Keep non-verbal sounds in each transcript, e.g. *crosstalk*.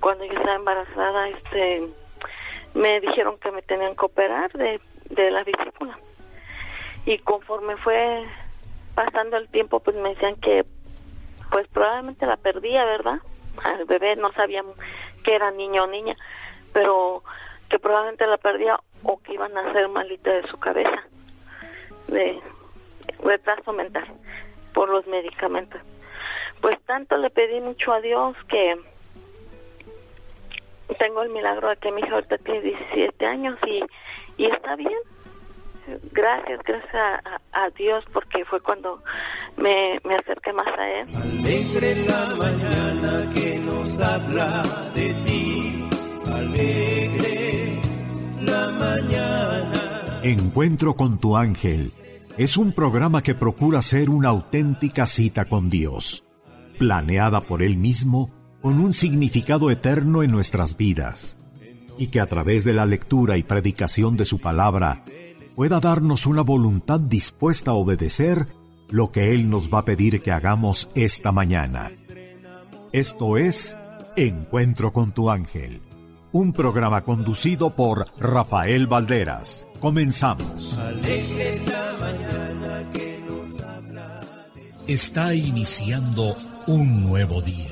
cuando yo estaba embarazada, este, me dijeron que me tenían que operar de, de la vesícula. Y conforme fue pasando el tiempo, pues me decían que, pues probablemente la perdía, ¿verdad? Al bebé no sabían que era niño o niña, pero que probablemente la perdía o que iban a hacer malita de su cabeza, de retraso mental, por los medicamentos. Pues tanto le pedí mucho a Dios que tengo el milagro de que mi hija ahorita tiene 17 años y, y está bien. Gracias, gracias a, Dios porque fue cuando me, me acerqué más a Él. Alegre la mañana que nos habla de ti, alegre la mañana. Encuentro con tu ángel es un programa que procura ser una auténtica cita con Dios, planeada por Él mismo con un significado eterno en nuestras vidas, y que a través de la lectura y predicación de su palabra pueda darnos una voluntad dispuesta a obedecer lo que Él nos va a pedir que hagamos esta mañana. Esto es Encuentro con tu ángel, un programa conducido por Rafael Valderas. Comenzamos. Está iniciando un nuevo día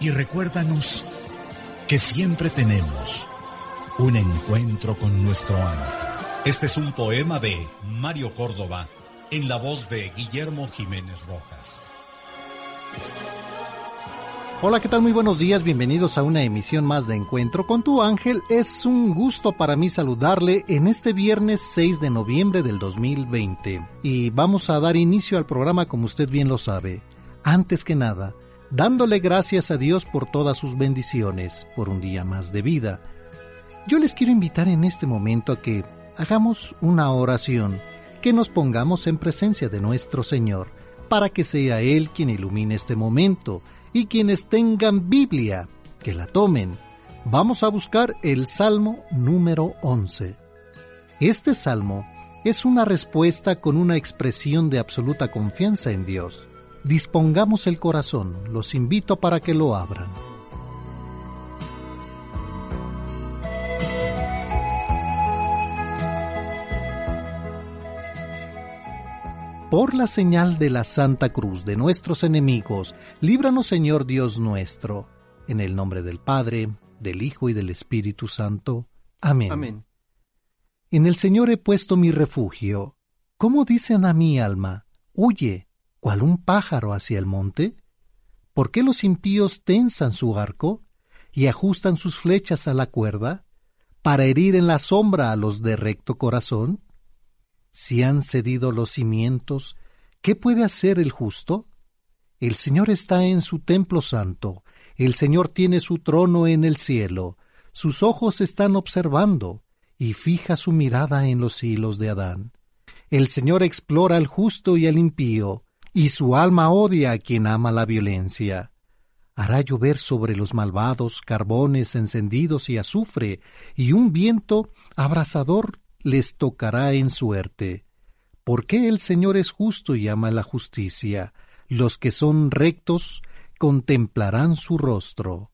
y recuérdanos que siempre tenemos un encuentro con nuestro ángel. Este es un poema de Mario Córdoba en la voz de Guillermo Jiménez Rojas. Hola, ¿qué tal? Muy buenos días, bienvenidos a una emisión más de Encuentro con tu ángel. Es un gusto para mí saludarle en este viernes 6 de noviembre del 2020 y vamos a dar inicio al programa como usted bien lo sabe. Antes que nada, dándole gracias a Dios por todas sus bendiciones, por un día más de vida. Yo les quiero invitar en este momento a que hagamos una oración, que nos pongamos en presencia de nuestro Señor, para que sea Él quien ilumine este momento, y quienes tengan Biblia, que la tomen. Vamos a buscar el Salmo número 11. Este salmo es una respuesta con una expresión de absoluta confianza en Dios. Dispongamos el corazón, los invito para que lo abran. Por la señal de la Santa Cruz de nuestros enemigos, líbranos Señor Dios nuestro, en el nombre del Padre, del Hijo y del Espíritu Santo. Amén. Amén. En el Señor he puesto mi refugio. ¿Cómo dicen a mi alma? Huye, cual un pájaro hacia el monte? ¿Por qué los impíos tensan su arco y ajustan sus flechas a la cuerda para herir en la sombra a los de recto corazón? Si han cedido los cimientos, ¿qué puede hacer el justo? El Señor está en su templo santo, el Señor tiene su trono en el cielo, sus ojos están observando, y fija su mirada en los hilos de Adán. El Señor explora al justo y al impío, y su alma odia a quien ama la violencia. hará llover sobre los malvados carbones encendidos y azufre, y un viento abrasador les tocará en suerte. Porque el Señor es justo y ama la justicia. Los que son rectos contemplarán su rostro.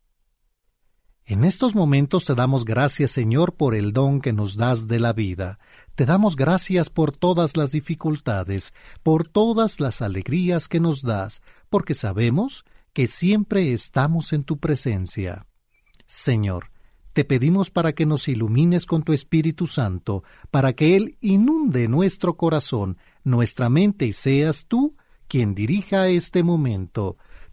En estos momentos te damos gracias, Señor, por el don que nos das de la vida. Te damos gracias por todas las dificultades, por todas las alegrías que nos das, porque sabemos que siempre estamos en tu presencia. Señor, te pedimos para que nos ilumines con tu Espíritu Santo, para que Él inunde nuestro corazón, nuestra mente y seas tú quien dirija este momento.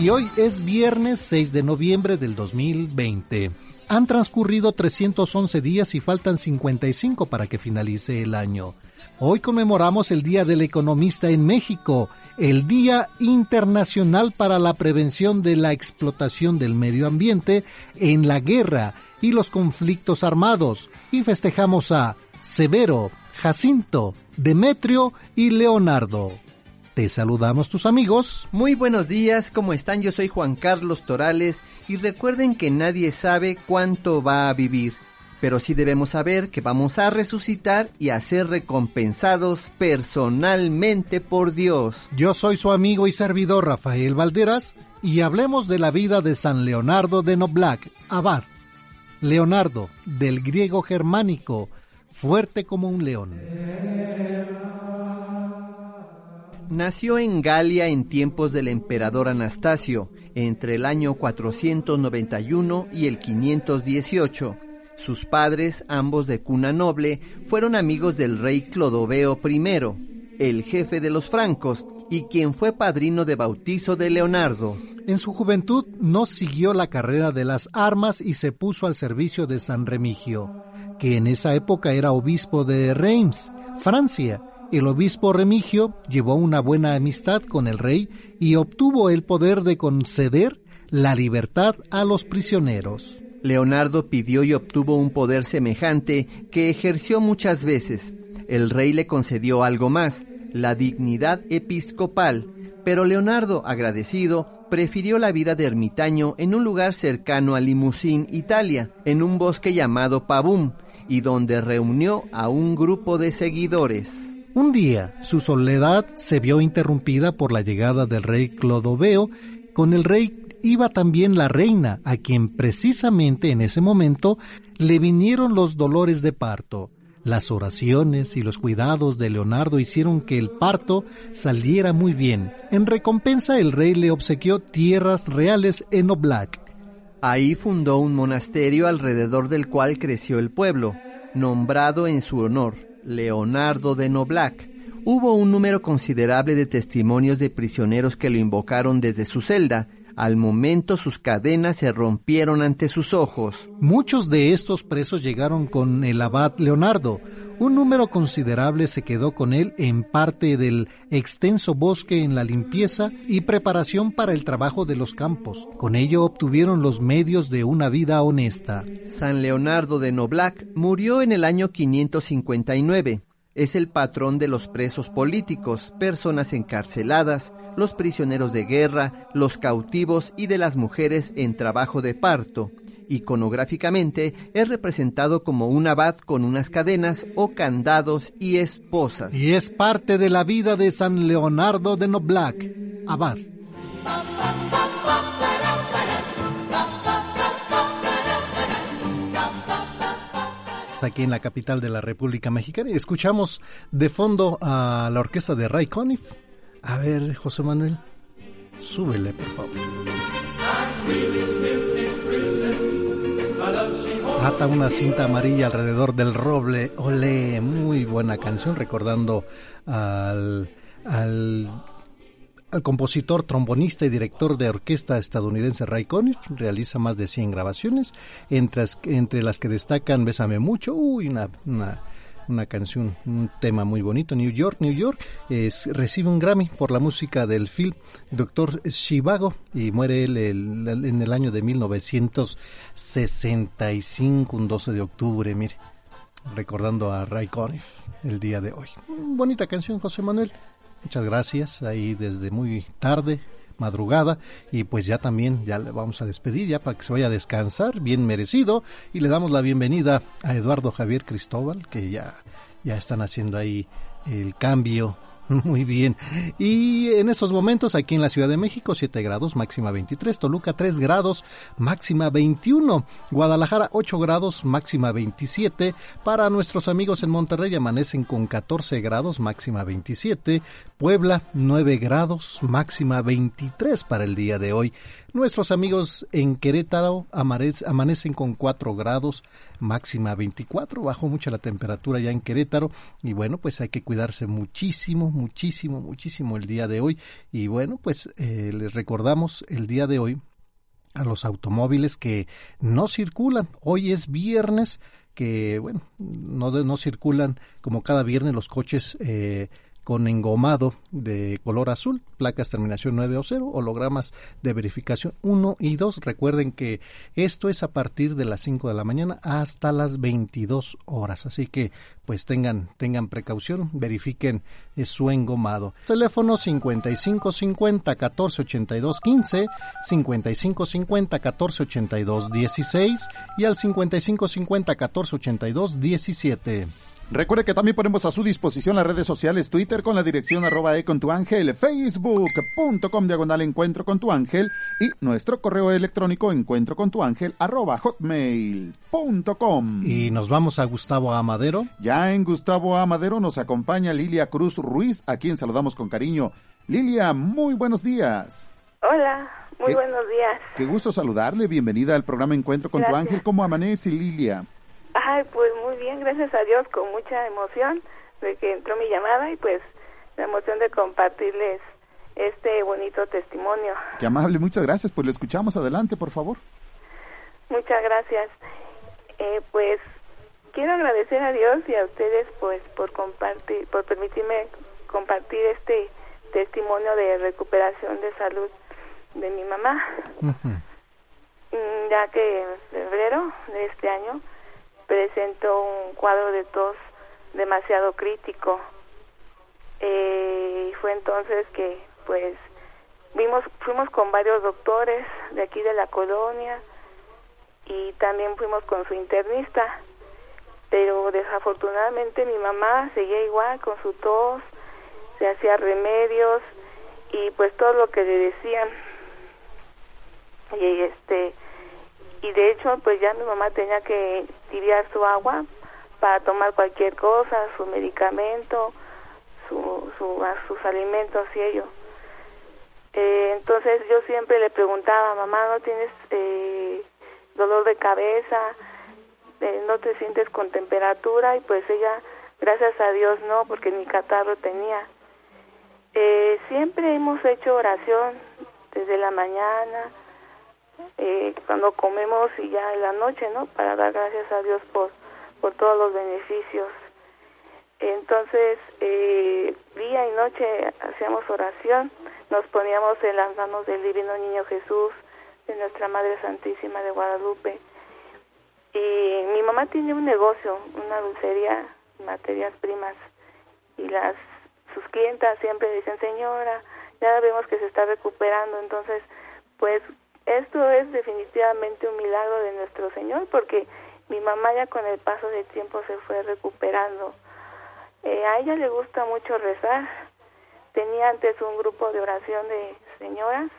Y hoy es viernes 6 de noviembre del 2020. Han transcurrido 311 días y faltan 55 para que finalice el año. Hoy conmemoramos el Día del Economista en México, el Día Internacional para la Prevención de la Explotación del Medio Ambiente en la Guerra y los Conflictos Armados, y festejamos a Severo, Jacinto, Demetrio y Leonardo. Te saludamos tus amigos. Muy buenos días, ¿cómo están? Yo soy Juan Carlos Torales y recuerden que nadie sabe cuánto va a vivir, pero sí debemos saber que vamos a resucitar y a ser recompensados personalmente por Dios. Yo soy su amigo y servidor Rafael Valderas y hablemos de la vida de San Leonardo de Noblac, abad. Leonardo, del griego germánico, fuerte como un león. Nació en Galia en tiempos del emperador Anastasio, entre el año 491 y el 518. Sus padres, ambos de cuna noble, fueron amigos del rey Clodoveo I, el jefe de los francos, y quien fue padrino de bautizo de Leonardo. En su juventud no siguió la carrera de las armas y se puso al servicio de San Remigio, que en esa época era obispo de Reims, Francia, el obispo Remigio llevó una buena amistad con el rey y obtuvo el poder de conceder la libertad a los prisioneros. Leonardo pidió y obtuvo un poder semejante que ejerció muchas veces. El rey le concedió algo más, la dignidad episcopal, pero Leonardo, agradecido, prefirió la vida de ermitaño en un lugar cercano a Limousin, Italia, en un bosque llamado Pavum, y donde reunió a un grupo de seguidores. Un día su soledad se vio interrumpida por la llegada del rey Clodoveo. Con el rey iba también la reina, a quien precisamente en ese momento le vinieron los dolores de parto. Las oraciones y los cuidados de Leonardo hicieron que el parto saliera muy bien. En recompensa el rey le obsequió tierras reales en Oblak. Ahí fundó un monasterio alrededor del cual creció el pueblo, nombrado en su honor. Leonardo de Noblac, hubo un número considerable de testimonios de prisioneros que lo invocaron desde su celda. Al momento sus cadenas se rompieron ante sus ojos. Muchos de estos presos llegaron con el abad Leonardo. Un número considerable se quedó con él en parte del extenso bosque en la limpieza y preparación para el trabajo de los campos. Con ello obtuvieron los medios de una vida honesta. San Leonardo de Noblac murió en el año 559. Es el patrón de los presos políticos, personas encarceladas, los prisioneros de guerra, los cautivos y de las mujeres en trabajo de parto. Iconográficamente es representado como un abad con unas cadenas o candados y esposas. Y es parte de la vida de San Leonardo de Noblac, abad. aquí en la capital de la República Mexicana. Escuchamos de fondo a la orquesta de Ray Conniff a ver, José Manuel, súbele, por favor. Ata una cinta amarilla alrededor del roble. Ole, muy buena canción, recordando al, al al compositor, trombonista y director de orquesta estadounidense Ray Conniff. Realiza más de 100 grabaciones, entre, entre las que destacan Bésame Mucho, uy, una, una, una, canción, un tema muy bonito, New York, New York. Es, recibe un Grammy por la música del film Doctor Shivago y muere él en el año de 1965, un 12 de octubre, mire recordando a Ray Conniff el día de hoy. Bonita canción, José Manuel. Muchas gracias, ahí desde muy tarde, madrugada, y pues ya también, ya le vamos a despedir, ya para que se vaya a descansar, bien merecido, y le damos la bienvenida a Eduardo Javier Cristóbal, que ya, ya están haciendo ahí el cambio *laughs* Muy bien. Y en estos momentos aquí en la Ciudad de México 7 grados, máxima 23, Toluca 3 grados, máxima 21, Guadalajara 8 grados, máxima 27, para nuestros amigos en Monterrey amanecen con 14 grados, máxima 27, Puebla 9 grados, máxima 23 para el día de hoy. Nuestros amigos en Querétaro amanecen con 4 grados, máxima 24, bajó mucho la temperatura ya en Querétaro y bueno, pues hay que cuidarse muchísimo, muchísimo, muchísimo el día de hoy y bueno, pues eh, les recordamos el día de hoy a los automóviles que no circulan. Hoy es viernes que, bueno, no, no circulan como cada viernes los coches eh, con engomado de color azul, placas terminación 9 o 0, hologramas de verificación 1 y 2. Recuerden que esto es a partir de las 5 de la mañana hasta las 22 horas, así que pues tengan tengan precaución, verifiquen su engomado. Teléfono 5550 1482 15, 5550 1482 16 y al 5550 1482 17. Recuerde que también ponemos a su disposición las redes sociales Twitter con la dirección arroba e con tu ángel, facebook.com diagonal encuentro con tu ángel y nuestro correo electrónico encuentro con tu ángel arroba hotmail.com. Y nos vamos a Gustavo Amadero. Ya en Gustavo Amadero nos acompaña Lilia Cruz Ruiz, a quien saludamos con cariño. Lilia, muy buenos días. Hola, muy buenos días. Qué gusto saludarle, bienvenida al programa Encuentro con tu ángel. ¿Cómo amanece Lilia? Ay, pues muy bien, gracias a Dios, con mucha emoción de que entró mi llamada y pues la emoción de compartirles este bonito testimonio. Qué amable, muchas gracias, pues lo escuchamos adelante, por favor. Muchas gracias. Eh, pues quiero agradecer a Dios y a ustedes pues por compartir, por permitirme compartir este testimonio de recuperación de salud de mi mamá. Mm, ya que en febrero de este año presentó un cuadro de tos demasiado crítico. Eh, y fue entonces que pues vimos fuimos con varios doctores de aquí de la colonia y también fuimos con su internista. Pero desafortunadamente mi mamá seguía igual con su tos se hacía remedios y pues todo lo que le decían. Y este y de hecho pues ya mi mamá tenía que tibiar su agua para tomar cualquier cosa, su medicamento, su, su, sus alimentos y ello. Eh, entonces yo siempre le preguntaba, mamá, ¿no tienes eh, dolor de cabeza? Eh, ¿No te sientes con temperatura? Y pues ella, gracias a Dios, no, porque mi catarro tenía. Eh, siempre hemos hecho oración desde la mañana, eh, cuando comemos y ya en la noche, ¿no? Para dar gracias a Dios por, por todos los beneficios. Entonces, eh, día y noche hacíamos oración, nos poníamos en las manos del Divino Niño Jesús, de nuestra Madre Santísima de Guadalupe. Y mi mamá tiene un negocio, una dulcería, materias primas, y las sus clientas siempre dicen, señora, ya vemos que se está recuperando, entonces, pues esto es definitivamente un milagro de nuestro Señor porque mi mamá ya con el paso del tiempo se fue recuperando. Eh, a ella le gusta mucho rezar. Tenía antes un grupo de oración de señoras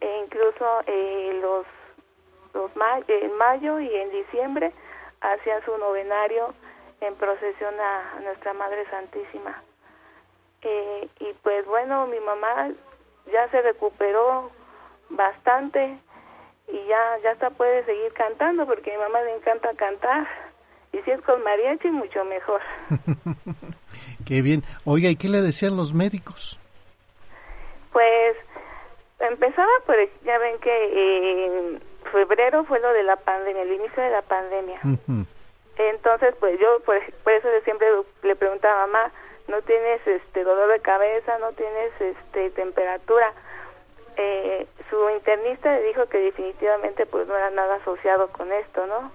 e incluso eh, los, los en mayo y en diciembre hacían su novenario en procesión a, Nuestra Madre Santísima. Eh, y pues bueno, mi mamá ya se recuperó bastante y ya ya hasta puede seguir cantando porque a mi mamá le encanta cantar y si es con mariachi mucho mejor. *laughs* qué bien. Oiga, ¿y qué le decían los médicos? Pues empezaba, pues ya ven que en febrero fue lo de la pandemia, el inicio de la pandemia. Entonces, pues yo por, por eso de siempre le preguntaba a mamá, ¿no tienes este dolor de cabeza? ¿No tienes este temperatura? Eh, su internista le dijo que definitivamente pues no era nada asociado con esto, ¿no?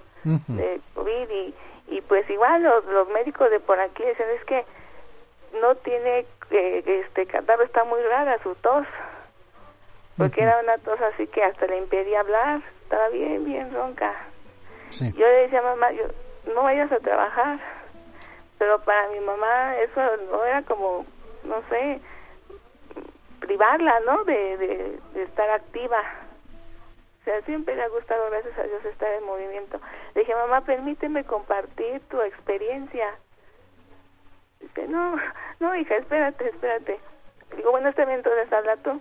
De COVID y, y pues igual los, los médicos de por aquí dicen es que no tiene, eh, este catarro está muy rara su tos, porque era una tos así que hasta le impedía hablar, estaba bien, bien ronca. Yo le decía a mamá, yo, no vayas a trabajar, pero para mi mamá eso no era como, no sé, privarla, ¿no? De, de, estar activa. O sea, siempre le ha gustado, gracias a Dios, estar en movimiento. Le dije, mamá, permíteme compartir tu experiencia. Dice, no, no, hija, espérate, espérate. Digo, bueno, está bien, entonces habla tú. *laughs*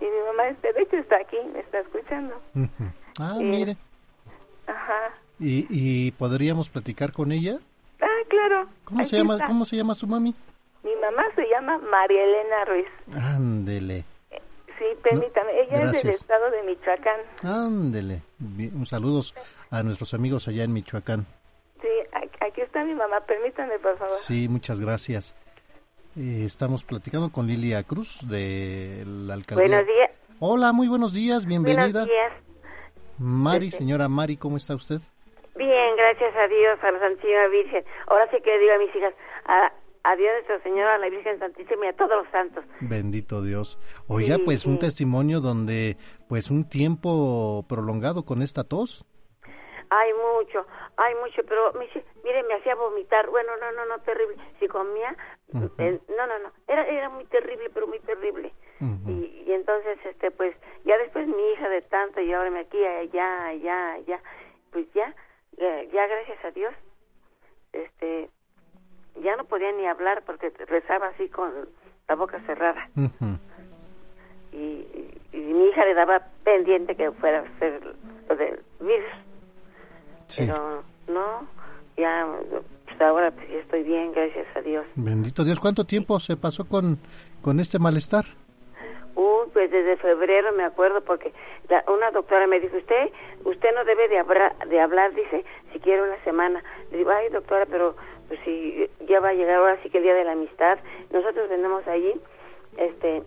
y mi mamá, este, de hecho, está aquí, me está escuchando. Ah, mire. Ajá. ¿Y, ¿Y podríamos platicar con ella? Ah, claro. ¿Cómo se llama, cómo se llama su mami? Mi mamá se llama María Elena Ruiz. Ándele. Sí, permítame. Ella es del estado de Michoacán. Ándele. Un saludos a nuestros amigos allá en Michoacán. Sí, aquí está mi mamá. Permítame, por favor. Sí, muchas gracias. Eh, estamos platicando con Lilia Cruz de la alcaldía. Buenos días. Hola, muy buenos días. Bienvenida. Buenos días. Mari, este. señora Mari, ¿cómo está usted? Bien, gracias a Dios, a la Santísima Virgen. Ahora sí que digo a mis hijas, a, a Dios nuestro Señor, a la Virgen Santísima y a todos los santos. Bendito Dios. Oiga, pues un testimonio donde, pues un tiempo prolongado con esta tos. Hay mucho, hay mucho, pero me mire, me hacía vomitar. Bueno, no, no, no, terrible. Si comía, eh, no, no, no, era, era muy terrible, pero muy terrible. y, y, entonces, este, pues, ya después mi hija de tanto, y ahora me aquí, allá, allá, allá, pues ya, ya, ya gracias a Dios, este, ya no podía ni hablar porque rezaba así con la boca cerrada. y, mi hija le daba pendiente que fuera a ser lo del virus. Pero no, ya pues ahora pues estoy bien, gracias a Dios. Bendito Dios, ¿cuánto tiempo se pasó con, con este malestar? Uy, pues desde febrero me acuerdo porque una doctora me dijo, usted usted no debe de, hablar, de hablar, dice, si quiere una semana. Le digo, ay doctora, pero pues si ya va a llegar ahora sí que el día de la amistad, nosotros vendemos allí este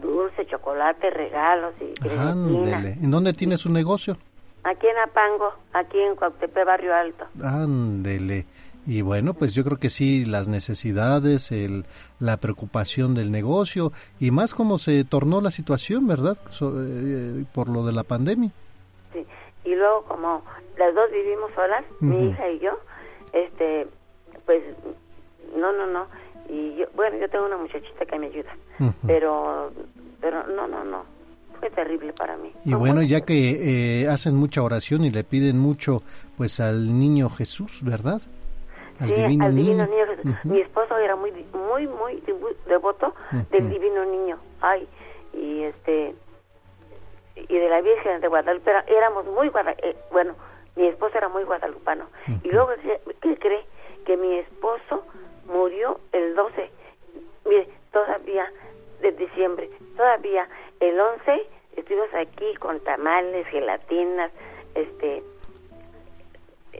dulce, chocolate, regalos y Ándele. ¿En dónde tiene su negocio? Aquí en Apango, aquí en Cuauhtémoc, Barrio Alto. Ándele. Y bueno, pues yo creo que sí, las necesidades, el, la preocupación del negocio y más como se tornó la situación, ¿verdad? Eh, por lo de la pandemia. Sí, y luego como las dos vivimos solas, mi hija y yo, este, pues no, no, no. Y yo, bueno, yo tengo una muchachita que me ayuda, pero, pero no, no, no. Fue terrible para mí. Y bueno, ya que eh, hacen mucha oración y le piden mucho, pues al niño Jesús, ¿verdad? Al divino al niño. Divino niño. Mi esposo era muy, muy, muy devoto del divino niño. Ay, y este, y de la Virgen de Guadalupe, éramos muy, eh, bueno, mi esposo era muy guadalupano. Y luego, ¿qué cree? Que mi esposo murió el 12. Mire, todavía, de diciembre, todavía el 11 estuvimos aquí con tamales, gelatinas, este,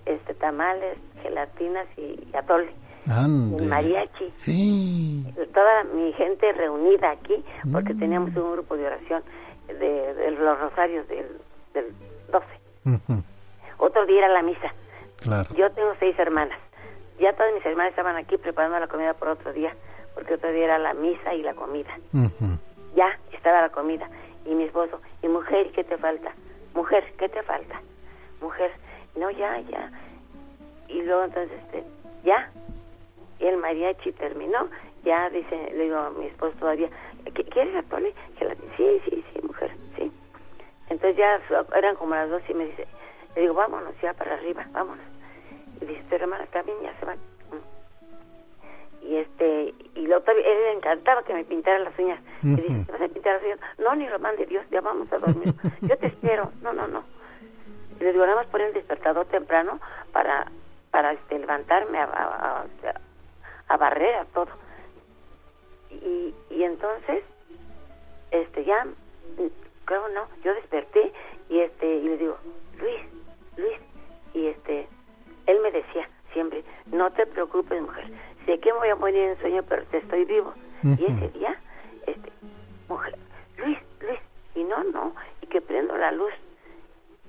este tamales, gelatinas y atole. Ande. mariachi. Sí. Toda mi gente reunida aquí, porque mm. teníamos un grupo de oración de, los rosarios del, del 12 otro día era la misa. Claro. Yo tengo seis hermanas. Ya todas mis hermanas estaban aquí preparando la comida por otro día, porque otro día era la misa y la comida. Ya estaba la comida. Y mi esposo, y mujer, ¿qué te falta? Mujer, ¿qué te falta? Mujer, no, ya, ya. Y luego entonces, este, ya. Y el mariachi terminó. Ya dice, le digo a mi esposo todavía, ¿quieres atole? Sí, sí, sí, mujer, sí. Entonces ya eran como las dos y me dice, le digo, vámonos ya para arriba, vámonos. Y dice, tu hermana también ya se van. Y este, y lo, él encantaba que me pintara las uñas. Y dice, ¿te vas a pintar las uñas? No, ni lo de Dios, ya vamos a dormir. Yo te espero. No, no, no. Y le digo, nada más poner el despertador temprano para, para este, levantarme a, a, a, barrer a todo. Y, y entonces, este, ya, creo no, yo desperté y este, y le digo, Luis, Luis, y este, él me decía siempre, no te preocupes mujer, sé que me voy a morir en sueño, pero te estoy vivo. Y ese día, este, mujer, Luis, Luis, y no, no, y que prendo la luz,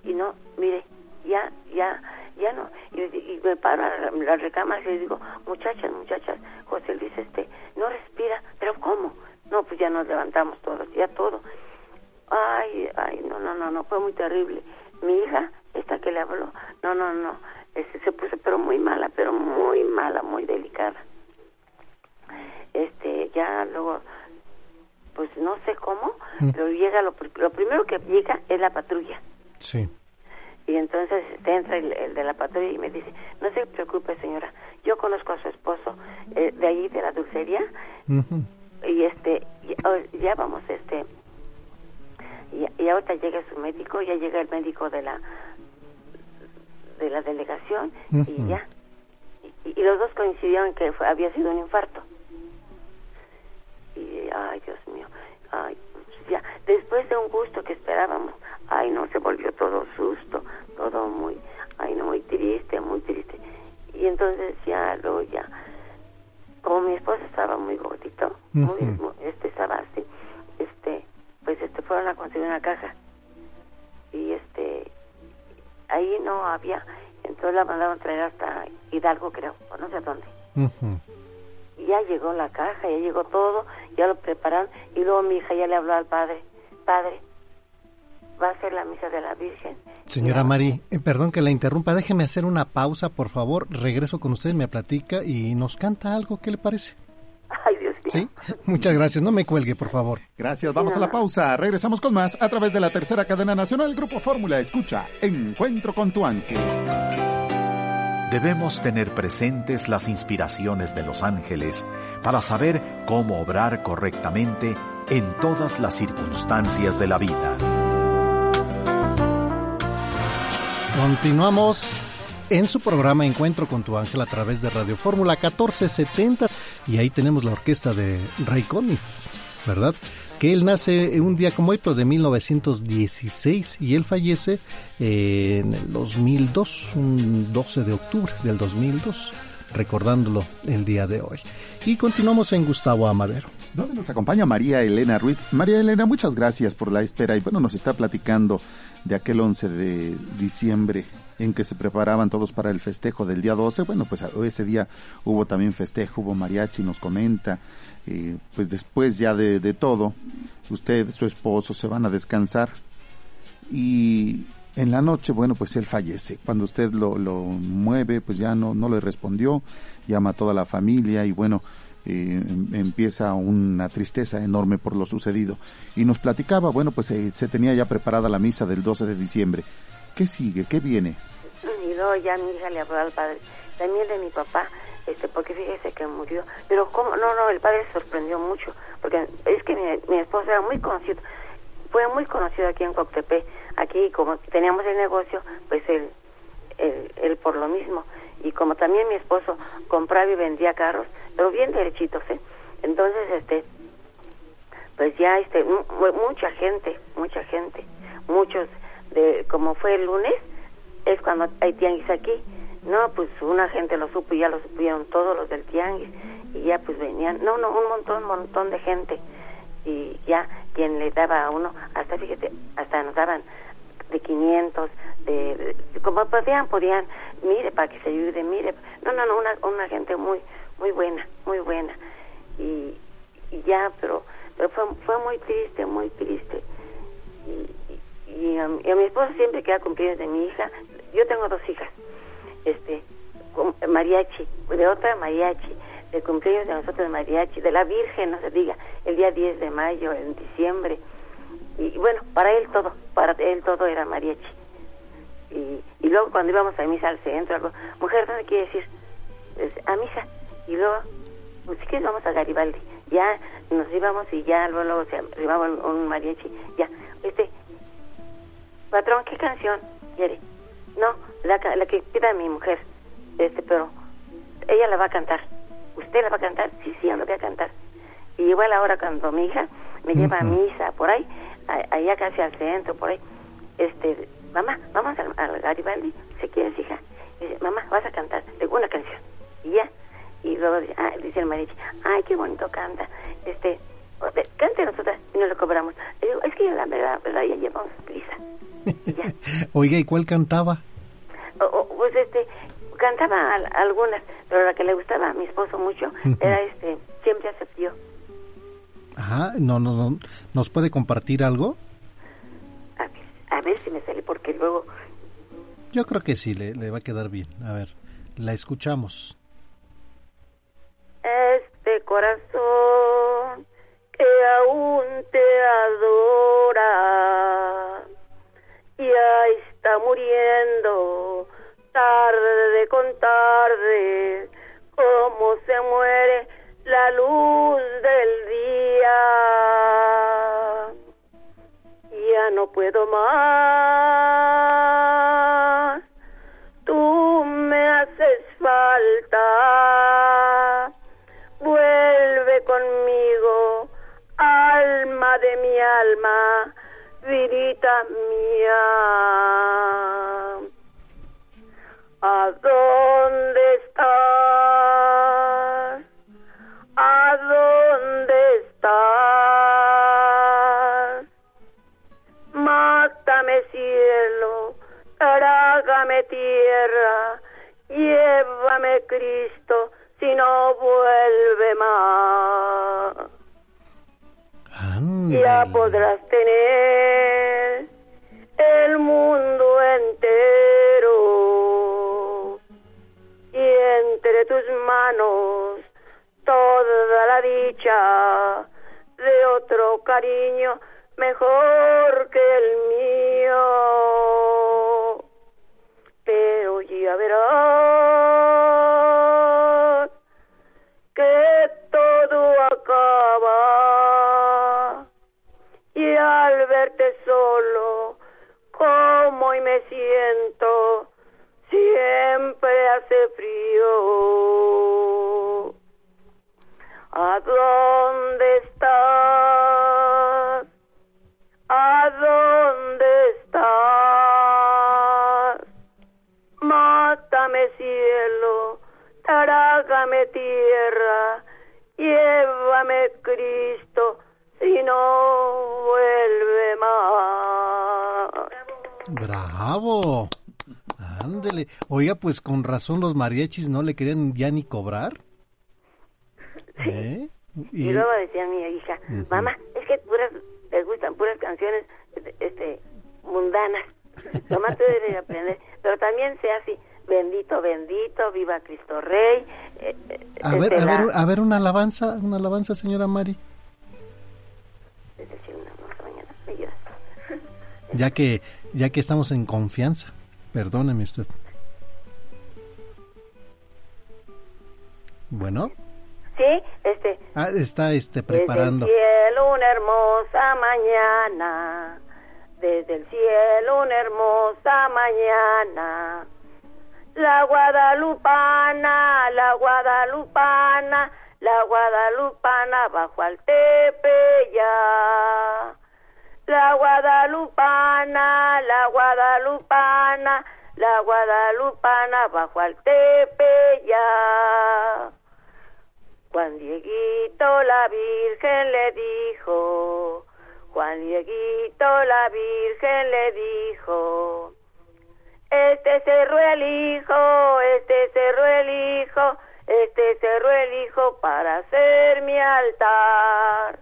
y no, mire, ya, ya, ya no, y, me paro a la, recámara y le digo, muchachas, muchachas, José Luis, este, no respira, pero ¿cómo? No, pues ya nos levantamos todos, ya todo. Ay, ay, no, no, no, no, fue muy terrible. Mi hija, esta que le habló, no, no, no, este, se puso pero muy mala, pero muy mala, muy delicada. Este, ya luego, pues no sé cómo, mm. pero llega, lo, lo primero que llega es la patrulla. Sí. Y entonces entra el, de la patrulla y me dice, no se preocupe señora, yo conozco a su esposo eh, de ahí, de la dulcería, y este, oh, ya, vamos, este, y, y, ahorita llega su médico, ya llega el médico de la de la delegación y ya. Y, los dos coincidieron que había sido un infarto. Y, ay, Dios mío, ay, ya, después de un gusto que esperábamos, ay, no, se volvió todo susto, todo muy, ay, no, muy triste, muy triste. Y entonces ya, luego ya, como mi esposo estaba muy gordito, este estaba así, este, pues este fueron a conseguir una caja y este ahí no había entonces la mandaron traer hasta Hidalgo creo o no sé dónde y ya llegó la caja ya llegó todo ya lo prepararon y luego mi hija ya le habló al padre padre va a ser la misa de la Virgen. Señora Mari, eh, perdón que la interrumpa, déjeme hacer una pausa, por favor. Regreso con usted, me platica y nos canta algo, ¿qué le parece? Sí, muchas gracias. No me cuelgue, por favor. Gracias, vamos a la pausa. Regresamos con más a través de la tercera cadena nacional Grupo Fórmula. Escucha, Encuentro con tu ángel. Debemos tener presentes las inspiraciones de los ángeles para saber cómo obrar correctamente en todas las circunstancias de la vida. Continuamos en su programa Encuentro con tu ángel a través de Radio Fórmula 1470 y ahí tenemos la orquesta de Ray Conniff, ¿verdad? Que él nace un día como hoy, pero de 1916 y él fallece eh, en el 2002, un 12 de octubre del 2002, recordándolo el día de hoy. Y continuamos en Gustavo Amadero. ¿Dónde nos acompaña María Elena Ruiz? María Elena, muchas gracias por la espera y bueno, nos está platicando de aquel 11 de diciembre en que se preparaban todos para el festejo del día 12. Bueno, pues ese día hubo también festejo, hubo mariachi, nos comenta. Eh, pues después ya de, de, todo, usted, su esposo se van a descansar y en la noche, bueno, pues él fallece. Cuando usted lo, lo mueve, pues ya no, no le respondió, llama a toda la familia y bueno, eh, em, empieza una tristeza enorme por lo sucedido. Y nos platicaba, bueno, pues eh, se tenía ya preparada la misa del 12 de diciembre. ¿Qué sigue? ¿Qué viene? Y luego ya mi hija le habló al padre, también de mi papá, este, porque fíjese que murió. Pero cómo, no, no, el padre se sorprendió mucho, porque es que mi, mi esposo era muy conocido, fue muy conocido aquí en Coctepe, aquí como teníamos el negocio, pues él, él, él por lo mismo y como también mi esposo compraba y vendía carros, pero bien derechitos, ¿eh? Entonces, este, pues ya, este, mucha gente, mucha gente, muchos, de, como fue el lunes, es cuando hay tianguis aquí, no, pues una gente lo supo y ya lo supieron todos los del tianguis, y ya pues venían, no, no, un montón, un montón de gente, y ya quien le daba a uno, hasta fíjate, hasta nos daban de 500, de, como podían, podían, mire, para que se ayude, mire, no, no, no, una, una gente muy, muy buena, muy buena, y, ya, pero, pero fue, fue muy triste, muy triste, y, a, mi esposo siempre queda cumpleaños de mi hija, yo tengo dos hijas, este, mariachi, de otra mariachi, de cumpleaños de nosotros de mariachi, de la Virgen, no se diga, el día 10 de mayo, en diciembre, y bueno, para él todo, para él todo era mariachi. Y, y luego cuando íbamos a misa al centro, algo, mujer, ¿dónde quiere decir? a misa. Y luego, pues sí que vamos a Garibaldi. Ya nos íbamos y ya luego, luego se arribaba un, mariachi. Ya, este, patrón, ¿qué canción quiere? No, la, la que pida mi mujer. Este, pero ella la va a cantar. ¿Usted la va a cantar? Sí, sí, yo la voy a cantar. Y igual ahora cuando mi hija me lleva a misa, por ahí, allá casi al centro, por ahí. Este, mamá, vamos al, Garibaldi, si quieres, hija. Dice, mamá, vas a cantar una canción. Y ya. Y luego dice, ah, dice el mariachi, ay, qué bonito canta. Este, cante nosotras y no lo cobramos. digo, es que la verdad, verdad ya llevamos prisa. *laughs* Oiga, ¿y cuál cantaba? pues este, cantaba algunas, pero la que le gustaba a mi esposo mucho era este, siempre aceptó. Ajá, no, no, no, ¿nos puede compartir algo? A ver, a ver si me sale, porque luego... Yo creo que sí, le, le va a quedar bien. A ver, la escuchamos. Este corazón que aún te adora, ya está muriendo tarde con tarde, como se muere la luz del día. Ya no puedo más, tú me haces falta, alma, vidita mía. ¿A dónde estás? ¿A dónde estás? Mátame cielo, trágame tierra, llévame Cristo, si no vuelve más. Ya podrás tener el mundo entero entre tus manos toda la dicha de otro cariño mejor que el mío. Pero ya verás ¿A dónde estás? ¿A dónde estás? Mátame cielo, trágame tierra, llévame Cristo, si no vuelve más. Bravo. Ándele. Oiga, pues con razón los mariachis no le querían ya ni cobrar. ¿Eh? Y... luego decía mi hija, mamá, es que puras, te gustan puras canciones este, mundanas. Mamá, tú debes aprender. Pero también sea así, bendito, bendito, viva Cristo Rey. Eh, eh, a, ver, a, ver, a ver, una alabanza, una alabanza, señora Mari. *laughs* Ya que, ya que estamos en confianza. Perdóneme usted. Bueno. Sí, este. Ah, está este preparando. Desde el cielo una hermosa mañana. Desde el cielo una hermosa mañana. La guadalupana, la guadalupana, la guadalupana bajo al ya la guadalupana, la guadalupana, la guadalupana bajo al ya. Juan Dieguito la Virgen le dijo, Juan Dieguito la Virgen le dijo, este cerró el hijo, este cerró el hijo, este cerró el hijo para hacer mi altar.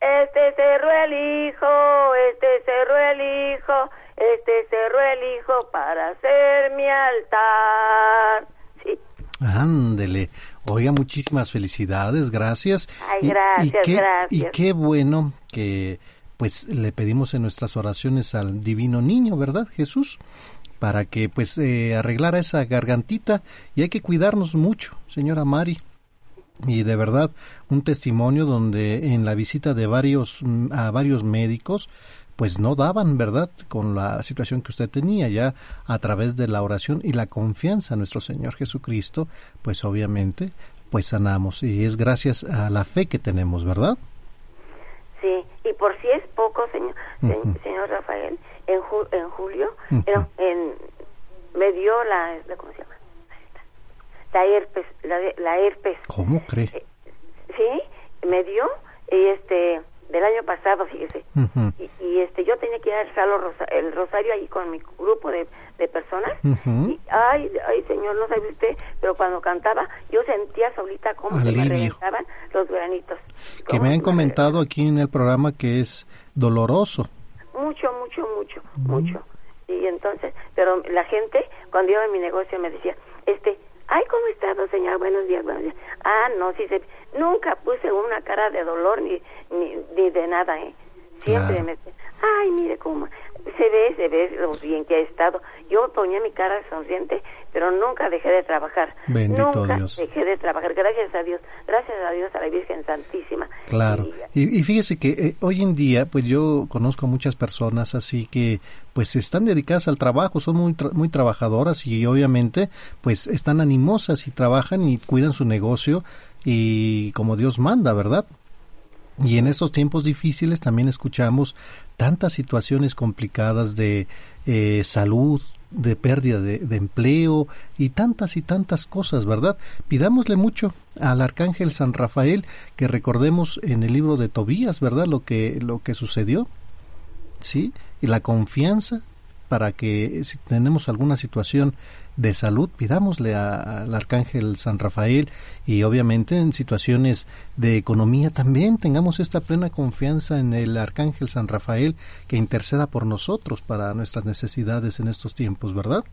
Este cerró el hijo, este cerró el hijo, este cerró el hijo para hacer mi altar. Sí. Ándele. Oiga, muchísimas felicidades, gracias. Ay, gracias, y, gracias. Y qué bueno que pues le pedimos en nuestras oraciones al divino niño, ¿verdad, Jesús? Para que pues eh, arreglara esa gargantita y hay que cuidarnos mucho, señora Mari y de verdad un testimonio donde en la visita de varios mm, a varios médicos pues no daban verdad con la situación que usted tenía ya a través de la oración y la confianza en nuestro Señor Jesucristo pues obviamente pues sanamos y es gracias a la fe que tenemos verdad Sí, y por si es poco, señor, señor Rafael, en, en julio, en, me dio la, ¿cómo se llama? La herpes, la, herpes. ¿Cómo cree? Eh, sí, me dio, y este, del año pasado, fíjese. y, este, yo tenía que ir a el rosario ahí con mi grupo de, de personas. y, ay, ay, señor, no sabe usted, pero cuando cantaba, yo sentía solita como se me reventaban los granitos. Que me han comentado aquí en el programa que es doloroso. Mucho, mucho, mucho, mucho. Y entonces, pero la gente, cuando iba a mi negocio, me decía, este, ay, ¿cómo está, señor? Buenos días, buenos días. Ah, no, sí, se, nunca puse una cara de dolor ni, ni, de nada, ¿eh? Siempre me decía, ay, mire cómo, se ve, se ve lo bien que ha estado. Yo ponía mi cara sonriente, pero nunca dejé de trabajar. Bendito nunca Dios. dejé de trabajar, gracias a Dios, gracias a Dios, a la Virgen Santísima. Claro. Y, fíjese que eh, hoy en día, pues yo conozco muchas personas así que pues están dedicadas al trabajo, son muy, muy trabajadoras y obviamente pues están animosas y trabajan y cuidan su negocio y como Dios manda, ¿verdad? Y en estos tiempos difíciles también escuchamos tantas situaciones complicadas de eh, salud, de pérdida de, empleo y tantas y tantas cosas, ¿verdad? Pidámosle mucho al arcángel San Rafael que recordemos en el libro de Tobías, ¿verdad? Lo que lo que sucedió, sí, y la confianza para que si tenemos alguna situación de salud, pidámosle al Arcángel San Rafael y obviamente en situaciones de economía también tengamos esta plena confianza en el Arcángel San Rafael que interceda por nosotros para nuestras necesidades en estos tiempos, ¿verdad?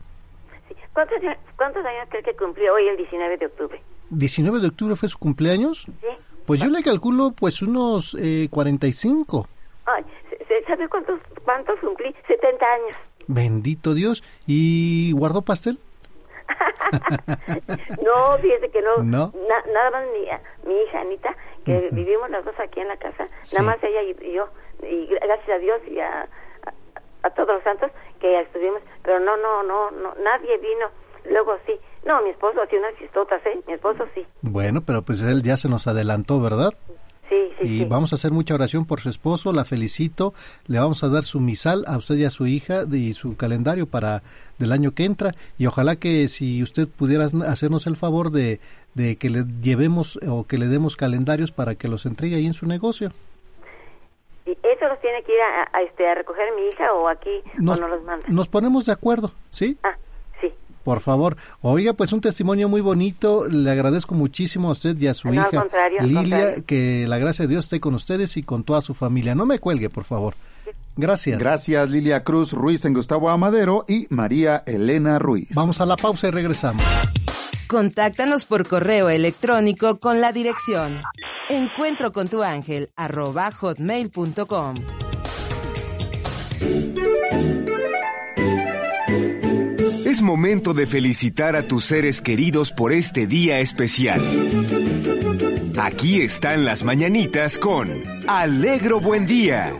¿Cuántos, años cree que cumplió hoy el 19 de octubre? ¿19 de octubre fue su cumpleaños? Sí. Pues yo le calculo pues unos eh, 45. Ay, ¿sabe cuántos, cuántos cumplí? 70 años. Bendito Dios. ¿Y guardó pastel? *laughs* no, fíjese que no. nada más mi, mi hija Anita, que vivimos las dos aquí en la casa, nada más ella y, yo, y gracias a Dios y a, a, todos los santos que estuvimos, pero no, no, no, no, nadie vino. Luego sí, no, mi esposo hacía unas chistotas, ¿eh? Mi esposo sí. Bueno, pero pues él ya se nos adelantó, ¿verdad? Sí, sí, y vamos a hacer mucha oración por su esposo, la felicito, le vamos a dar su misal a usted y a su hija y su calendario para del año que entra y ojalá que si usted pudiera hacernos el favor de, de que le llevemos o que le demos calendarios para que los entregue ahí en su negocio. ¿Y eso los tiene que ir a, este, a recoger mi hija o aquí nos, o no los manda? Nos ponemos de acuerdo, ¿sí? Ah, sí. Por favor. Oiga, pues un testimonio muy bonito. Le agradezco muchísimo a usted y a su hija Lilia, que la gracia de Dios esté con ustedes y con toda su familia. No me cuelgue, por favor. Gracias. Gracias Lilia Cruz Ruiz en Gustavo Amadero y María Elena Ruiz. Vamos a la pausa y regresamos. Contáctanos por correo electrónico con la dirección encuentro con tu ángel hotmail.com. Es momento de felicitar a tus seres queridos por este día especial. Aquí están las mañanitas con Alegro Buen Día.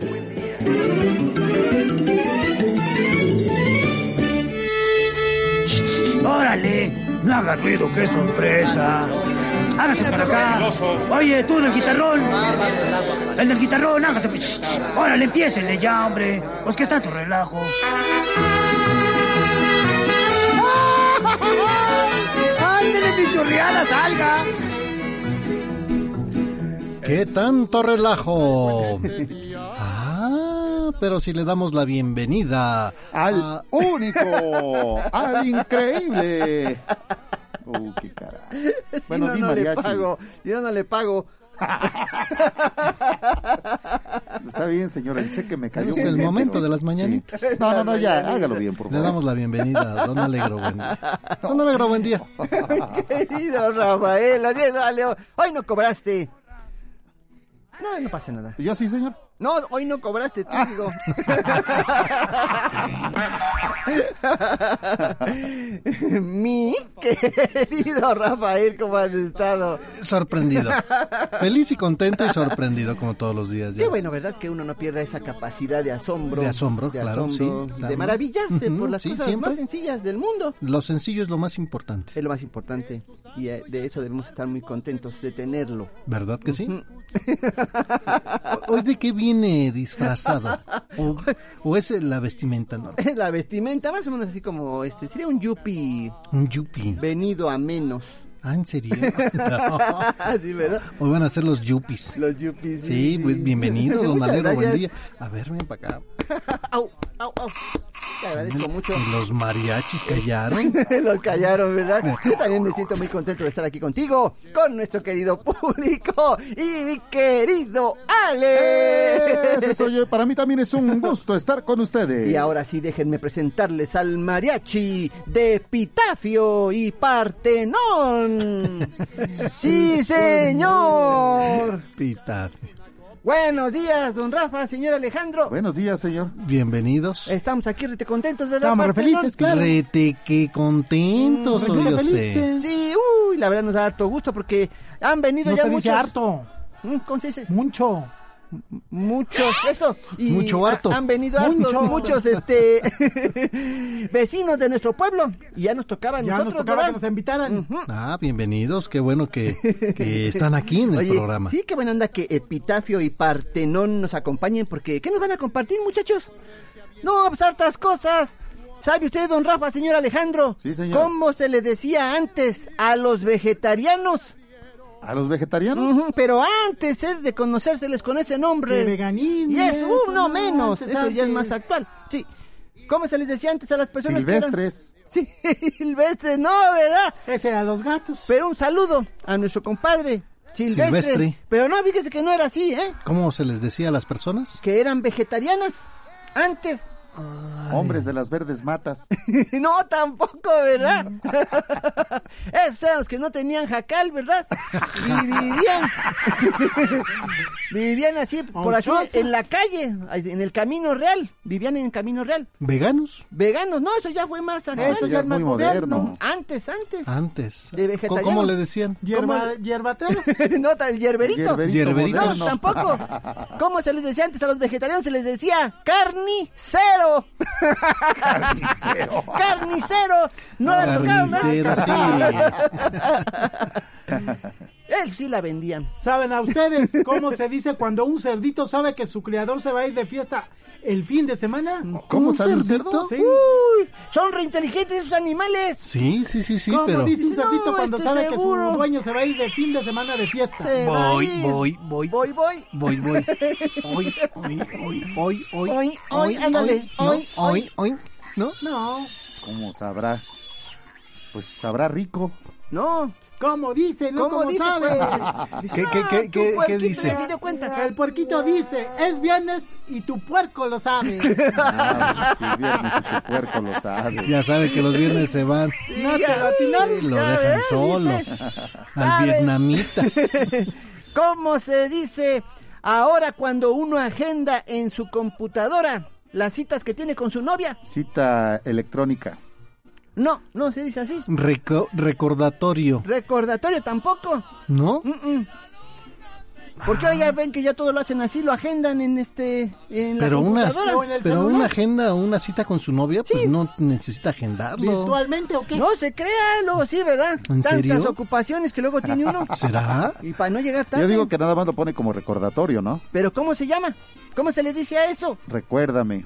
¡Órale! No haga ruido, qué sorpresa. Hágase para acá. Oye, tú en el guitarrón. En el guitarrón, hágase. Órale, empiécenle ya, hombre. Pues que está tu relajo. ¡Ándale, mi chorreada, salga! ¿Qué tanto relajo? pero si le damos la bienvenida al único, *laughs* al increíble. *laughs* Uh, qué cara. *laughs* bueno, no, no le pago, yo no le pago. Está bien, señor, el cheque me cayó. Es el momento de las mañanitas. No, no, no, ya, hágalo bien, por favor. Le damos la bienvenida a Don Alegro, buen día. *laughs* Don Alegro, buen día. *laughs* Querido Rafael. Hoy no cobraste. No, no pasa nada. ¿Yo sí, señor? No, hoy no cobraste, tú digo. *laughs* Mi querido Rafael, ¿cómo has estado? Sorprendido. Feliz y contento y sorprendido como todos los días. ya. Qué bueno, ¿verdad? Que uno no pierda esa capacidad de asombro. De asombro, claro, sí, claro. De maravillarse por las sí, cosas siempre. más sencillas del mundo. Lo sencillo es lo más importante. Es lo más importante. Y eh, de eso debemos estar muy contentos de tenerlo. ¿Verdad que sí? Ujú. ¿Hoy de qué viene disfrazado? ¿O, o es la vestimenta normal? *laughs* La vestimenta, más o menos así como este, sería un yuppie Un yuppie. venido a menos. Ah, ¿en serio? *laughs* No. sí, ¿verdad? Hoy van a ser los yuppies. Los yuppies. Sí, pues, bienvenido, don *laughs* Alegro, buen día. A ver, ven para acá. Au, au, au. Te agradezco mucho. Y los mariachis callaron. *laughs* Los callaron, ¿verdad? Yo también me siento muy contento de estar aquí contigo, con nuestro querido público y mi querido Ale. Ese soy yo. Para mí también es un gusto estar con ustedes. Y ahora sí, déjenme presentarles al mariachi de Pitafio y Partenón. *laughs* ¡Sí, señor! Pitafio. Buenos días, don Rafa, señor Alejandro. Buenos días, señor. Bienvenidos. Estamos aquí rete contentos, ¿verdad? Estamos re felices, claro. Rete, qué contentos Mm, oye usted. felices. Sí, uy, la verdad nos da harto gusto porque han venido No ya se dice muchos. harto, ¿Mm? ¿Cómo se dice? mucho. Muchos, eso. Y Mucho harto. ha- Han venido hartos, Mucho. muchos este *laughs* vecinos de nuestro pueblo. Y ya nos tocaba a Ya nosotros, nos tocaba que nos invitaran. Ah, bienvenidos. Qué bueno que, que están aquí en el Oye, programa. sí, qué buena onda que Epitafio y Partenón nos acompañen, porque ¿qué nos van a compartir, muchachos? No, pues hartas cosas. ¿Sabe usted, don Rafa, señor Alejandro? Sí, señor. ¿Cómo se le decía antes a los vegetarianos? ¿A los vegetarianos? Pero antes es de conocérseles con ese nombre. Veganismo, Y es uno no, menos. antes, Eso ya es más actual. Sí. ¿Cómo se les decía antes a las personas que eran- Silvestres. Sí, *laughs* silvestres, no, ¿verdad? Ese era los gatos. Pero un saludo a nuestro compadre Silvestre. Silvestre. Pero no, fíjese que no era así, ¿eh? ¿Cómo se les decía a las personas? Que eran vegetarianas antes. Hombres de las verdes matas. *laughs* no, tampoco, ¿verdad? *laughs* Esos eran los que no tenían jacal, ¿verdad? *laughs* Y vivían. vivían así, por así, en la calle, en el camino real. Vivían en el camino real. ¿Veganos? Veganos, no, eso ya fue más actual. Eso ya es más muy moderno. Antes, antes. Antes. De vegetariano. ¿Cómo le decían? Hierba, hierbatero. no, el hierberito. Hierberito Hierberito. No, tampoco. ¿Cómo se les decía antes a los vegetarianos? Se les decía carnicero. Carnicero. carnicero. No la tocaron, Carnicero, sí. *laughs* Él sí la vendían. ¿Saben a ustedes cómo se dice cuando un cerdito sabe que su criador se va a ir de fiesta el fin de semana? ¿Cómo ¿Un sabe un cerdito? cerdo? Sí. Uy, son reinteligentes esos animales. Sí, sí, sí, sí, ¿Cómo pero... dice un No, cerdito cuando este sabe seguro. que su dueño se va a ir de fin de semana de fiesta? Se Voy, voy, voy. Voy, voy. Voy, voy. Hoy, hoy, hoy, hoy, hoy. Hoy, hoy, ándale, ¿no? hoy, hoy, hoy. ¿No? No. ¿Cómo sabrá? Pues sabrá rico. No. ¿Cómo dice? No, ¿Cómo como dice, pues? *laughs* Dice, ¿Qué, qué, qué, tu qué- qué puerquito dice? cuenta. El puerquito dice, es viernes y tu puerco lo sabe. *laughs* Ah, si viernes y tu puerco lo sabe. Ya sabe que los viernes se van. *laughs* ¿No te lo atinaron? Lo dejan ves, solo. Al vietnamita. ¿Cómo se dice ahora cuando uno agenda en su computadora las citas que tiene con su novia? Cita electrónica. No, no se dice así. Reco- recordatorio. Recordatorio tampoco. ¿No? Mm-mm. Porque ahora ya ven que ya todo lo hacen así, lo agendan en este en la Pero una, computadora. O en el pero celular. una agenda o una cita con su novia, pues no necesita agendarlo. ¿Virtualmente o qué? No se crea, luego sí, ¿verdad? ¿En Tantas serio? ocupaciones que luego tiene uno. ¿Será? Y para no llegar tarde. Yo digo que nada más lo pone como recordatorio, ¿no? Pero ¿cómo se llama? ¿Cómo se le dice a eso? Recuérdame.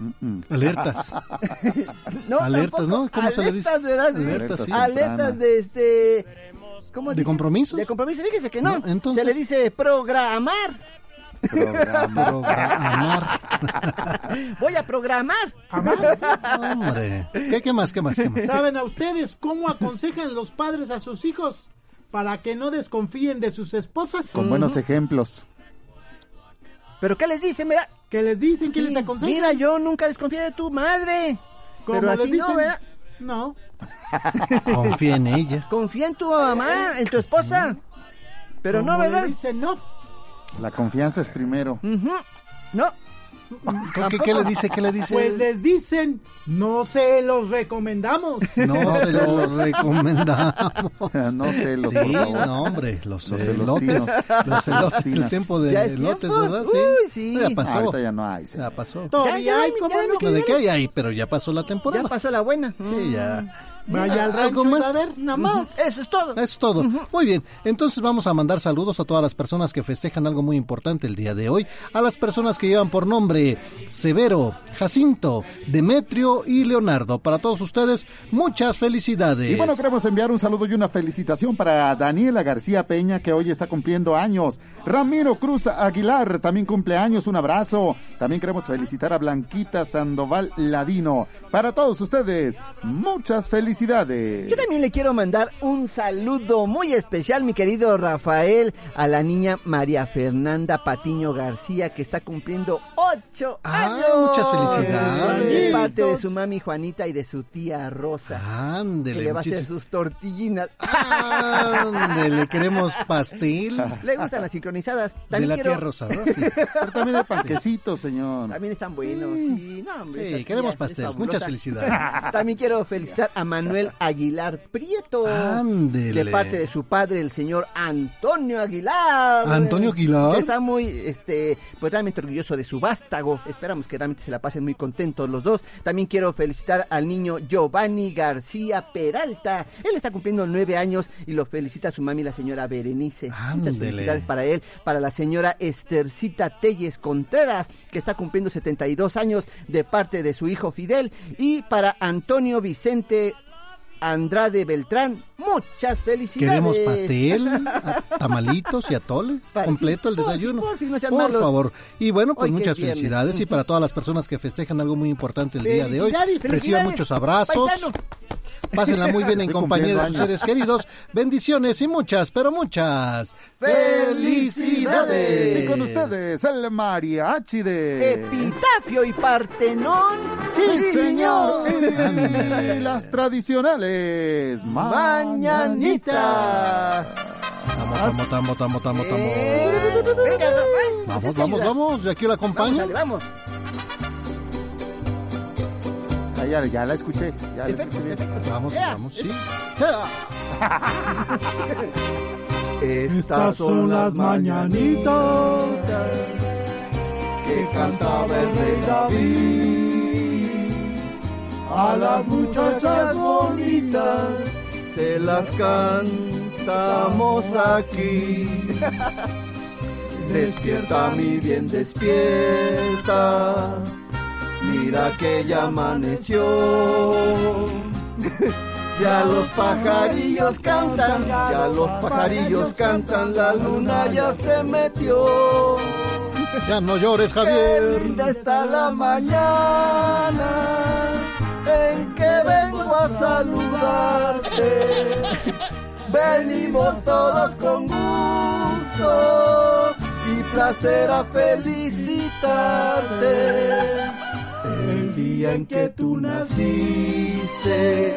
Mm-mm. Mm-mm. Alertas. *laughs* No, Alertas, tampoco. ¿no? ¿Cómo se le dice? Alertas, ¿verdad? Sí. Alertas, sí. Alertas de este... ¿Cómo ¿De compromiso? De compromiso, fíjese que no. No, entonces- Se le dice programar. Programa. Programar. *laughs* Voy a programar. Hombre. ¿Qué, ¿Qué más? ¿Qué más? ¿Qué más? ¿Saben a ustedes cómo aconsejan los padres a sus hijos para que no desconfíen de sus esposas? Con buenos ejemplos. ¿Pero qué les dice? Mira, ¿Qué les dicen? ¿Qué sí, les aconsejan? mira, yo nunca desconfié de tu madre. ¿Cómo Pero les así no, dicen? ¿verdad? No. *laughs* Confía en ella. Confía en tu mamá, en tu esposa. Pero no, ¿Cómo le ¿verdad? dicen no? La confianza es primero. No. ¿Qué, qué le dice? ¿Qué le dice? Pues les dicen, *laughs* no se los recomendamos. No se los recomendamos. no sé los Sí, no, hombre, los Los elotes. Los elotes, el tiempo de ¿Ya es elotes, tiempo? ¿verdad? Uy, sí. Ya pasó. Ahorita ya no hay. sí. Ya pasó. Todavía Ya, ya, hay, ya, ¿cómo ya, no? ¿De qué hay ahí? Pero ya pasó la temporada. Ya pasó la buena. Sí, ya. Vaya al ¿Algo rancho y más? a ver, nada más. Eso es todo. Eso es todo. Muy bien, entonces vamos a mandar saludos a todas las personas que festejan algo muy importante el día de hoy. A las personas que llevan por nombre Severo, Jacinto, Demetrio y Leonardo. Para todos ustedes, muchas felicidades. Y bueno, queremos enviar un saludo y una felicitación para Daniela García Peña, que hoy está cumpliendo años. Ramiro Cruz Aguilar también cumple años, un abrazo. También queremos felicitar a Blanquita Sandoval Ladino. Para todos ustedes, muchas felicidades. Yo también le quiero mandar un saludo muy especial, mi querido Rafael, a la niña María Fernanda Patiño García, que está cumpliendo ocho Ah, años. muchas felicidades. De parte de su mami Juanita y de su tía Rosa. que Ándele, le va a hacer sus tortillinas. Ándele, queremos pastel. Le gustan las sincronizadas. De También la quiero... tía Rosa. Sí. Pero también hay panquecitos, señor. También están buenos, sí. No, hombre, Sí, queremos pastel. Muchas felicidades. También quiero felicitar a Manuel Aguilar Prieto. Ándele. De parte de su padre, el señor Antonio Aguilar. ¿Antonio Aguilar? Que está muy, este, pues realmente orgulloso de su vástago. Esperamos que realmente se la pasen muy contentos los dos. También quiero felicitar al niño Giovanni García Peralta. Él está cumpliendo nueve años y lo felicita a su mami, la señora Berenice. Muchas Ándele. felicidades para él, para la señora Estercita Telles Contreras, que está cumpliendo 72 años de parte de su hijo Fidel, y para Antonio Vicente Andrade Beltrán, muchas felicidades. Queremos *laughs* pastel, a- tamalitos y atole, Para- completo el sí, desayuno. por fin, no sean Por malos. favor. Y bueno, pues Hoy muchas viernes. felicidades y para todas las personas que festejan algo muy importante el día de hoy. Reciban muchos abrazos. paisano. Pásenla muy bien *laughs* en compañía de sus seres queridos. Bendiciones y muchas, pero muchas felicidades. Y con ustedes, el mariachi de... Epitafio y Partenón. Sí, señor. Y las tradicionales. Mañanita. Vamos, vamos, vamos, vamos, vamos, vamos. Eh, venga, Vamos, vamos, vamos. De aquí la dale, vamos. Ah, ya, ya la escuché. Ya la escuché. Vamos, vamos, sí. *laughs* Estas son las mañanitas que cantaba el rey David. A las muchachas bonitas se las cantamos aquí. *laughs* Despierta mi bien, despierta. Mira que ya amaneció. *laughs* Ya los pajarillos cantan, ya los pajarillos cantan, la luna ya se metió. Ya no llores, Qué Javier. linda está la mañana en que vengo a saludarte. *laughs* Venimos todos con gusto y placer a felicitarte. El día en que tú naciste, *laughs*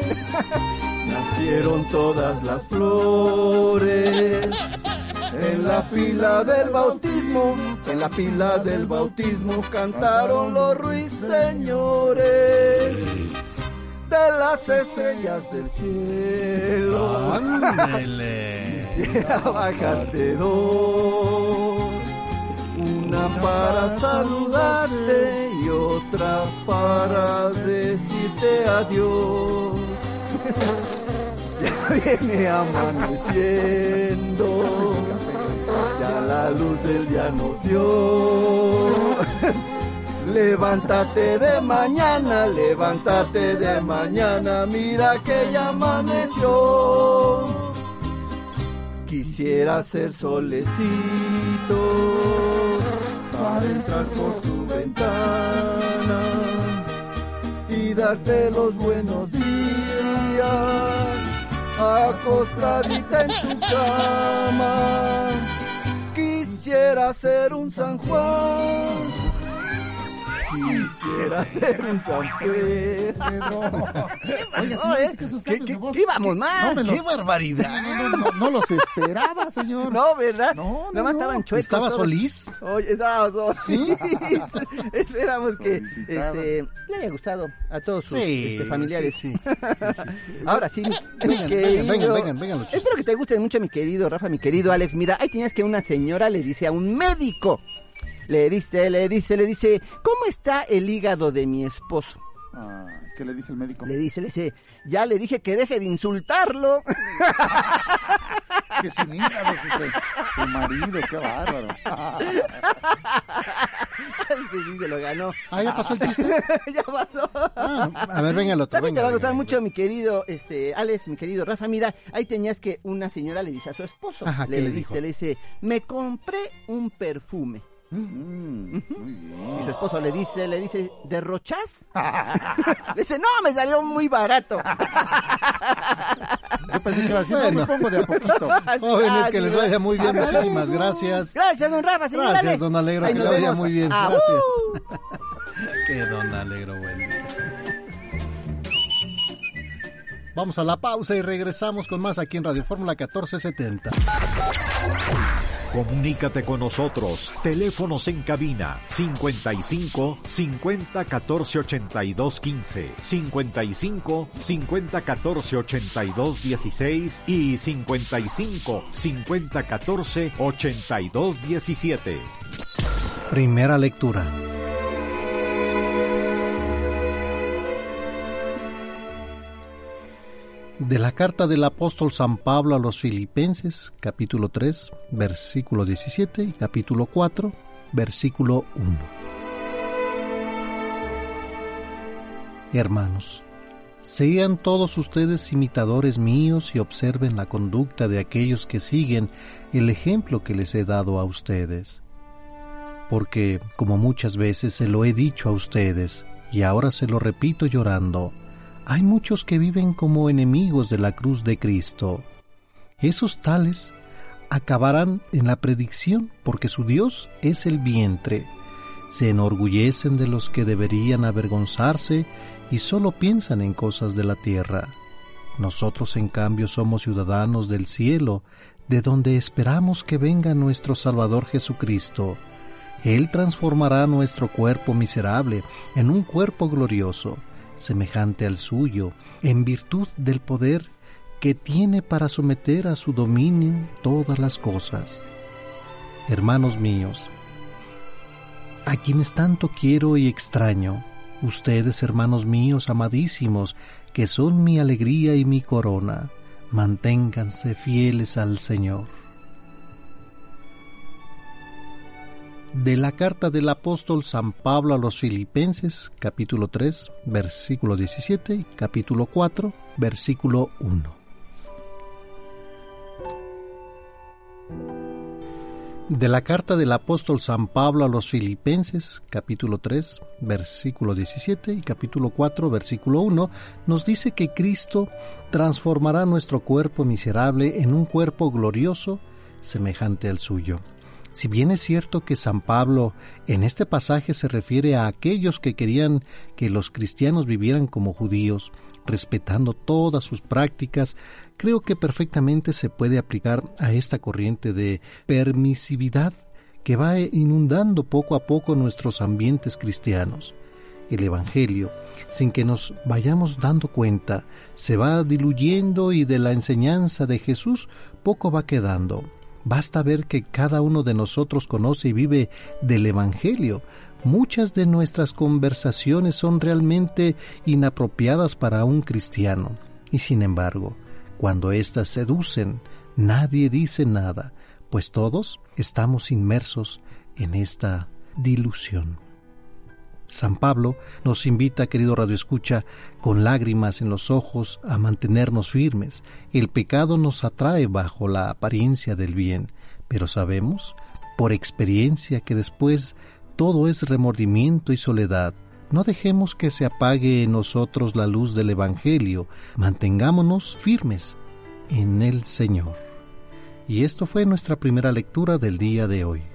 nacieron todas las flores. En la pila del bautismo, en la pila del bautismo cantaron los ruiseñores de las estrellas del cielo. Ándele. Quisiera bajarte dos, una para saludarte y otra para decirte adiós. *laughs* Ya viene amaneciendo, ya la luz del día nos dio. Levántate de mañana, levántate de mañana, mira que ya amaneció. Quisiera ser solecito para entrar por tu ventana y darte los buenos días, acostadita en tu cama. Quisiera ser un San Juan Quisiera ser un San Pedro. *laughs* Oiga, sí, No, es que sus ¿Qué- qué- de voz- íbamos mal? me ¡Qué barbaridad! *laughs* No, no, no, no los esperaba, señor. No, ¿verdad? No, no, Nada más no. estaban chuecos. ¿Estaba todos. Solís? Oye, estaba Solís. ¿Sí? *laughs* Esperamos que este, le haya gustado a todos sus Sí, este, familiares. sí, sí. Ahora sí, Vengan, querido- vengan, vengan, vengan los. Espero que te gusten mucho, mi querido Rafa, mi querido Alex. Mira, ahí tenías que una señora le dice a un médico. Le dice, le dice, le dice, ¿cómo está el hígado de mi esposo? Ah, ¿Qué le dice el médico? Le dice, le dice, ya le dije que deje de insultarlo. Es que sin hígado, su, su marido, qué bárbaro. Es que sí se lo ganó. Ah, ¿ya pasó el chiste? *laughs* ya pasó. Ah, a ver, venga el otro. También venga, te va a gustar venga. mucho, mi querido este Alex, mi querido Rafa. Mira, ahí tenías que una señora le dice a su esposo. Ajá, ¿qué le, le dice, dijo? le dice, me compré un perfume. Mm, muy Y su esposo le dice, le dice, ¿derrochas? *laughs* le dice, no, me salió muy barato. Yo pensé que iba a decir, Bueno. no me pongo de a poquito. *laughs* Jóvenes, que les vaya muy bien. Muchísimas gracias. Gracias, don Rafa, señor Gracias, don Alegro, Ahí que le vaya muy bien. Ah, Gracias. uh. Qué don Alegro, bueno. Vamos a la pausa y regresamos con más aquí en Radio Fórmula 1470. Comunícate con nosotros. Teléfonos en cabina 55 50 14 82 15, 55 50 14 82 16 y 55 50 14 82 17. Primera lectura. De la carta del apóstol San Pablo a los Filipenses, capítulo 3, versículo 17 y capítulo 4, versículo 1. Hermanos, sean todos ustedes imitadores míos y observen la conducta de aquellos que siguen el ejemplo que les he dado a ustedes porque, como muchas veces se lo he dicho a ustedes, y ahora se lo repito llorando, hay muchos que viven como enemigos de la cruz de Cristo. Esos tales acabarán en la predicción porque su Dios es el vientre. Se enorgullecen de los que deberían avergonzarse y solo piensan en cosas de la tierra. Nosotros, en cambio, somos ciudadanos del cielo, de donde esperamos que venga nuestro Salvador Jesucristo. Él transformará nuestro cuerpo miserable en un cuerpo glorioso, semejante al suyo, en virtud del poder que tiene para someter a su dominio todas las cosas. Hermanos míos, a quienes tanto quiero y extraño, ustedes, hermanos míos amadísimos, que son mi alegría y mi corona, manténganse fieles al Señor. De la carta del apóstol San Pablo a los Filipenses, capítulo 3, versículo 17, y capítulo 4, versículo 1. De la carta del apóstol San Pablo a los Filipenses, capítulo 3, versículo 17 y capítulo 4, versículo 1, nos dice que Cristo transformará nuestro cuerpo miserable en un cuerpo glorioso semejante al suyo. Si bien es cierto que San Pablo en este pasaje se refiere a aquellos que querían que los cristianos vivieran como judíos, respetando todas sus prácticas, creo que perfectamente se puede aplicar a esta corriente de permisividad que va inundando poco a poco nuestros ambientes cristianos. El Evangelio, sin que nos vayamos dando cuenta, se va diluyendo y de la enseñanza de Jesús poco va quedando. Basta ver que cada uno de nosotros conoce y vive del Evangelio. Muchas de nuestras conversaciones son realmente inapropiadas para un cristiano. Y sin embargo, cuando éstas seducen, nadie dice nada, pues todos estamos inmersos en esta dilución. San Pablo nos invita, querido Radio Escucha, con lágrimas en los ojos a mantenernos firmes. El pecado nos atrae bajo la apariencia del bien, pero sabemos, por experiencia, que después todo es remordimiento y soledad. No dejemos que se apague en nosotros la luz del Evangelio, mantengámonos firmes en el Señor. Y esto fue nuestra primera lectura del día de hoy.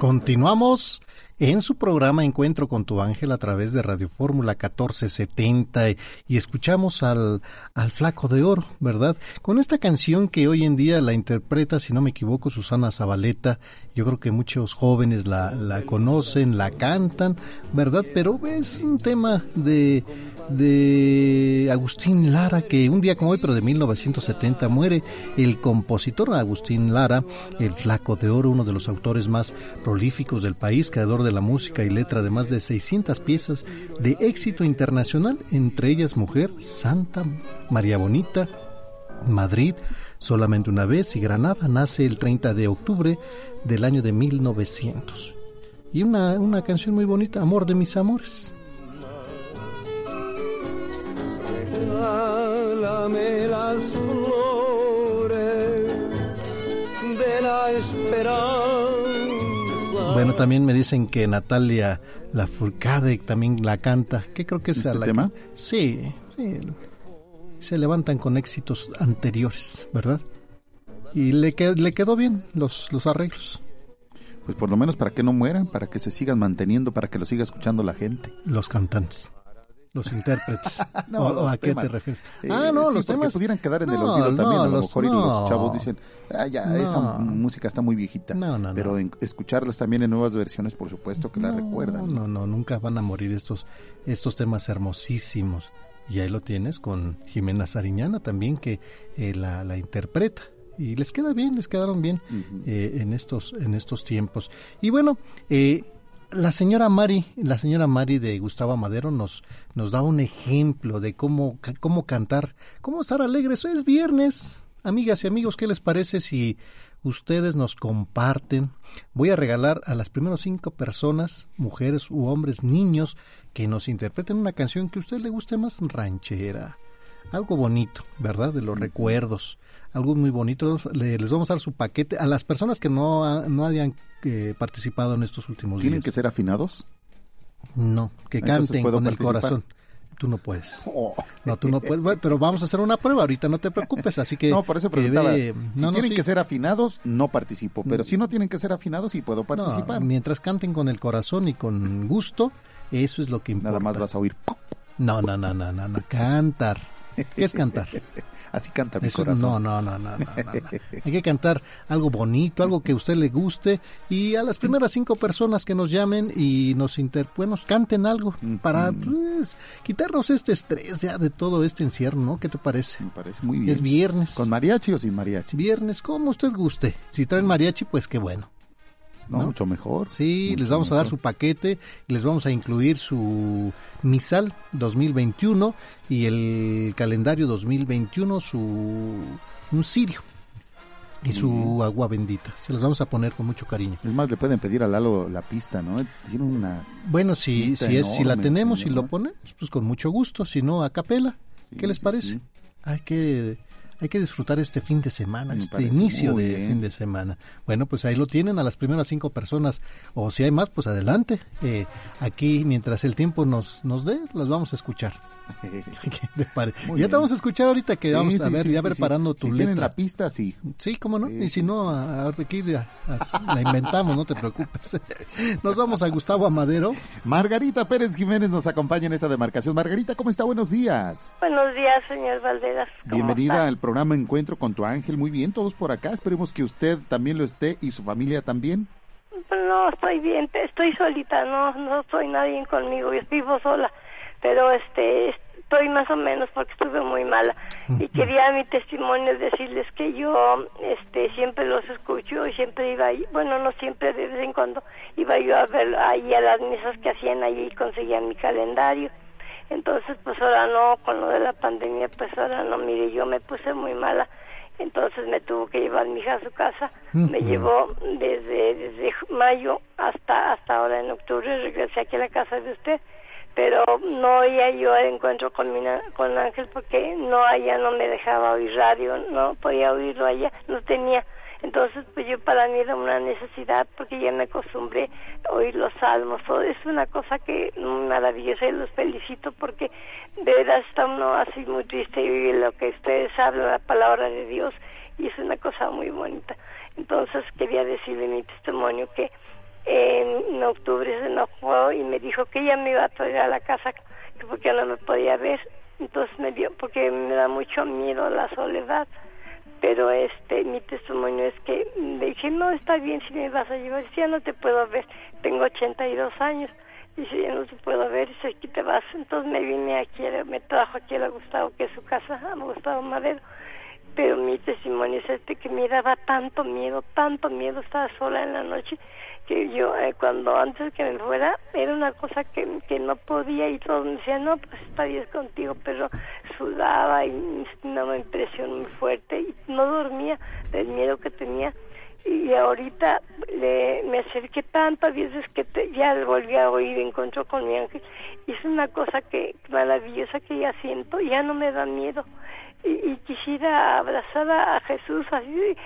Continuamos en su programa Encuentro con tu ángel a través de Radio Fórmula 1470 y escuchamos al, al Flaco de Oro, ¿verdad? Con esta canción que hoy en día la interpreta, si no me equivoco, Susana Zabaleta. Yo creo que muchos jóvenes la, la conocen, la cantan, ¿verdad? Pero es un tema de, de Agustín Lara, que un día como hoy, pero de 1970, muere el compositor Agustín Lara, el Flaco de Oro, uno de los autores más prolíficos del país, creador de la música y letra de más de 600 piezas de éxito internacional, entre ellas Mujer, Santa, María Bonita, Madrid, solamente una vez y Granada nace el 30 de octubre del año de 1900. Y una, una canción muy bonita, Amor de mis amores. las flores de la esperanza. Bueno, también me dicen que Natalia Lafourcade también la canta. ¿Qué creo que es ¿Este la tema? Sí, sí. Se levantan con éxitos anteriores, ¿verdad? Y le, que- le quedó bien los, los arreglos. Pues por lo menos para que no mueran, para que se sigan manteniendo, para que lo siga escuchando la gente. Los cantantes. Los intérpretes. *laughs* No, ¿O- los ¿A qué te temas. refieres? Eh, ah, no, sí, los temas. pudieran quedar en el No, olvido también, no, a lo los- mejor, y los chavos dicen, ah, ya, esa música está muy viejita. No, no, no. Pero en- escucharlas también en nuevas versiones, por supuesto que la recuerdan. No, no, nunca van a morir estos, estos temas hermosísimos. Y ahí lo tienes con Jimena Sariñana también, que eh, la, la interpreta. Y les queda bien, les quedaron bien eh, en, estos, en estos tiempos. Y bueno, eh, la señora Mari, la señora Mari de Gustavo Madero nos, nos da un ejemplo de cómo, cómo cantar, cómo estar alegres. Es viernes, amigas y amigos, ¿qué les parece si ustedes nos comparten? Voy a regalar a las primeras cinco personas, mujeres u hombres, niños, que nos interpreten una canción que a usted le guste más ranchera. Algo bonito, ¿verdad? De los recuerdos. Algo muy bonito. Le- les vamos a dar su paquete a las personas que no, no hayan eh, participado en estos últimos ¿Tienen días. que ser afinados? No, que Entonces, canten ¿puedo con el corazón. Tú no puedes. *laughs* No, tú no puedes. Pero vamos a hacer una prueba. Ahorita no te preocupes. Así que. *laughs* No, por eso preguntaba. si no, no, tienen sí. que ser afinados, no participo. Pero si no tienen que ser afinados, sí puedo No, participar. mientras canten con el corazón y con gusto, eso es lo que importa. Nada más vas a oír. No, no, no, no, no, no. Cantar. ¿Qué es cantar? *laughs* Así canta mi Eso- corazón. No, no, no, no, no, no, no. *laughs* Hay que cantar algo bonito, algo que a usted le guste y a las primeras cinco personas que nos llamen y nos inter, bueno, nos canten algo para pues, quitarnos este estrés ya de todo este encierro, ¿no? ¿Qué te parece? Me parece muy bien. Es viernes. ¿Con mariachi o sin mariachi? Viernes, como usted guste. Si traen mariachi, pues qué bueno. No, ¿no? mucho mejor. Sí, Mucho les vamos a dar su paquete y les vamos a incluir su misal 2021 y el calendario 2021, su un cirio y su agua bendita. Se los vamos a poner con mucho cariño. Es más, le pueden pedir a Lalo la pista, ¿no? Tiene una... Bueno, si, si, es, si la tenemos y señor. lo ponemos, pues con mucho gusto. Si no, a capela. ¿Qué les sí, parece? sí. Hay que hay que disfrutar este fin de semana, Me este inicio de bien. fin de semana. Bueno, pues ahí lo tienen a las primeras cinco personas. O si hay más, pues adelante. Eh, aquí, mientras el tiempo nos, nos dé, las vamos a escuchar. *laughs* ¿Qué te ya bien. te vamos a escuchar ahorita que vamos Sí, a sí, ver, sí, ya sí, preparando sí. tu Si letra. tienen la pista, sí. Sí, cómo no. Sí, y si sí, no, a- a- aquí a- a- la inventamos, no te preocupes. *laughs* Nos vamos a Gustavo Amadero. Margarita Pérez Jiménez nos acompaña en esta demarcación. Margarita, ¿cómo está? Buenos días. Buenos días, señor Valderas. ¿Cómo Bienvenida está? al programa Encuentro con tu ángel. Muy bien, todos por acá. Esperemos que usted también lo esté y su familia también. No, estoy bien, estoy solita, no, no soy nadie conmigo, yo vivo sola, pero este, estoy más o menos porque estuve muy mala. Y quería mi testimonio decirles que yo, este, siempre los escucho y siempre iba, ahí- bueno, no siempre, de vez en cuando iba yo a ver ahí a las misas que hacían allí y conseguían mi calendario. Entonces, pues ahora no, con lo de la pandemia, pues ahora no, mire, yo me puse muy mala. Entonces me tuvo que llevar mi hija a su casa. Me llevó desde desde mayo hasta hasta ahora en octubre. Regresé aquí a la casa de usted pero no iba yo al encuentro con mi con Ángel porque no allá no me dejaba oír radio no podía oírlo allá no tenía. Entonces pues yo para mí era una necesidad porque ya me acostumbré a oír los salmos todo es una cosa que maravillosa y los felicito porque de verdad está uno así muy triste y lo que ustedes hablan la palabra de Dios y es una cosa muy bonita. Entonces quería decirle mi testimonio que en octubre se enojó y me dijo que ella me iba a traer a la casa porque no me podía ver. Entonces me dio, porque me da mucho miedo la soledad. Pero este, mi testimonio es que le dije, no, está bien si me vas a llevar. Si ya no te puedo ver, tengo 82 años. Dice, ya no te puedo ver, dice, aquí te vas. Entonces me vine aquí, me trajo aquí a Gustavo, que es su casa, a Gustavo Madero. Pero mi testimonio es este, que me daba tanto miedo, tanto miedo, estaba sola en la noche que yo eh, cuando antes que me fuera era una cosa que, que no podía y todos me decían no pues está contigo pero sudaba y una impresión muy fuerte y no dormía del miedo que tenía. Y ahorita le, me acerqué tantas veces que ya volví a oír encontró con mi ángel. Y es una cosa que maravillosa que ya siento ya no me da miedo y, quisiera abrazar a Jesús así,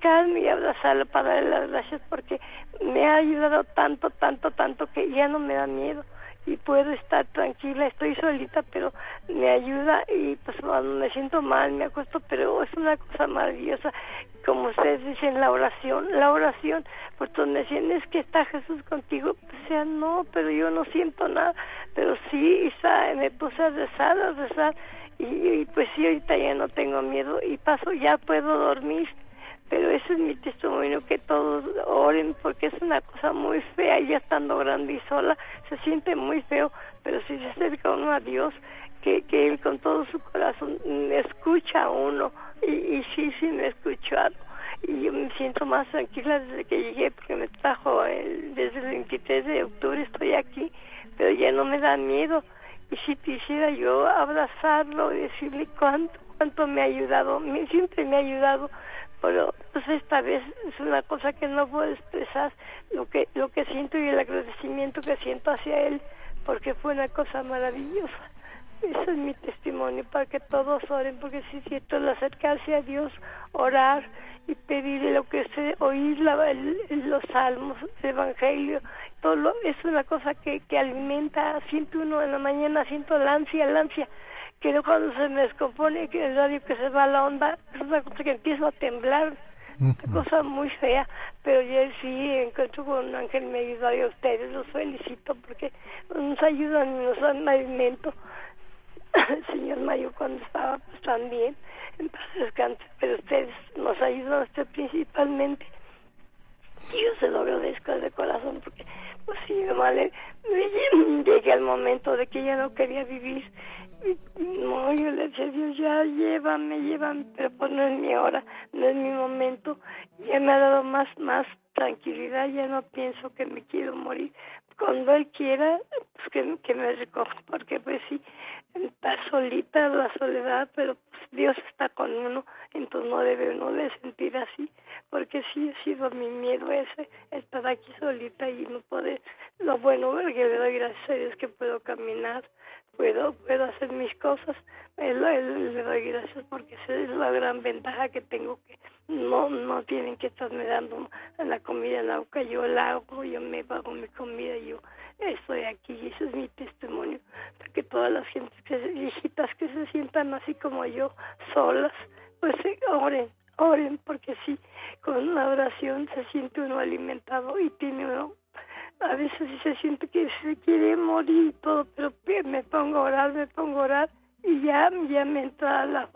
calma y abrazarlo para darle las gracias porque me ha ayudado tanto, tanto, tanto que ya no me da miedo y puedo estar tranquila, estoy solita, pero me ayuda y pues cuando me siento mal me acuesto, pero es una cosa maravillosa, como ustedes dicen, la oración, la oración, pues me decían, que está Jesús contigo, pues sea, no, pero yo no siento nada, pero sí, Isa, me puse a rezar, a rezar, y, pues sí, ahorita ya no tengo miedo. Y paso, ya puedo dormir. Pero ese es mi testimonio, que todos oren, porque es una cosa muy fea, ya estando grande y sola, se siente muy feo, pero si se acerca uno a Dios, que, que Él con todo su corazón escucha a uno, y, y sí, sí me escuchado y yo me siento más tranquila desde que llegué porque me trajo el, desde el 23 de octubre estoy aquí. Pero ya no me da miedo y si quisiera yo abrazarlo y decirle cuánto, cuánto me ha ayudado, me, siempre me ha ayudado, pero pues esta vez es una cosa que no puedo expresar lo que, lo que siento y el agradecimiento que siento hacia él, porque fue una cosa maravillosa. Ese es mi testimonio para que todos oren, porque si es cierto el acercarse a Dios, orar, y pedirle lo que se oír la, los salmos, el evangelio, todo lo, es una cosa que, que alimenta, siente uno en la mañana, siento la ansia, la ansia, que cuando se me descompone, que el radio que se va a la onda, es una cosa que empiezo a temblar, una cosa muy fea, pero yo sí encuentro con un ángel me ayuda a ustedes, los felicito porque nos ayudan y nos dan alimento. *laughs* El señor Mario cuando estaba pues también en paz descanse, pero ustedes nos ayudan usted principalmente. Y yo se lo agradezco de corazón porque, pues sí, nomás *laughs* le, llegué al momento de que ya no quería vivir. no, yo le decía, Dios, ya llévame, llévame, pero pues no es mi hora, no es mi momento. Ya me ha dado más, más tranquilidad, ya no pienso que me quiero morir. Cuando Él quiera, pues que, me recoja, porque pues sí, está solita la soledad, pero pues Dios está con uno, entonces no debe uno de sentir así, porque sí ha sido mi miedo ese, estar aquí solita y no poder, lo bueno que le doy gracias a Dios que puedo caminar, puedo, puedo hacer mis cosas, le doy gracias porque esa es la gran ventaja que tengo que no no tienen que estarme dando la comida en la boca, yo la hago, yo me pago mi comida, yo estoy aquí y ese es mi testimonio para que todas las gentes que viejitas que se sientan así como yo solas pues oren oren porque sí con la oración se siente uno alimentado y tiene uno a veces sí se siente que se quiere morir y todo pero me pongo a orar me pongo a orar y ya ya me entra la,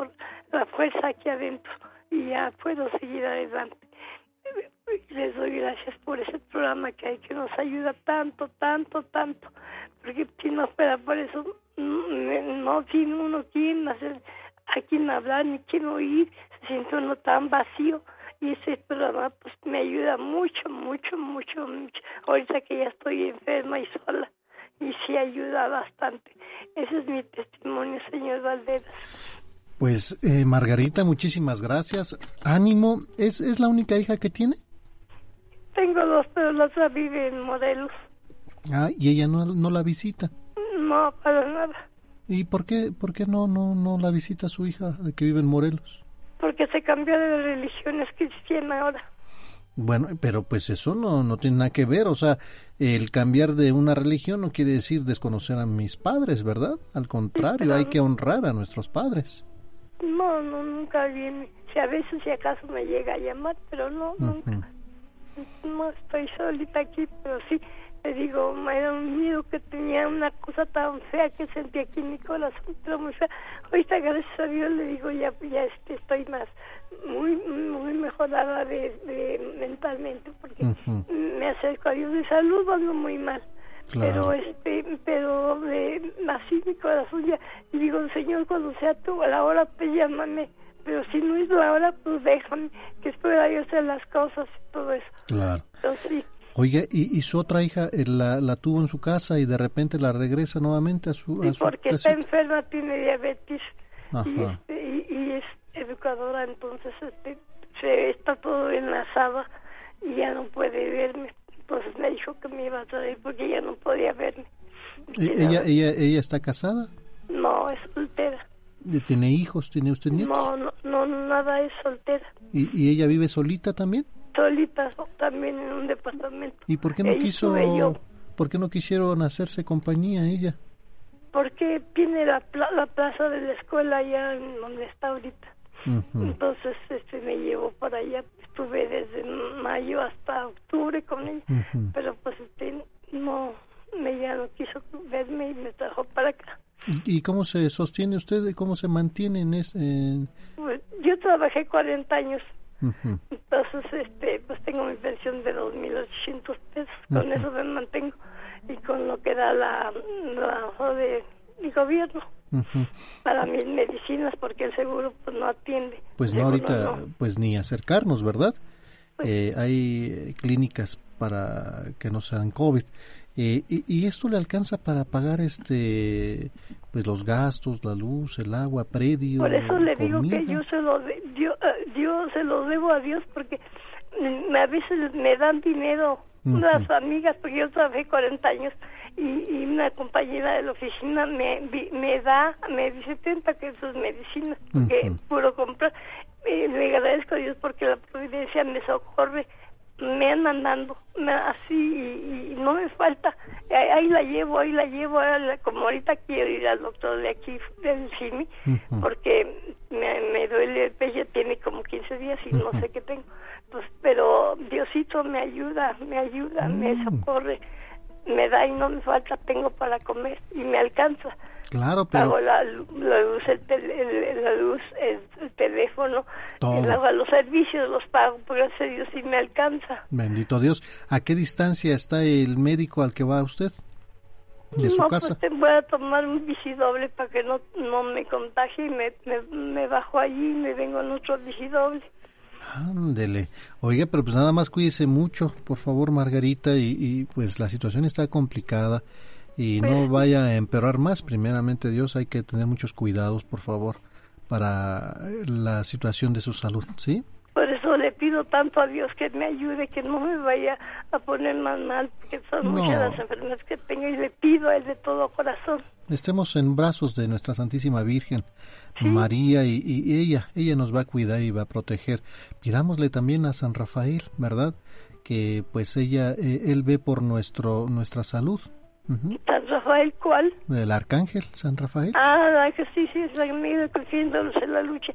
la fuerza aquí adentro y ya puedo seguir adelante. Les doy gracias por ese programa que hay que nos ayuda tanto, tanto, tanto, porque si no fuera por eso, no tiene uno quien hacer, a quien hablar ni quien oír, se siente uno tan vacío y ese programa pues me ayuda mucho, mucho, mucho, mucho, ahorita que ya estoy enferma y sola y sí ayuda bastante. Ese es mi testimonio, señor Valderas. Pues eh, Margarita, muchísimas gracias. Ánimo, ¿Es, ¿es la única hija que tiene? Tengo dos, pero la otra vive en Modelos. Ah, ¿y ella no, no la visita? No, para nada. ¿Y por qué, por qué no, no, no la visita su hija de que vive en Morelos? Porque se cambió de religiones cristiana ahora. Bueno, pero pues eso no, no tiene nada que ver, o sea, el cambiar de una religión no quiere decir desconocer a mis padres, ¿verdad? Al contrario, hay que honrar a nuestros padres. No, no, nunca viene. Si a veces si acaso me llega a llamar, pero no, nunca. no estoy solita aquí, pero sí, le digo, un miedo que tenía una cosa tan fea que sentía aquí en mi corazón, pero muy fea. Ahorita, gracias a Dios, le digo, ya, ya este, estoy más, muy, muy mejorada de, de mentalmente, porque me acerco a Dios de salud, ando muy mal. Pero este, pero de, así mi corazón ya, y digo, Señor, cuando sea tú a la hora, pues llámame pero si no es la hora, pues déjame, que pueda yo hacer las cosas y todo eso. Claro. Entonces, Oye, ¿y, su otra hija eh, la, la, tuvo en su casa y de repente la regresa nuevamente a su, sí, a su porque está enferma, tiene diabetes y, este, y, y es educadora, entonces este, se está todo enlazada y ya no puede verme. Entonces me dijo que me iba a traer porque ya no podía verme. ¿E- ¿Ella, ella, ¿Ella está casada? No, es soltera. ¿Tiene hijos? ¿Tiene usted nietos? No, no, no, nada, es soltera. ¿Y, y ella vive solita también? Solita, también en un departamento. ¿Y por qué no Ahí quiso, yo. por qué no quisieron hacerse compañía ella? Porque tiene la, pla- la plaza de la escuela allá en donde está ahorita. Entonces este me llevó para allá. Estuve desde mayo hasta octubre con ella. Pero pues este no, me ya no quiso verme y me trajo para acá. ¿Y cómo se sostiene usted? ¿Cómo se mantiene en ese...? Pues, yo trabajé 40 años. Entonces, este, pues tengo mi pensión de 2.800 pesos. Con eso me mantengo. Y con lo que da la, la de mi gobierno para mis medicinas, porque el seguro pues no atiende. Pues no ahorita, no. pues ni acercarnos, ¿verdad? Pues Eh, hay clínicas para que no sean COVID. Eh, y, y esto le alcanza para pagar este pues los gastos, la luz, el agua, predio, Por eso le digo que yo se lo, de- yo, eh, yo se lo debo a Dios porque mm, a veces me dan dinero Ujú. unas amigas, porque yo trabajé 40 años y, y una compañera de la oficina me, me da, me dice, tenta que sus medicinas, porque Ujú. puro comprar. Eh, le agradezco a Dios porque la providencia me socorre me han mandando me- así y, y no me falta ahí, ahí la llevo ahí la llevo ahí la- como ahorita quiero ir al doctor de aquí del CIMI Ujú. porque me, me duele el pecho tiene como 15 días y no sé qué tengo pues pero Diosito me ayuda me ayuda me Mm. socorre me da y no me falta tengo para comer y me alcanza Claro, pero pago la, la luz, el, el- la luz, el, el teléfono, Todo. el agua, los servicios los pago, por gracias a Dios sí me alcanza. bendito Dios, ¿a qué distancia está el médico al que va usted? De su no, casa. pues te voy a tomar un bicidoble para que no, no me contagie y me, me, me bajo allí y me vengo en otro bicidoble. Ándele. Oiga, pero pues nada más cuídese mucho, por favor, Margarita, y, y, pues la situación está complicada y no vaya a empeorar más. Primeramente, Dios, hay que tener muchos cuidados, por favor, para la situación de su salud, ¿sí? Por eso le pido tanto a Dios que me ayude, que no me vaya a poner más mal, porque son No. muchas las enfermedades que tengo y le pido a Él de todo corazón. Estemos en brazos de nuestra Santísima Virgen, María, y, y ella, ella nos va a cuidar y va a proteger. Pidámosle también a San Rafael, ¿verdad? Que pues ella, eh, él ve por nuestro, nuestra salud. Ujú. San Rafael, ¿cuál? El arcángel, San Rafael. Ah, que sí, sí, es la amiga cogiéndolos en la lucha.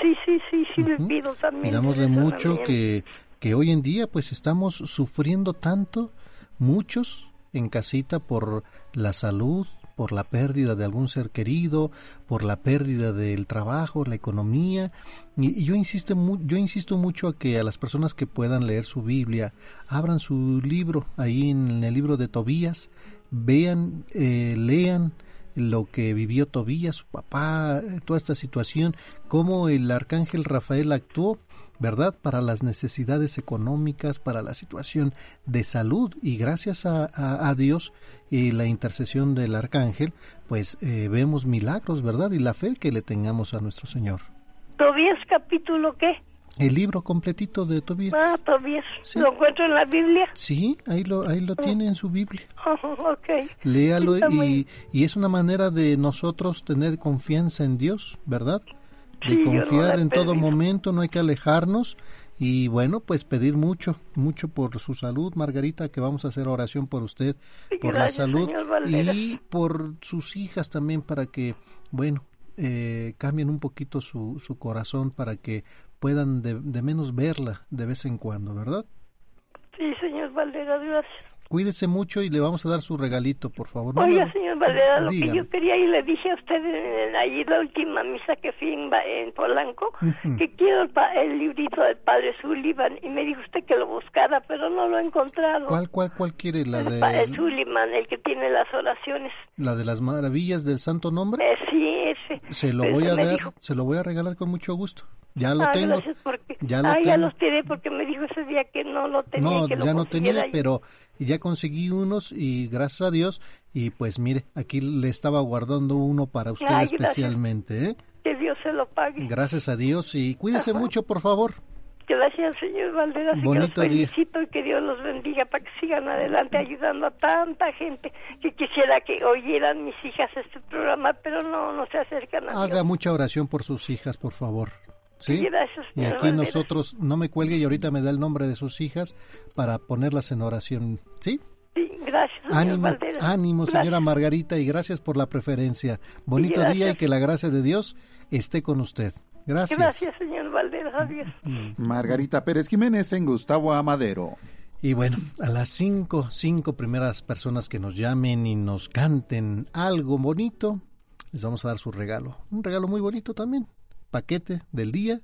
Sí, sí, sí, sí, le pido también. La mucho que, que hoy en día pues estamos sufriendo tanto, muchos en casita por la salud, por la pérdida de algún ser querido, por la pérdida del trabajo, la economía. Y, y yo, insisto, mu- yo insisto mucho a que a las personas que puedan leer su Biblia, abran su libro ahí en el libro de Tobías, vean, eh, lean lo que vivió Tobías, su papá, eh, toda esta situación, cómo el arcángel Rafael actuó, ¿verdad? Para las necesidades económicas, para la situación de salud y gracias a, a- Dios y la intercesión del arcángel, pues eh, vemos milagros, ¿verdad? Y la fe que le tengamos a nuestro Señor. ¿Tobías capítulo qué? El libro completito de Tobías. Ah, Tobías. Sí. ¿Lo encuentro en la Biblia? Sí, ahí lo, ahí lo tiene en su Biblia. *laughs* Oh, ok. Léalo muy- y, y es una manera de nosotros tener confianza en Dios, ¿verdad? De Sí, yo no confiar en todo momento, no hay que alejarnos y bueno, pues pedir mucho, mucho por su salud, Margarita, que vamos a hacer oración por usted, por Gracias, la salud y por sus hijas también para que, bueno, eh, cambien un poquito su, su corazón para que puedan de, de menos verla de vez en cuando, ¿verdad? Sí, señor Valderas, gracias. Cuídese mucho y le vamos a dar su regalito, por favor. Oiga, señor Valera, lo que yo quería y le dije a usted en, allí la última misa que fui en, en Polanco, que quiero el, el, librito del Padre Sullivan y me dijo usted que lo buscara, pero no lo he encontrado. ¿Cuál, cuál, cuál quiere? La el, de... El Sullivan, el que tiene las oraciones. ¿La de las maravillas del Santo Nombre? Eh, sí, ese. Se lo voy a dar, se lo voy a regalar con mucho gusto. Ya lo ah, tengo. Porque... Ya lo ah, tengo. ya los tiré porque me dijo ese día que no lo tenía. No, que lo ya no tenía, ahí. pero ya conseguí unos y gracias a Dios. Y pues mire, aquí le estaba guardando uno para usted Ay, especialmente. ¿eh? Que Dios se lo pague. Gracias a Dios y cuídese Ajá. mucho, por favor. Gracias, señor Valderas, y que Bonito los día. felicito y que Dios los bendiga para que sigan adelante ayudando a tanta gente que quisiera que oyeran mis hijas este programa, pero no, no se acercan a Haga mucha oración por sus hijas, por favor. ¿Sí? Gracias, y aquí Valderas. nosotros, no me cuelgue y ahorita me da el nombre de sus hijas para ponerlas en oración. ¿Sí? Sí, gracias, Ánimo, Valderas. ánimo, Gracias. señora Margarita, y gracias por la preferencia. Bonito día y que la gracia de Dios esté con usted. Gracias. Gracias, señor Valderas. Adiós. Margarita Pérez Jiménez en Gustavo Amadero. Y bueno, a las cinco, cinco primeras personas que nos llamen y nos canten algo bonito, les vamos a dar su regalo. Un regalo muy bonito también. Paquete del día,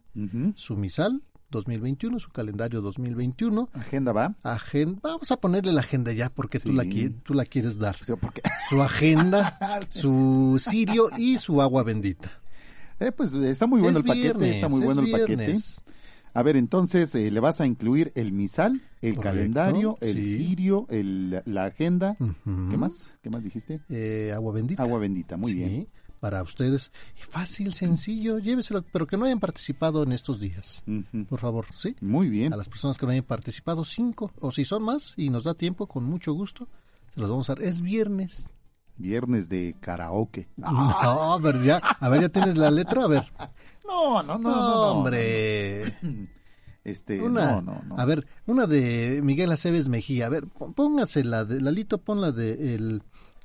su misal 2021, su calendario 2021. Agenda va. Agenda, vamos a ponerle la agenda ya porque tú, la, tú la quieres dar. porque- Su agenda, *laughs* su cirio y su agua bendita. Eh, pues está muy bueno Es el paquete, está muy es bueno el paquete. A ver, entonces eh, le vas a incluir el misal, el Correcto, calendario, el sí. cirio, el, la agenda. ¿Qué más? ¿Qué más dijiste? Eh, agua bendita. Agua bendita, muy Sí, bien. Para ustedes. Fácil, sencillo, lléveselo, pero que no hayan participado en estos días. Por favor, ¿sí? Muy bien. A las personas que no hayan participado, cinco, o si son más y nos da tiempo, con mucho gusto, se los vamos a dar. Es viernes. Viernes de karaoke. *laughs* No, a ver, ya, a ver, ya tienes la letra, a ver. No, no, no, No, no, no, hombre. *clears throat* Este, Una, no, no, no. A ver, una de Miguel Aceves Mejía. A ver, pó- póngase la de Lalito, pon la de el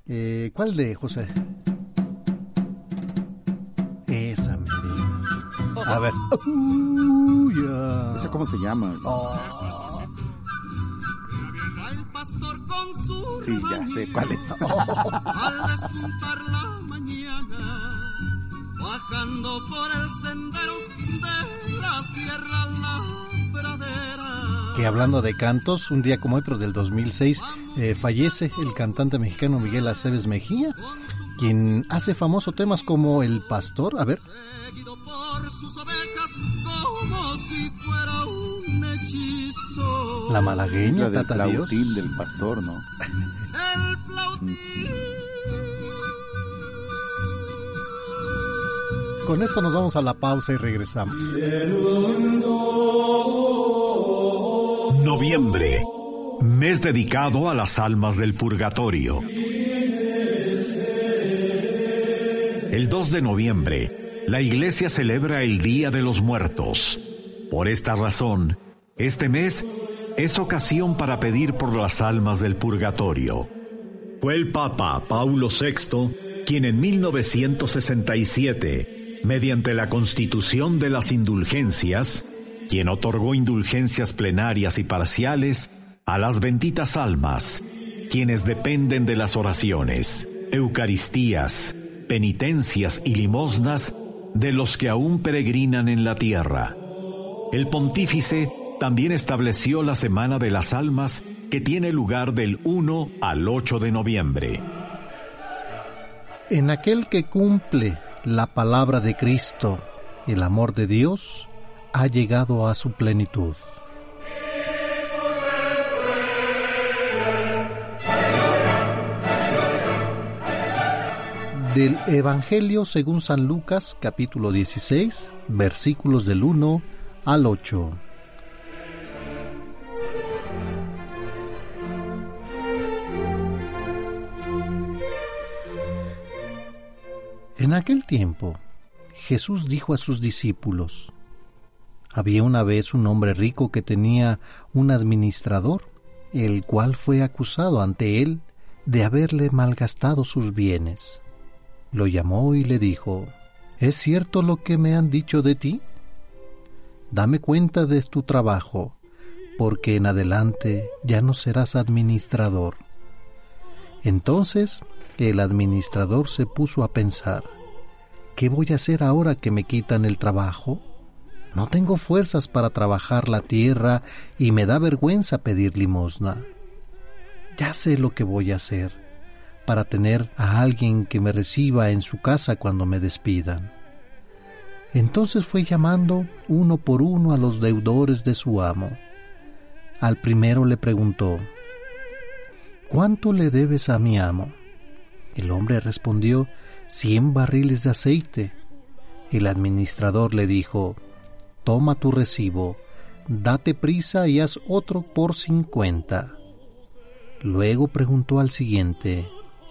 eh, ¿cuál de José? Esa, mire. A ver. Uy, ya. ¿Esa cómo se llama? Sí, ya sé cuál es. Al despuntar la mañana, bajando por el sendero de la sierra la pradera. Que hablando de cantos, un día como hoy, pero del 2006, eh, fallece el cantante mexicano Miguel Aceves Mejía, quien hace famoso temas como El Pastor. A ver. Seguido por sus ovejas como si fuera un hechizo. La malagueña, La del Tata Dios. flautín del pastor, ¿no? El flautín. Con esto nos vamos a la pausa y regresamos. Noviembre, mes dedicado a las almas del purgatorio. El 2 de noviembre, la iglesia celebra el Día de los Muertos. Por esta razón, este mes es ocasión para pedir por las almas del purgatorio. Fue el Papa Paulo VI quien en 1967, mediante la constitución de las indulgencias, quien otorgó indulgencias plenarias y parciales a las benditas almas, quienes dependen de las oraciones, eucaristías, penitencias y limosnas de los que aún peregrinan en la tierra. El pontífice también estableció la Semana de las Almas que tiene lugar del 1 al 8 de noviembre. En aquel que cumple la palabra de Cristo, el amor de Dios ha llegado a su plenitud. Del Evangelio según San Lucas, capítulo 16, versículos del 1 al 8. En aquel tiempo, Jesús dijo a sus discípulos, había una vez un hombre rico que tenía un administrador, el cual fue acusado ante él de haberle malgastado sus bienes. Lo llamó y le dijo, ¿Es cierto lo que me han dicho de ti? Dame cuenta de tu trabajo, porque en adelante ya no serás administrador. Entonces el administrador se puso a pensar, ¿qué voy a hacer ahora que me quitan el trabajo? No tengo fuerzas para trabajar la tierra y me da vergüenza pedir limosna. Ya sé lo que voy a hacer para tener a alguien que me reciba en su casa cuando me despidan. Entonces fue llamando uno por uno a los deudores de su amo. Al primero le preguntó, ¿Cuánto le debes a mi amo? El hombre respondió, cien barriles de aceite. El administrador le dijo, toma tu recibo, date prisa y haz otro por cincuenta. Luego preguntó al siguiente,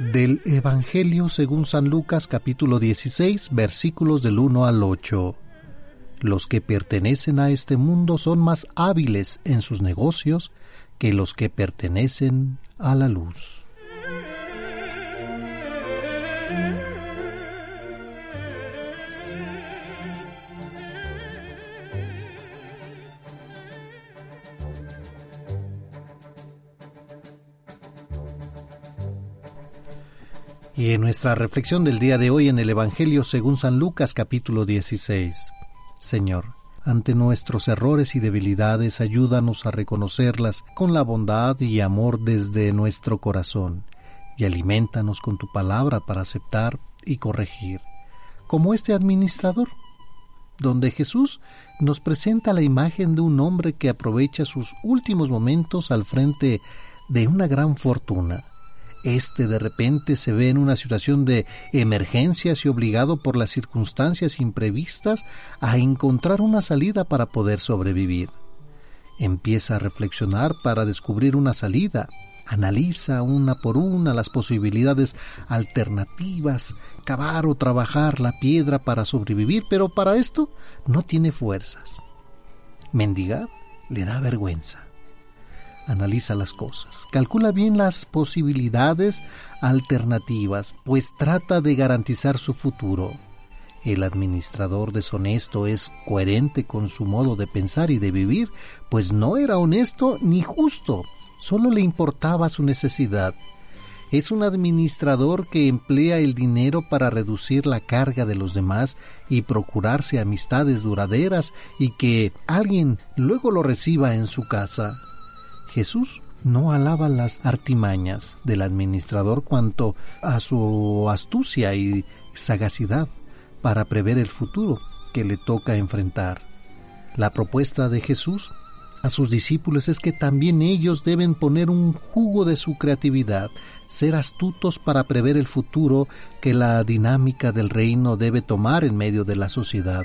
Del Evangelio según San Lucas capítulo 16 versículos del 1 al 8. Los que pertenecen a este mundo son más hábiles en sus negocios que los que pertenecen a la luz. Y en nuestra reflexión del día de hoy en el Evangelio según San Lucas capítulo 16. Señor, ante nuestros errores y debilidades ayúdanos a reconocerlas con la bondad y amor desde nuestro corazón, y alimentanos con tu palabra para aceptar y corregir, como este administrador, donde Jesús nos presenta la imagen de un hombre que aprovecha sus últimos momentos al frente de una gran fortuna este de repente se ve en una situación de emergencias y obligado por las circunstancias imprevistas a encontrar una salida para poder sobrevivir. Empieza a reflexionar para descubrir una salida, analiza una por una las posibilidades alternativas, cavar o trabajar la piedra para sobrevivir, pero para esto no tiene fuerzas. Mendigar le da vergüenza analiza las cosas, calcula bien las posibilidades alternativas, pues trata de garantizar su futuro. El administrador deshonesto es coherente con su modo de pensar y de vivir, pues no era honesto ni justo, solo le importaba su necesidad. Es un administrador que emplea el dinero para reducir la carga de los demás y procurarse amistades duraderas y que alguien luego lo reciba en su casa. Jesús no alaba las artimañas del administrador cuanto a su astucia y sagacidad para prever el futuro que le toca enfrentar. La propuesta de Jesús a sus discípulos es que también ellos deben poner un jugo de su creatividad, ser astutos para prever el futuro que la dinámica del reino debe tomar en medio de la sociedad.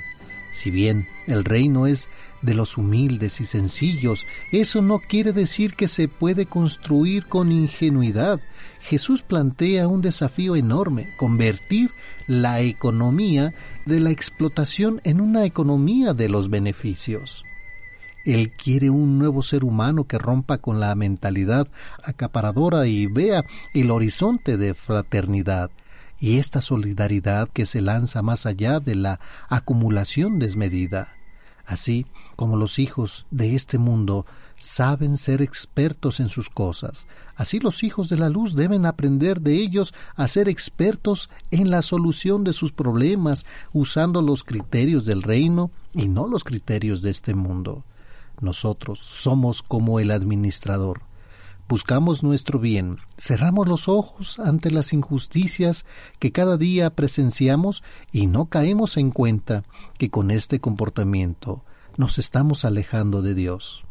Si bien el reino es de los humildes y sencillos, eso no quiere decir que se puede construir con ingenuidad. Jesús plantea un desafío enorme, convertir la economía de la explotación en una economía de los beneficios. Él quiere un nuevo ser humano que rompa con la mentalidad acaparadora y vea el horizonte de fraternidad y esta solidaridad que se lanza más allá de la acumulación desmedida. Así como los hijos de este mundo saben ser expertos en sus cosas, así los hijos de la luz deben aprender de ellos a ser expertos en la solución de sus problemas, usando los criterios del reino y no los criterios de este mundo. Nosotros somos como el administrador, buscamos nuestro bien, cerramos los ojos ante las injusticias que cada día presenciamos y no caemos en cuenta que con este comportamiento nos estamos alejando de Dios.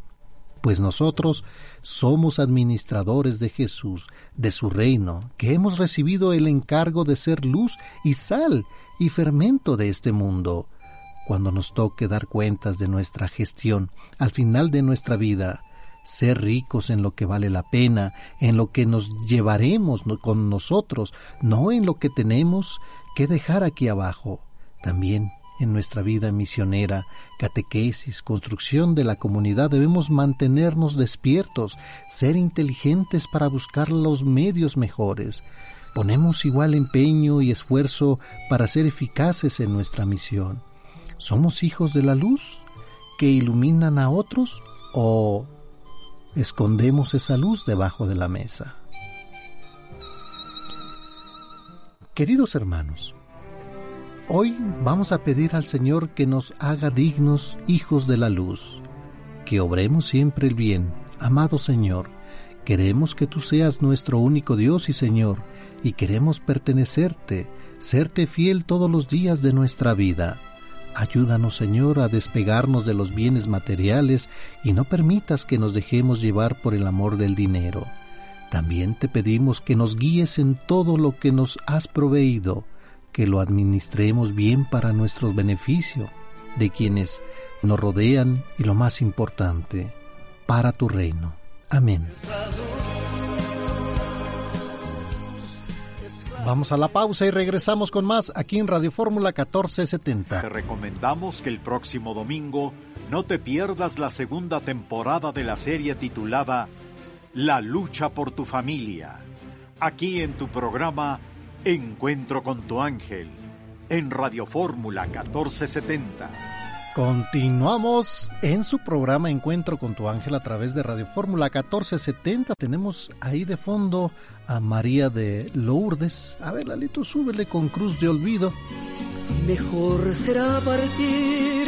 Pues nosotros somos administradores de Jesús, de su reino, que hemos recibido el encargo de ser luz y sal y fermento de este mundo. cuando nos toque dar cuentas de nuestra gestión al final de nuestra vida, ser ricos en lo que vale la pena, en lo que nos llevaremos con nosotros, no en lo que tenemos que dejar aquí abajo. También en nuestra vida misionera, catequesis, construcción de la comunidad, debemos mantenernos despiertos, ser inteligentes para buscar los medios mejores. Ponemos igual empeño y esfuerzo para ser eficaces en nuestra misión. ¿Somos hijos de la luz que iluminan a otros o escondemos esa luz debajo de la mesa. Queridos hermanos, hoy vamos a pedir al Señor que nos haga dignos hijos de la luz, que obremos siempre el bien. Amado Señor, queremos que tú seas nuestro único Dios y Señor, y queremos pertenecerte, serte fiel todos los días de nuestra vida. Ayúdanos, Señor, a despegarnos de los bienes materiales y no permitas que nos dejemos llevar por el amor del dinero. También te pedimos que nos guíes en todo lo que nos has proveído, que lo administremos bien para nuestro beneficio, de quienes nos rodean y lo más importante, para tu reino. Amén. Vamos a la pausa y regresamos con más aquí en Radio Fórmula 1470. Te recomendamos que el próximo domingo no te pierdas la segunda temporada de la serie titulada La lucha por tu familia. Aquí en tu programa Encuentro con tu ángel en Radio Fórmula 1470. Continuamos en su programa Encuentro con tu ángel a través de Radio Fórmula 1470. Tenemos ahí de fondo a María de Lourdes. A ver, Lalito, súbele con Cruz de Olvido. Mejor será partir,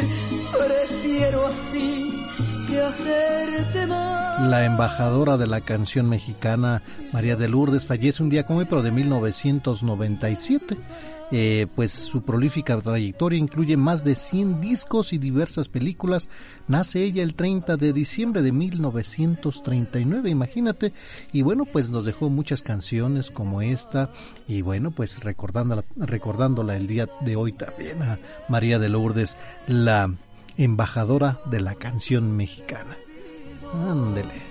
prefiero así que hacerte mal. La embajadora de la canción mexicana, María de Lourdes, fallece un día como hoy, pero de 1997 eh, pues su prolífica trayectoria incluye más de 100 discos y diversas películas. Nace ella el 30 de diciembre de 1939, imagínate. Y bueno, pues nos dejó muchas canciones como esta. Y bueno, pues recordándola, recordándola el día de hoy también a María de Lourdes, la embajadora de la canción mexicana. Ándele.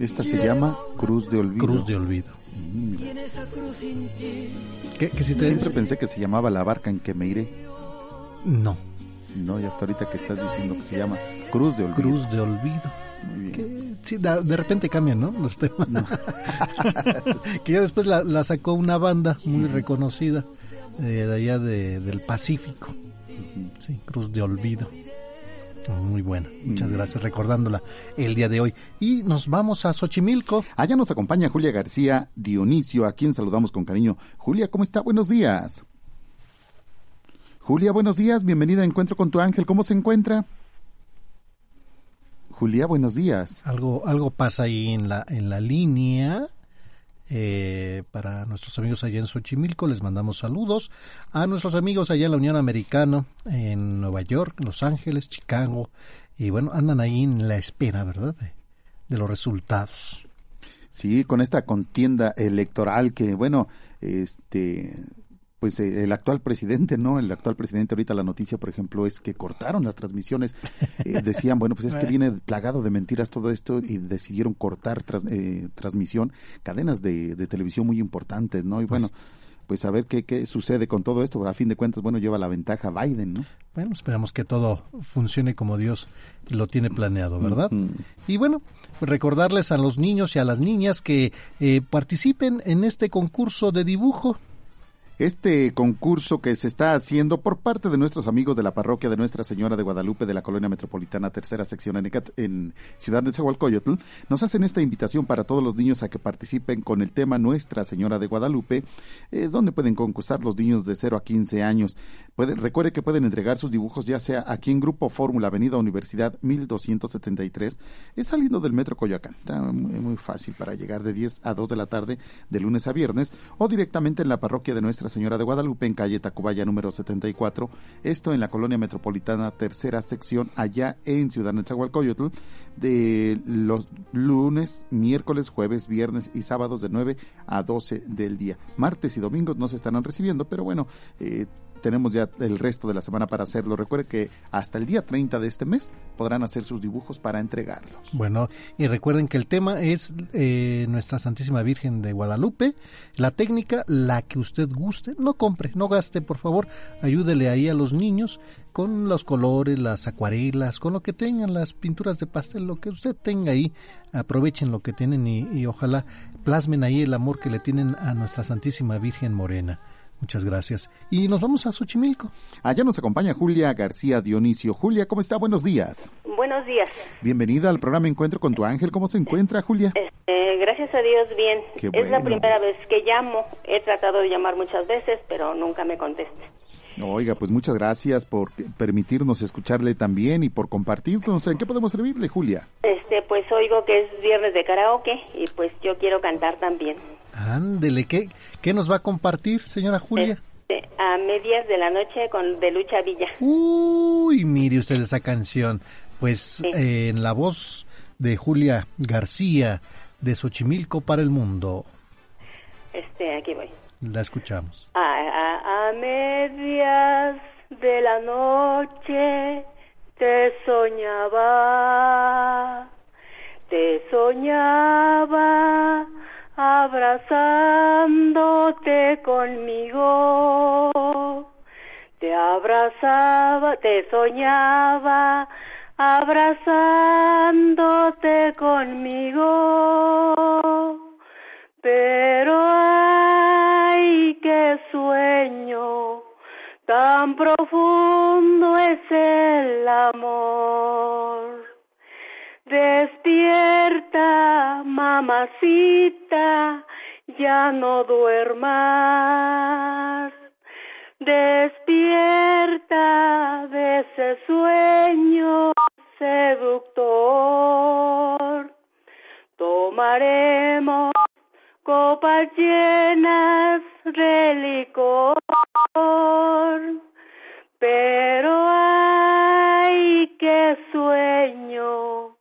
Esta se llama Cruz de Olvido. Cruz de Olvido. ¿Qué, qué si te Siempre pensé que se llamaba La barca en que me iré. No. No, y hasta ahorita que estás diciendo que se llama Cruz de Olvido. Cruz de Olvido. Que, sí, de repente cambian, ¿no? Los temas. *laughs* que ya después la, sacó una banda muy reconocida eh, de allá de, del Pacífico. Sí, Cruz de Olvido. Muy buena, muchas gracias recordándola el día de hoy. Y nos vamos a Xochimilco. Allá nos acompaña Julia García Dionisio, a quien saludamos con cariño. Julia, ¿cómo está? Buenos días. Julia, buenos días, bienvenida a Encuentro con tu ángel. ¿Cómo se encuentra? Julia, buenos días. Algo, algo pasa ahí en la, en la línea. Eh, para nuestros amigos allá en Xochimilco les mandamos saludos. A nuestros amigos allá en la Unión Americana, en Nueva York, Los Ángeles, Chicago. Y bueno, andan ahí en la espera, ¿verdad? De, de los resultados. Sí, con esta contienda electoral que, bueno, este pues eh, el actual presidente, ¿no? El actual presidente, ahorita la noticia, por ejemplo, es que cortaron las transmisiones. Eh, *laughs* decían, bueno, pues es que viene plagado de mentiras todo esto y decidieron cortar eh, transmisión, cadenas de, televisión muy importantes, ¿no? Y bueno, pues, pues a ver qué, qué sucede con todo esto. A fin de cuentas, bueno, lleva la ventaja Biden, ¿no? Bueno, esperamos que todo funcione como Dios lo tiene planeado, ¿verdad? Y bueno, recordarles a los niños y a las niñas que participen en este concurso de dibujo este concurso que se está haciendo por parte de nuestros amigos de la parroquia de Nuestra Señora de Guadalupe de la Colonia Metropolitana Tercera Sección en, Ciudad de Zahualcoyotl, nos hacen esta invitación para todos los niños a que participen con el tema Nuestra Señora de Guadalupe, eh, donde pueden concursar los niños de 0 a 15 años. recuerde que pueden entregar sus dibujos ya sea aquí en Grupo Fórmula, Avenida Universidad 1273, es saliendo del Metro Coyoacán. Está muy, muy fácil para llegar de 10 a 2 de la tarde de lunes a viernes o directamente en la parroquia de Nuestra Señora de Guadalupe en calle Tacubaya número 74, esto en la colonia metropolitana tercera sección allá en Ciudad Nezahualcóyotl de los lunes, miércoles, jueves, viernes y sábados de 9 a 12 del día. Martes y domingos no se estarán recibiendo, pero bueno, eh, tenemos ya el resto de la semana para hacerlo. Recuerde que hasta el día 30 de este mes podrán hacer sus dibujos para entregarlos. Bueno, y recuerden que el tema es eh, Nuestra Santísima Virgen de Guadalupe. La técnica, la que usted guste, no compre, no gaste, por favor, ayúdele ahí a los niños con los colores, las acuarelas, con lo que tengan, las pinturas de pastel, lo que usted tenga ahí, aprovechen lo que tienen y, y ojalá plasmen ahí el amor que le tienen a nuestra Santísima Virgen Morena. Muchas gracias. Y nos vamos a Xochimilco. Allá nos acompaña Julia García Dionisio. Julia, ¿cómo está? Buenos días. Buenos días. Bienvenida al programa Encuentro con tu ángel. ¿Cómo se encuentra, Julia? Este, gracias a Dios, bien. Qué Es la primera vez que llamo. He tratado de llamar muchas veces, pero nunca me contesta. Oiga, pues muchas gracias por permitirnos escucharle también y por compartirnos. ¿En qué podemos servirle, Julia? Este, pues oigo que es viernes de karaoke y pues yo quiero cantar también. Ándele, ¿qué, ¿qué nos va a compartir, señora Julia? Este, a medias de la noche con de Lucha Villa. Uy, mire usted esa canción. Pues eh, en la voz de Julia García de Xochimilco para el mundo. Este, aquí voy. La escuchamos. A, a- a medias de la noche te soñaba, te soñaba abrazándote conmigo, te abrazaba, te soñaba abrazándote conmigo. Pero ay, qué sueño, tan profundo es el amor. Despierta, mamacita, ya no duermas. Despierta de ese sueño seductor. Tomaremos copas llenas de licor. Pero ay, qué sueño,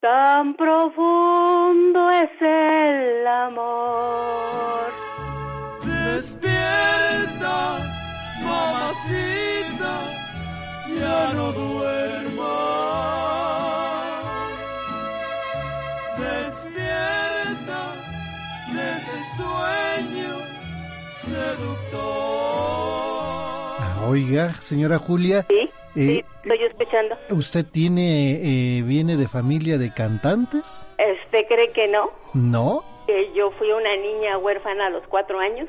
tan profundo es el amor. Despierta, mamacita, ya no duermas. Oiga, señora Julia. Sí, eh, Estoy escuchando. ¿Usted tiene, eh, viene de familia de cantantes? Este cree que no, No. que yo fui una niña huérfana a los cuatro años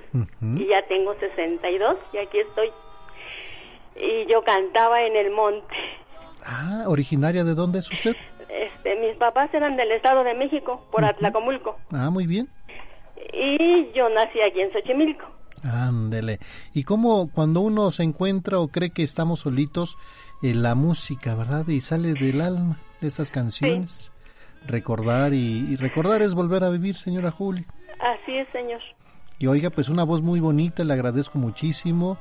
y ya tengo 62 y aquí estoy. Y yo cantaba en el monte. Ah, originaria de dónde es usted? Este, mis papás eran del Estado de México, por Atlacomulco. Ah, muy bien. Y yo nací aquí en Xochimilco. Ándele. ¿Y cómo cuando uno se encuentra o cree que estamos solitos, eh, la música, ¿verdad? Y sale del alma esas canciones. Recordar y, y recordar es volver a vivir, señora Julia. Así es, señor. Y oiga, pues una voz muy bonita, le agradezco muchísimo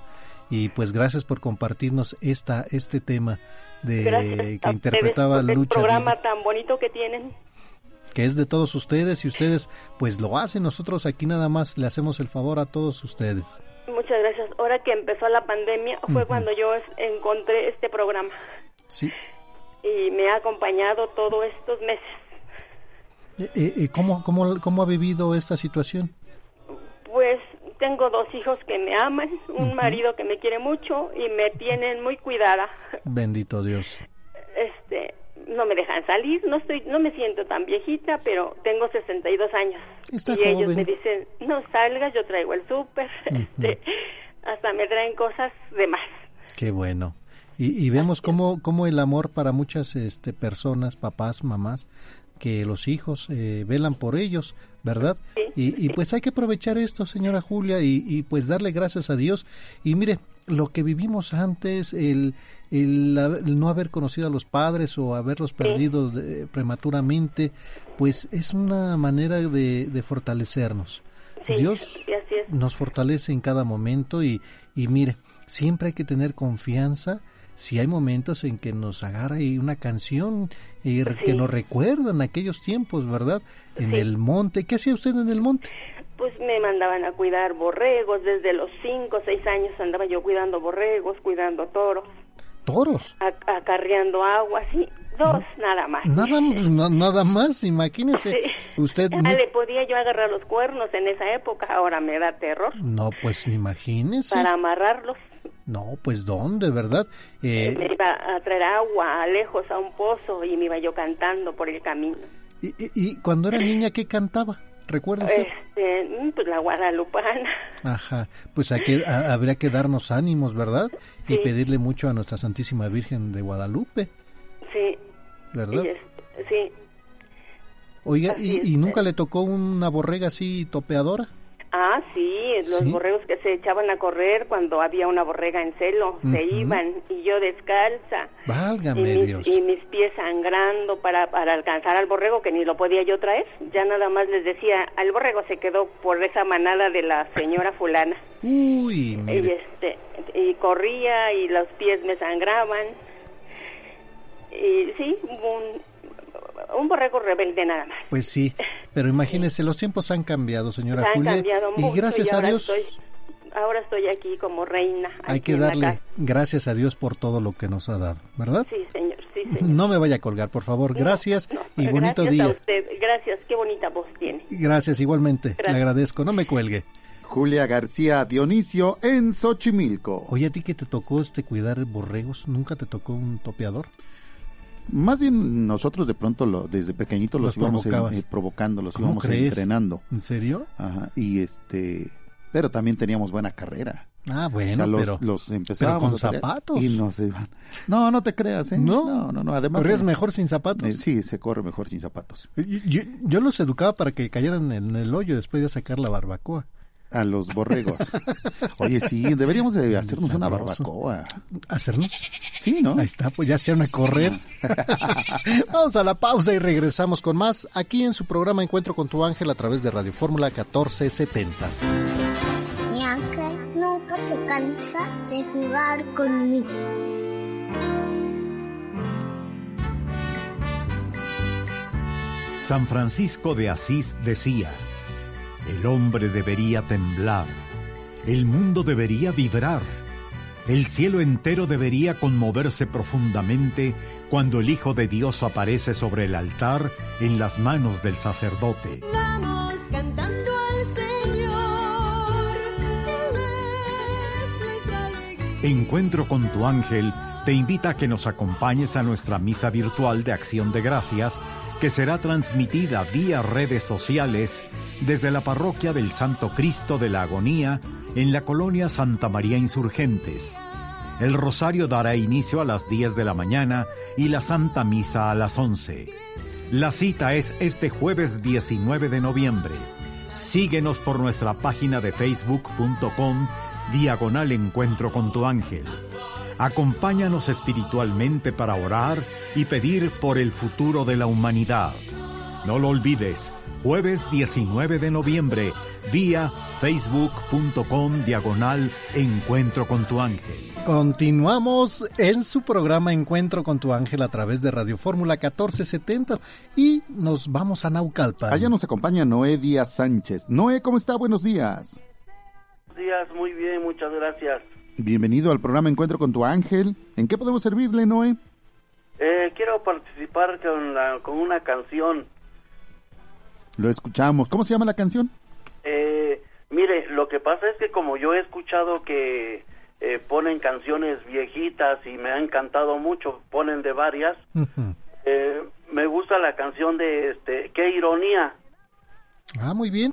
y pues gracias por compartirnos esta este tema de Gracias que interpretaba el Lucha programa tan bonito que tienen. Que es de todos ustedes y ustedes pues lo hacen, nosotros aquí nada más le hacemos el favor a todos ustedes. Muchas gracias. Ahora que empezó la pandemia fue cuando yo es- encontré este programa Sí. y me ha acompañado todos estos meses. Eh, eh, eh, ¿cómo, cómo, ¿Cómo ha vivido esta situación? Pues tengo dos hijos que me aman, un marido que me quiere mucho y me tienen muy cuidada. Bendito Dios. Este, no me dejan salir, no estoy, no me siento tan viejita, pero tengo 62 años. Está y ellos me dicen, no salgas, yo traigo el súper, *laughs* este, hasta me traen cosas de más. Qué bueno. Y, y vemos cómo, cómo el amor para muchas este, personas, papás, mamás, que los hijos eh, velan por ellos, ¿verdad? Y, y pues hay que aprovechar esto, señora Julia, y, y pues darle gracias a Dios. Y mire, lo que vivimos antes, el, el, haber- el no haber conocido a los padres o haberlos perdido de- prematuramente, pues es una manera de, de fortalecernos. Sí, Dios y nos fortalece en cada momento y, y mire, siempre hay que tener confianza. Si hay momentos en que nos agarra ahí una canción y que nos recuerdan aquellos tiempos, ¿verdad? En el monte. ¿Qué hacía usted en el monte? Pues me mandaban a cuidar borregos, desde los 5 o 6 años andaba yo cuidando borregos, cuidando toros. ¿Toros? acarreando agua, sí, dos nada más. Nada, *laughs* pues, nada más, imagínese. Usted... No... le podía yo agarrar los cuernos en esa época, ahora me da terror. No, pues imagínese. Para amarrarlos. No, pues ¿dónde, verdad? Eh... Me iba a traer agua lejos a un pozo y me iba yo cantando por el camino. ¿Y, y, y cuando era niña qué cantaba? ¿Recuerda Este, mm, pues la guadalupana. Ajá, pues hay que, habría que darnos ánimos, ¿verdad? Y pedirle mucho a nuestra Santísima Virgen de Guadalupe. Sí. ¿Verdad? sí. Oiga, ¿y, ¿y, nunca le tocó una borrega así topeadora? Ah, sí, los borregos que se echaban a correr cuando había una borrega en celo, se iban y yo descalza. Válgame y mis, Dios. Y mis pies sangrando para, para alcanzar al borrego que ni lo podía yo traer. Ya nada más les decía, al borrego se quedó por esa manada de la señora fulana. *laughs* Uy, mire. Y, este, y corría y los pies me sangraban. Y sí, un, un borrego rebelde nada más. Pues sí, pero *laughs* imagínese, los tiempos han cambiado, señora han Julia. Cambiado y gracias a Dios. Estoy, ahora estoy aquí como reina. Hay que darle gracias a Dios por todo lo que nos ha dado, ¿verdad? Sí, señor, sí, señor. No me vaya a colgar, por favor. Gracias no, y bonito gracias día. A usted. Gracias, qué bonita voz tiene. Gracias, igualmente. Gracias. Le agradezco. No me cuelgue. Julia García Dionisio en Xochimilco. Oye, a ti que te tocó este cuidar borregos, ¿nunca te tocó un topeador? Más bien nosotros de pronto lo, desde pequeñitos los, los íbamos eh, provocando, los íbamos crees? entrenando. ¿En serio? Ajá, y este, pero también teníamos buena carrera. Ah, bueno, o sea, los, pero, los empezábamos pero con zapatos. Y nos iban. No, no te creas, ¿eh? No, no, no. no. Además, ¿Corrías eh, mejor sin zapatos? Eh, sí, se corre mejor sin zapatos. Yo, yo, yo, los educaba para que cayeran en el hoyo después de sacar la barbacoa. A los borregos. Oye, sí, deberíamos de hacernos una barbacoa. ¿Hacernos? Sí, ¿no? Ahí está, pues ya se van a correr. *laughs* Vamos a la pausa y regresamos con más aquí en su programa Encuentro con tu ángel a través de Radio Fórmula 1470. Mi ángel nunca se cansa de jugar conmigo. San Francisco de Asís decía, el hombre debería temblar, el mundo debería vibrar, el cielo entero debería conmoverse profundamente cuando el Hijo de Dios aparece sobre el altar en las manos del sacerdote. Vamos cantando al Señor. Encuentro con tu ángel te invita a que nos acompañes a nuestra misa virtual de acción de gracias que será transmitida vía redes sociales desde la parroquia del Santo Cristo de la Agonía en la colonia Santa María Insurgentes. El rosario dará inicio a las 10 de la mañana y la Santa Misa a las 11. La cita es este jueves 19 de noviembre. Síguenos por nuestra página de facebook.com diagonal encuentro con tu ángel. Acompáñanos espiritualmente para orar y pedir por el futuro de la humanidad. No lo olvides, jueves 19 de noviembre, vía facebook.com diagonal encuentro con tu ángel. Continuamos en su programa Encuentro con tu ángel a través de Radio Fórmula 1470 y nos vamos a Naucalpan. Allá nos acompaña Noé Díaz Sánchez. Noé, ¿cómo está? Buenos días. Buenos días, muy bien, muchas gracias. Bienvenido al programa Encuentro con tu ángel. ¿En qué podemos servirle, Noé? Eh, quiero participar con, la, con una canción. Lo escuchamos. ¿Cómo se llama la canción? Eh, mire, lo que pasa es que como yo he escuchado que eh, ponen canciones viejitas y me ha encantado mucho, ponen de varias, uh -huh. eh, me gusta la canción de este, Qué ironía. Ah, muy bien.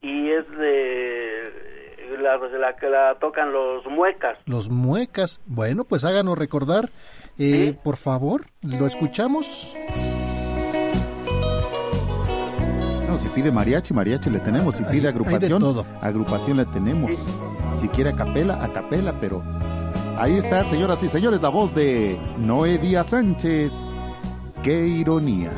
Y es de la, la que la tocan los muecas. Los muecas. Bueno, pues háganos recordar, eh, ¿Sí? por favor, ¿lo escuchamos? No, si pide mariachi, mariachi le tenemos. Si pide agrupación, todo. agrupación le tenemos. Si quiere a capela, a capela, pero ahí está, señoras y señores, la voz de Noé Díaz Sánchez. Qué ironía.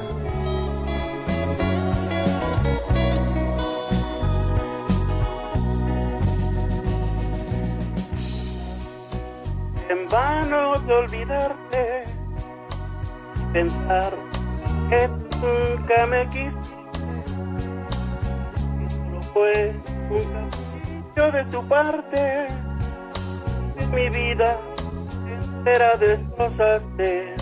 vano de olvidarte, pensar que nunca me quisiste, que solo fue un capricho de tu parte, en mi vida entera destrozaste.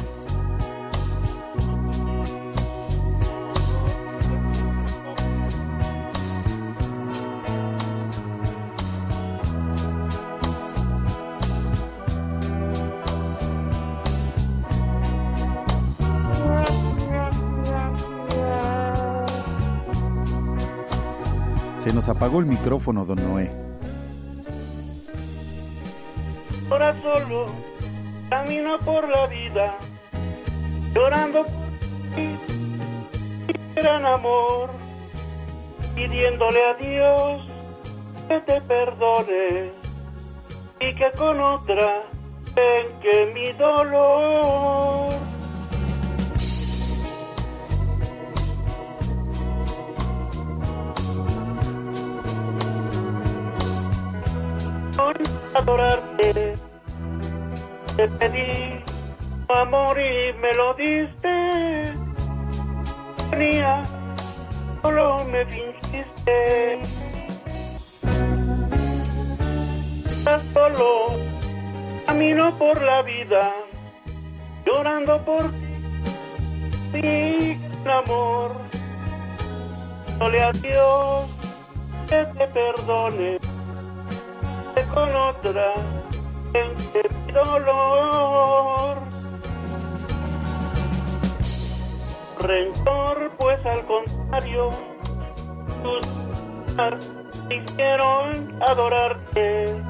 Nos apagó el micrófono, don Noé. Ahora solo camino por la vida, llorando por mi gran amor, pidiéndole a Dios que te perdone y que con otra venque mi dolor. Adorarte, te pedí tu amor y me lo diste. Venía, solo me fingiste. Estás solo, camino por la vida, llorando por ti, amor. Dole a Dios que te perdone, con otra dolor. Rencor, pues al contrario, tus me hicieron adorarte.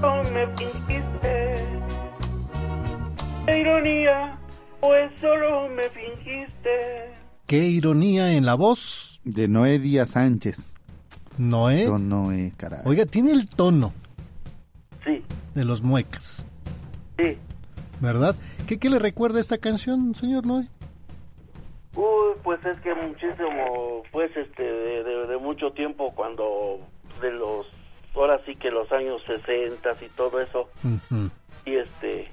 No me fingiste. Ironía, pues solo me fingiste. Qué ironía en la voz. De Noé Díaz Sánchez. Noé. Don Noé, caray. Oiga, tiene el tono. Sí. De los muecas. Sí. ¿Verdad? ¿Qué, qué le recuerda esta canción, señor Noé? Uy, pues es que muchísimo, pues este, de, de- de mucho tiempo cuando, de los, ahora sí que los años 60 y todo eso, Ujú. y este,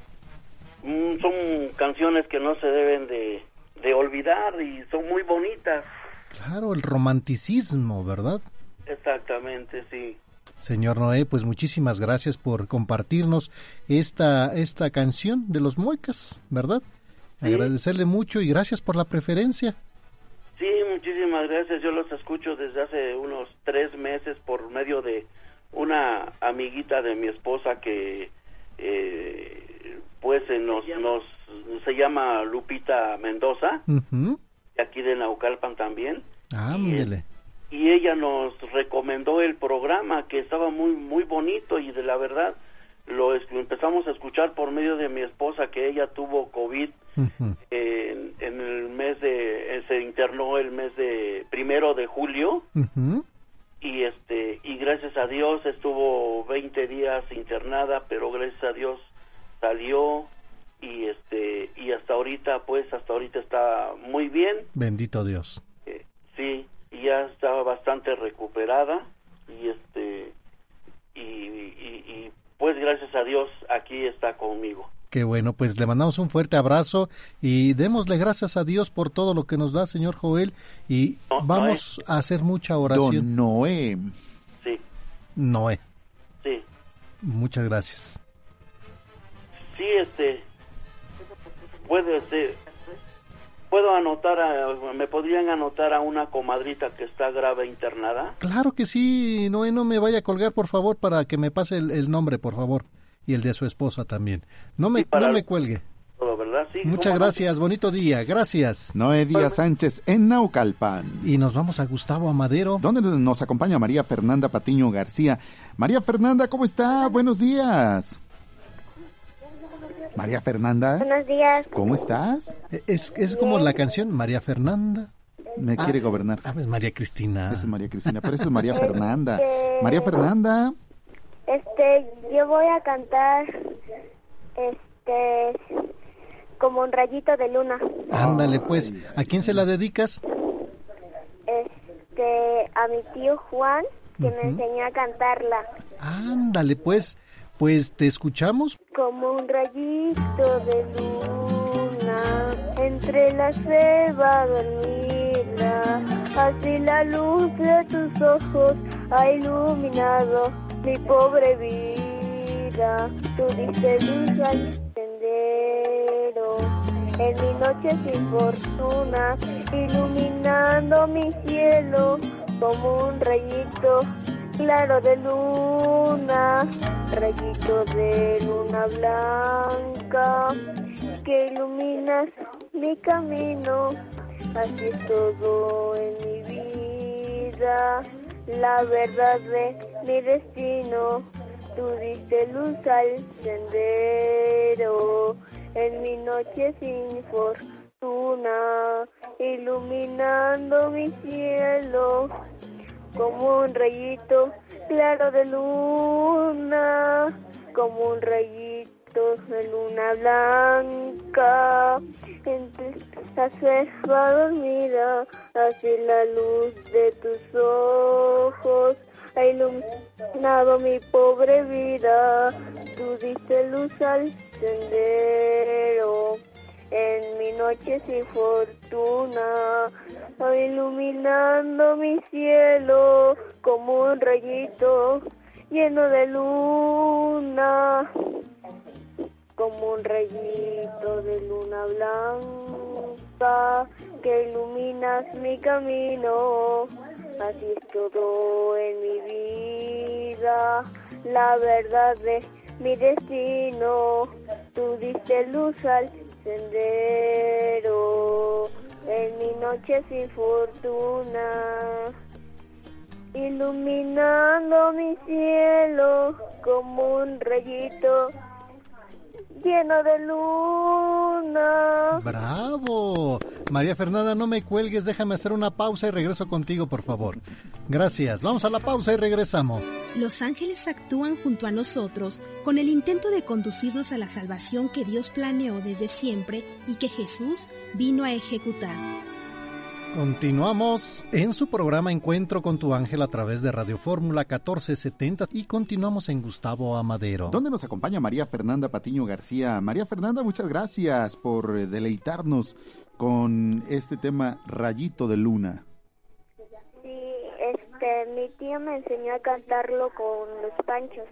son canciones que no se deben de, de olvidar y son muy bonitas, Claro, el romanticismo, ¿verdad? exactamente, sí. Señor Noé, pues muchísimas gracias por compartirnos esta, esta canción de los muecas, ¿verdad? Agradecerle mucho y gracias por la preferencia. Sí, muchísimas gracias. Yo los escucho desde hace unos tres meses por medio de una amiguita de mi esposa que, eh, pues, eh, nos, nos se llama Lupita Mendoza, aquí de Naucalpan también, Ándele. y ella nos recomendó el programa que estaba muy muy bonito y de la verdad lo, es- lo empezamos a escuchar por medio de mi esposa que ella tuvo COVID en, en el mes de eh, se internó el mes de primero de julio. Y este y gracias a Dios estuvo 20 días internada pero gracias a Dios salió y este y hasta ahorita pues hasta ahorita está muy bien Bendito Dios. eh, sí y ya está bastante recuperada y este y, y, y, pues gracias a Dios aquí está conmigo Qué bueno, pues le mandamos un fuerte abrazo y démosle gracias a Dios por todo lo que nos da, señor Joel, y vamos a hacer mucha oración. Don Noé. sí Noé, sí muchas gracias. Sí, este, puede, este, puedo anotar, a, me podrían anotar a una comadrita que está grave internada. Claro que sí, Noé, no me vaya a colgar, por favor, para que me pase el, el nombre, por favor, y el de su esposa también. No me, para- no me cuelgue. Todo, ¿verdad? Sí. Muchas ¿cómo no? gracias, bonito día, gracias. Noé Díaz Sánchez en Naucalpan. Y nos vamos a Gustavo Amadero. ¿Dónde nos acompaña María Fernanda Patiño García? María Fernanda, ¿cómo está? Buenos días. María Fernanda, Buenos días. ¿cómo estás? Es, es como la canción María Fernanda. Me quiere gobernar. Ah, es María Cristina. Es María Cristina, pero es María *laughs* Fernanda. María Fernanda, Este, yo voy a cantar, este, como un rayito de luna. Ándale, pues, ¿a quién se la dedicas? Este, a mi tío Juan, que me enseñó a cantarla. Ándale, pues, pues te escuchamos. Como un rayito de luna entre la selva dormida. Así la luz de tus ojos ha iluminado mi pobre vida. Tú diste luz al sendero en mi noche sin fortuna, iluminando mi cielo como un rayito claro de luna, rayito de luna blanca que iluminas mi camino, así es todo en mi vida, la verdad de mi destino, tú diste luz al sendero, en mi noche sin fortuna, iluminando mi cielo como un rayito claro de luna, como un rayito de luna blanca. Entre la selva dormida, así la luz de tus ojos ha iluminado mi pobre vida. Tú diste luz al sendero en mi noche sin fortuna, iluminando mi cielo como un rayito lleno de luna, como un rayito de luna blanca que iluminas mi camino. Así es todo en mi vida, la verdad de mi destino. Tú diste luz al sendero en mi noche sin fortuna, iluminando mi cielo como un rayito lleno de luna. ¡Bravo! María Fernanda, no me cuelgues, déjame hacer una pausa y regreso contigo, por favor. Gracias. Vamos a la pausa y regresamos. Los ángeles actúan junto a nosotros con el intento de conducirnos a la salvación que Dios planeó desde siempre y que Jesús vino a ejecutar. Continuamos en su programa Encuentro con tu ángel a través de Radio Fórmula 1470 y continuamos en Gustavo Amadero. Donde nos acompaña María Fernanda Patiño García. María Fernanda, muchas gracias por eh, deleitarnos con este tema Rayito de Luna. Sí, este, mi tío me enseñó a cantarlo con los panchos.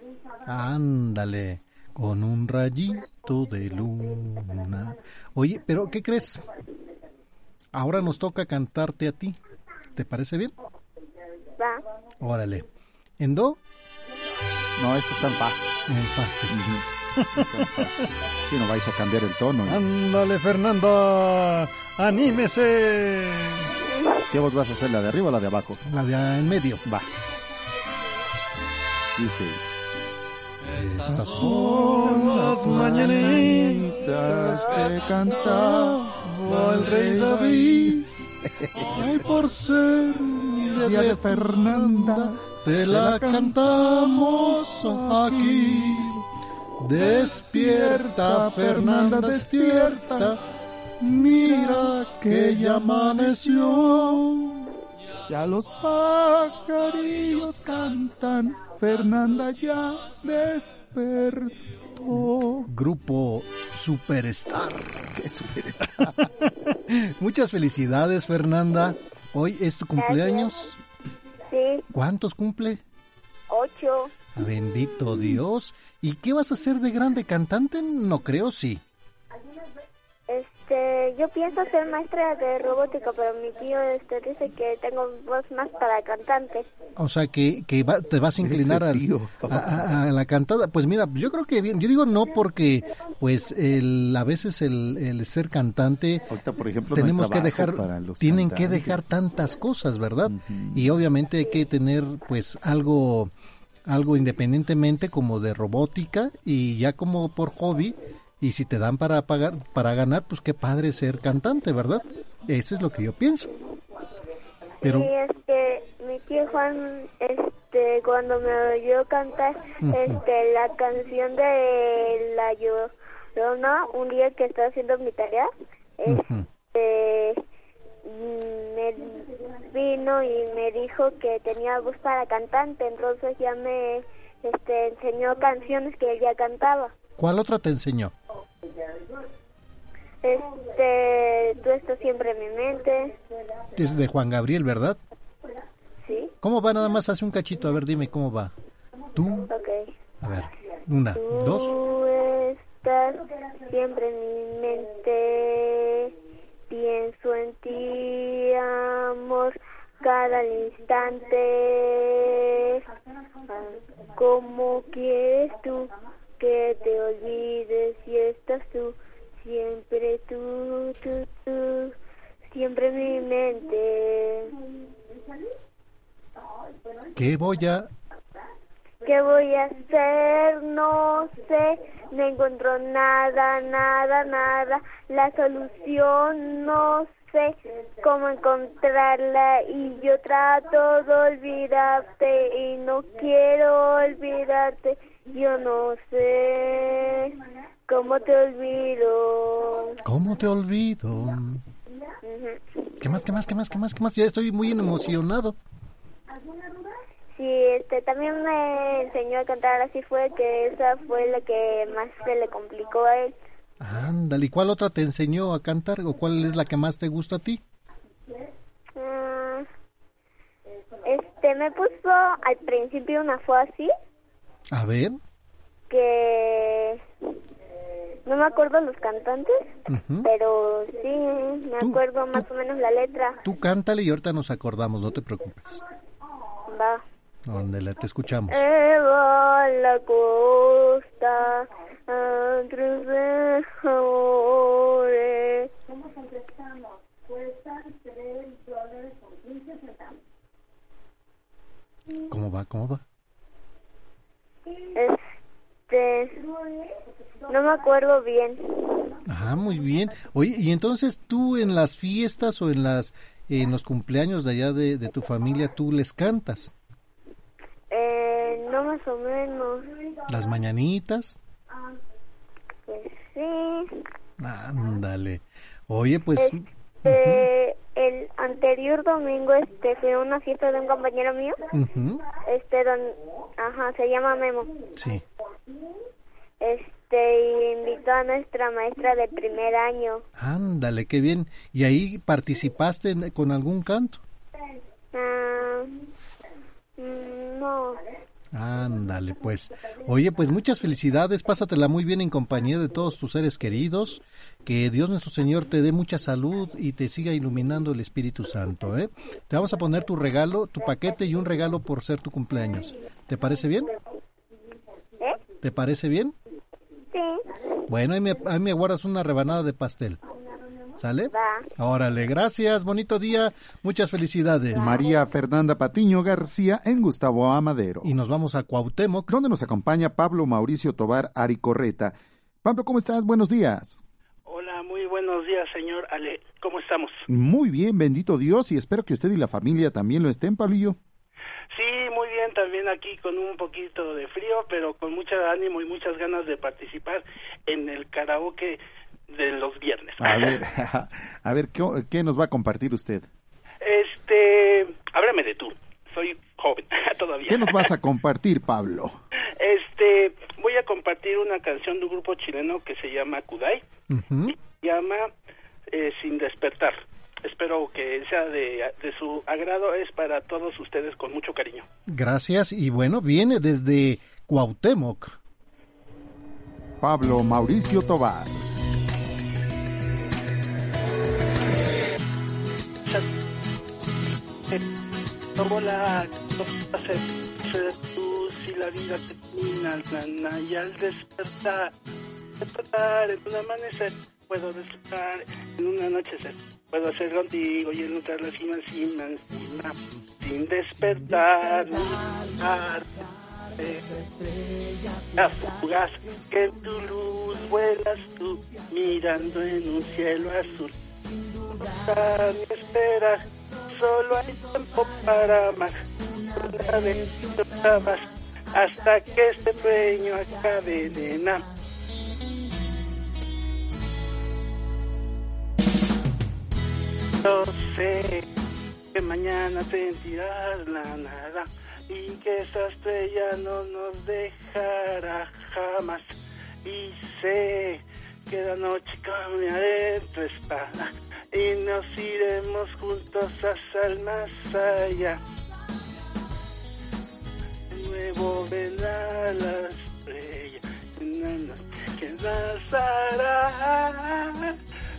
Ándale, con un rayito de luna. Oye, pero ¿qué crees? Ahora nos toca cantarte a ti. ¿Te parece bien? Va. Órale. ¿En do? No, esto está en fa. En fa, sí. Si no vais a cambiar el tono. Ándale, Fernanda. Anímese. ¿Qué vos vas a hacer? ¿La de arriba o la de abajo? La de en medio. Va. Dice. Estas son las mañanitas que cantaba el rey David. Ay, por ser día de Fernanda, te la cantamos aquí. Despierta, Fernanda, despierta. Mira que ya amaneció. Ya los pajarillos cantan. Fernanda ya despertó. Grupo Superstar. *laughs* ¿Qué Superstar? *laughs* Muchas felicidades, Fernanda. Hoy es tu cumpleaños. Sí, ¿Cuántos cumple? ocho. Ah, Bendito Dios. ¿Y qué vas a hacer de grande cantante? No creo, sí. Este, yo pienso ser maestra de robótica, pero mi tío este dice que tengo voz más para cantante. O sea, que, que va- te vas a inclinar al- a, a- a la cantada. Pues mira, yo creo que bien. Yo digo no porque, pues, el, a veces el, el ser cantante, Ahorita, por ejemplo, no tenemos que trabajo dejar, para los tienen que cantantes. dejar tantas cosas, ¿verdad? Y obviamente hay que tener, pues, algo, algo independientemente como de robótica y ya como por hobby. Y si te dan para pagar, para ganar, pues qué padre ser cantante, ¿verdad? Eso es lo que yo pienso. Pero, Sí, es que mi tío Juan, este, cuando me oyó cantar, este, la canción de La Llorona, un día que estaba haciendo mi tarea, este, me vino y me dijo que tenía voz para cantante, entonces ya me, este, enseñó canciones que él ya cantaba. ¿Cuál otra te enseñó? Este, tú estás siempre en mi mente. Es de Juan Gabriel, ¿verdad? Sí. ¿Cómo va? Nada más hace un cachito. A ver, dime cómo va. Tú. Ok. A ver. Una, dos. Tú estás siempre en mi mente. Pienso en ti, amor, cada instante. ¿Cómo quieres tú que te olvides si estás tú? Siempre tú, tú, tú, siempre en mi mente. ¿Qué voy a...? ¿Qué voy a hacer? No sé, no encuentro nada, nada, nada. La solución no sé cómo encontrarla y yo trato de olvidarte y no quiero olvidarte. Yo no sé cómo te olvido. ¿Cómo te olvido? ¿Qué más, qué más, qué más, qué más, qué más? Ya estoy muy emocionado. Sí, este, también me enseñó a cantar así fue que esa fue la que más se le complicó a él. Ándale, ¿y cuál otra te enseñó a cantar o cuál es la que más te gusta a ti? Mm, este, me puso al principio una fue así A ver. que no me acuerdo los cantantes, pero sí, me acuerdo más o menos la letra. Tú cántale y ahorita nos acordamos, no te preocupes. Va. Ándale, te escuchamos. Eva la costa, de amores. ¿Cómo va? ¿Cómo va? Este, no me acuerdo bien. Ah, muy bien. Oye, y entonces tú en las fiestas o en las en los cumpleaños de allá de, de tu familia, tú les cantas Eh, no más o menos. las mañanitas. Pues sí. Ándale. Oye, pues Este, el anterior domingo este fue una fiesta de un compañero mío. Este, don, ajá, se llama Memo. sí. Este, invitó a nuestra maestra de primer año. Ándale, qué bien. ¿Y ahí participaste en- con algún canto? Ah, mm, no. Ándale, pues. Oye, pues muchas felicidades, pásatela muy bien en compañía de todos tus seres queridos, que Dios nuestro Señor te dé mucha salud y te siga iluminando el Espíritu Santo, ¿eh? Te vamos a poner tu regalo, tu paquete y un regalo por ser tu cumpleaños. ¿Te parece bien? ¿Eh? ¿Te parece bien? Sí. Bueno, ahí me, ahí me guardas una rebanada de pastel. ¿Sale? Va. Órale, gracias, bonito día, muchas felicidades. María Fernanda Patiño García en Gustavo Amadero. Y nos vamos a Cuauhtémoc. Donde nos acompaña Pablo Mauricio Tobar Aricorreta. Pablo, ¿cómo estás? Buenos días. Hola, muy buenos días, señor Ale. ¿Cómo estamos? Muy bien, bendito Dios, y espero que usted y la familia también lo estén, Pablillo. Sí, muy bien, también aquí con un poquito de frío, pero con mucho ánimo y muchas ganas de participar en el karaoke de los viernes. A ver, *laughs* *laughs* a ver, ¿qué, qué nos va a compartir usted? Este, háblame de tú. Soy joven *laughs* todavía. ¿Qué nos vas a compartir, Pablo? Este, voy a compartir una canción de un grupo chileno que se llama Kudai. Se llama eh, Sin Despertar. Espero que sea de, de su agrado. Es para todos ustedes con mucho cariño. Gracias, y bueno, viene desde Cuauhtémoc. Pablo Mauricio Tobar. Como la se reduce y la vida termina nana, y al despertar, despertar en un amanecer, puedo despertar en un anochecer, puedo hacer contigo y encontrar la cima encima, encima, sin despertar, luchar, la fugaz que en tu luz vuelas tú, mirando en un cielo azul. Mi espera, solo hay tiempo para amar. Una vez más, hasta que este sueño acabe, nena. Yo sé que mañana sentirás la nada y que esa estrella no nos dejará jamás. Y sé que la noche caminaré tu espada y nos iremos juntos hasta el más allá. De nuevo vendrá la estrella, una noche que pasará.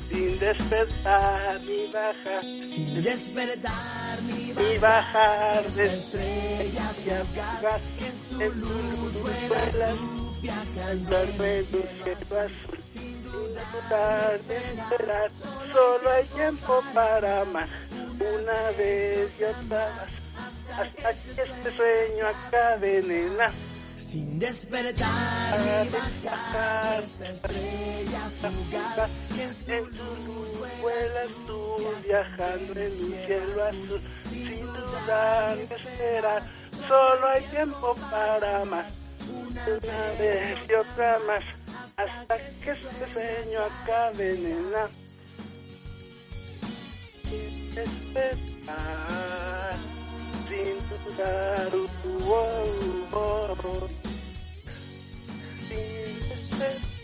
Sin despertar ni bajar, Sin despertar ni ni bajar de estrella estrella, en su luz vuelas, andar de tu cielo azul, sin dudar de esperar, solo hay tiempo para amar, una vez y otra vez, hasta que este sueño acabe, nena. Sin despertar ni bajar estrella fugaz En tu luz vuelas tú viajando en un cielo azul. Sin dudar ni esperar. Solo hay tiempo para más Una vez y otra más Hasta que este sueño acabe, nena despertar Sin dudar uh, oh, oh, oh. Sin despertar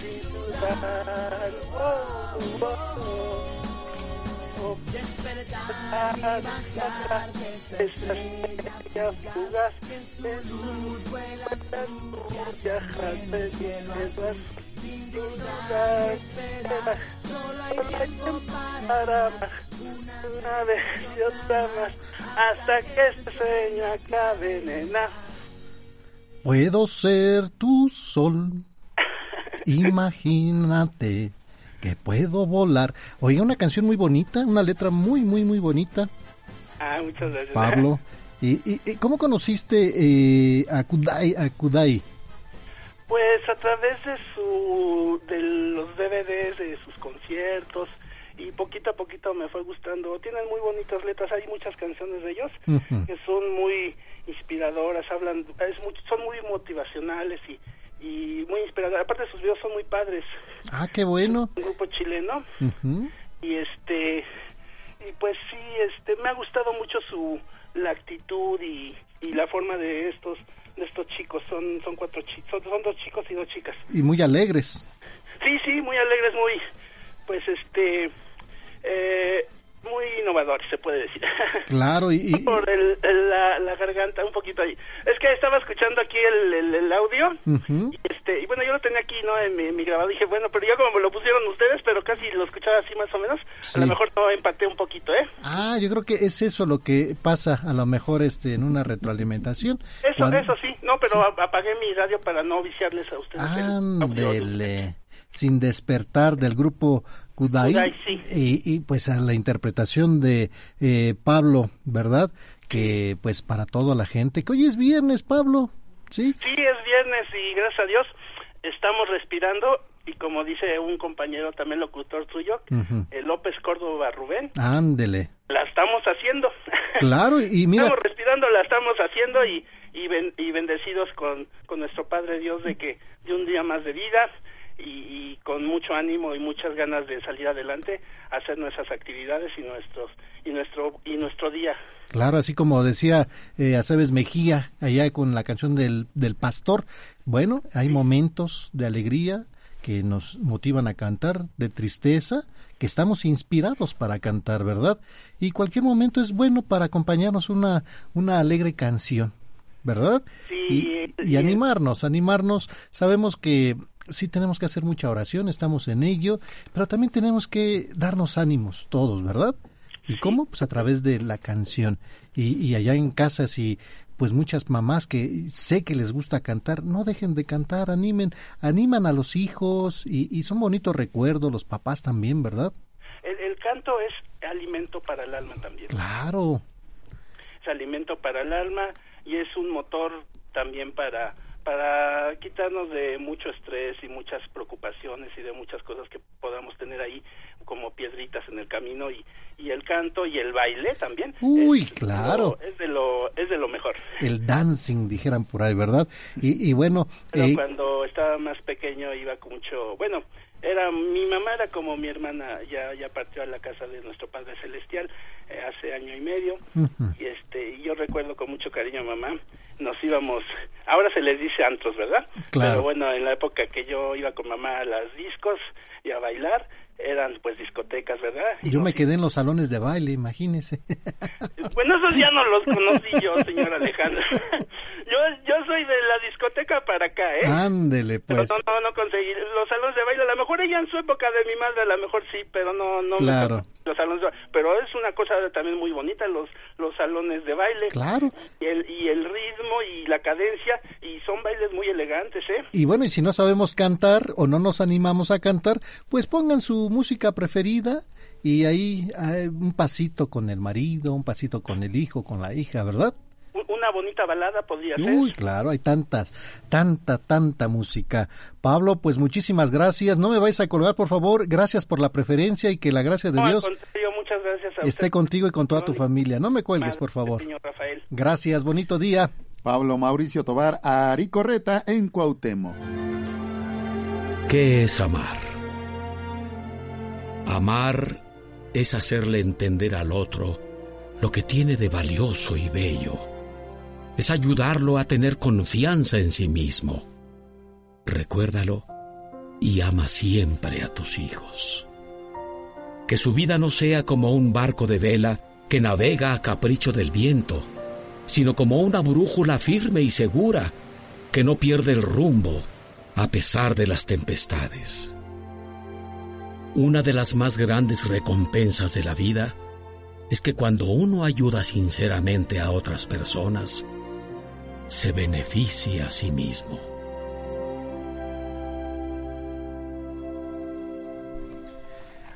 sin dudar. Oh, oh, oh. Despertar y bajar de esa estrella fugaz en su luz vuelas en cielo cielo azul sin de esperar solo hay tiempo para una vez y otra más hasta que este sueño acabe, nena. Puedo ser tu sol. *laughs* Imagínate que puedo volar. Oye, una canción muy bonita, una letra muy, muy, muy bonita, Ah, muchas gracias. Pablo. *laughs* ¿Y, y- y cómo conociste eh, a Kudai? A Kudai? Pues a través de su de los DVDs de sus conciertos y poquito a poquito me fue gustando. Tienen muy bonitas letras, hay muchas canciones de ellos que son muy inspiradoras, hablan es muy- son muy motivacionales y y muy inspiradoras. Aparte sus videos son muy padres. Ah, qué bueno. Un grupo chileno y este y pues sí este me ha gustado mucho su la actitud y, y la forma de estos de estos chicos son son cuatro chicos son, son dos chicos y dos chicas Y muy alegres. sí sí muy alegres muy pues este eh, muy innovador se puede decir *laughs* Claro, y, y- por el, el- la, la garganta un poquito ahí es que estaba escuchando aquí el, el, audio y este y bueno yo lo tenía aquí no en mi, en mi grabado dije bueno pero ya como me lo pusieron ustedes pero casi lo escuchaba así más o menos Sí. a lo mejor no empaté un poquito eh Ah, yo creo que es eso lo que pasa a lo mejor este en una retroalimentación. Eso, Cuando- eso sí, no, pero apagué mi radio para no viciarles a ustedes. Ándele, sin despertar del grupo Kudai, Kudai, sí. y, y, pues a la interpretación de eh, Pablo, ¿verdad? Que pues para toda la gente, que hoy es viernes, Pablo, ¿sí? Sí, es viernes y gracias a Dios estamos respirando y como dice un compañero también locutor suyo, Ujú. eh, López Córdoba Rubén, Ándele. la estamos haciendo. *laughs* Claro, y mira, Estamos respirando, la estamos haciendo y, y, ben- y bendecidos con, con nuestro Padre Dios de que de un día más de vida y, y con mucho ánimo y muchas ganas de salir adelante, hacer nuestras actividades y nuestros y nuestro y nuestro día. claro, así como decía eh, Aceves Mejía allá con la canción del, del pastor, bueno, hay momentos de alegría que nos motivan a cantar, de tristeza, que estamos inspirados para cantar, ¿verdad? Y cualquier momento es bueno para acompañarnos una, una alegre canción, ¿verdad? y, y animarnos, animarnos. Sabemos que sí tenemos que hacer mucha oración, estamos en ello, pero también tenemos que darnos ánimos todos, ¿verdad? ¿Y cómo? Pues a través de la canción. Y, y allá en casa, si pues muchas mamás que sé que les gusta cantar, no dejen de cantar, animen, animan a los hijos y, y son bonitos recuerdos, los papás también, ¿verdad? El, el canto es alimento para el alma también. Claro. Es alimento para el alma y es un motor también para para quitarnos de mucho estrés y muchas preocupaciones y de muchas cosas que podamos tener ahí como piedritas en el camino y, y el canto y el baile también Uy, es claro. es de lo es de lo mejor El dancing, dijeran por ahí, ¿verdad? Y, y bueno, Pero eh, cuando estaba más pequeño iba con mucho, bueno, era mi mamá era como mi hermana, ya ya partió a la casa de nuestro Padre Celestial eh, hace año y medio Ujú. y este y yo recuerdo con mucho cariño a mamá nos íbamos, ahora se les dice antros, ¿verdad? Claro. Pero bueno, en la época que yo iba con mamá a las discos y a bailar, eran pues discotecas, ¿verdad? Yo me quedé en los salones de baile, imagínese. *laughs* Bueno, esos ya no los conocí yo, señor Alejandro. *laughs* yo, yo soy de la discoteca para acá, ¿eh? Ándele, Pero pues. no, no, no conseguí. Los salones de baile, a lo mejor ella en su época de mi madre, a lo mejor sí, pero no, no. Claro. Los salones de- pero es una cosa también muy bonita, los, los salones de baile. Claro. Y el, y el ritmo y la cadencia, y son bailes muy elegantes, ¿eh? Y bueno, y si no sabemos cantar o no nos animamos a cantar, pues pongan su música preferida y ahí hay un pasito con el marido, un pasito con el hijo, con la hija, ¿verdad? Un- Una bonita balada podría ser. Uy, claro, hay tantas, tanta, tanta música. Pablo, pues muchísimas gracias. No me vais a colgar, por favor. Gracias por la preferencia y que la gracia de No, Dios contrario, muchas gracias a esté usted, contigo y con toda tu familia. No me cuelgues, por favor. señor Rafael. Gracias, bonito día. Pablo Mauricio Tobar, Ari Correta en Cuauhtémoc. ¿Qué es amar? Amar es hacerle entender al otro lo que tiene de valioso y bello. Es ayudarlo a tener confianza en sí mismo. Recuérdalo y ama siempre a tus hijos. Que su vida no sea como un barco de vela que navega a capricho del viento, sino como una brújula firme y segura que no pierde el rumbo a pesar de las tempestades. Una de las más grandes recompensas de la vida es que cuando uno ayuda sinceramente a otras personas, se beneficia a sí mismo.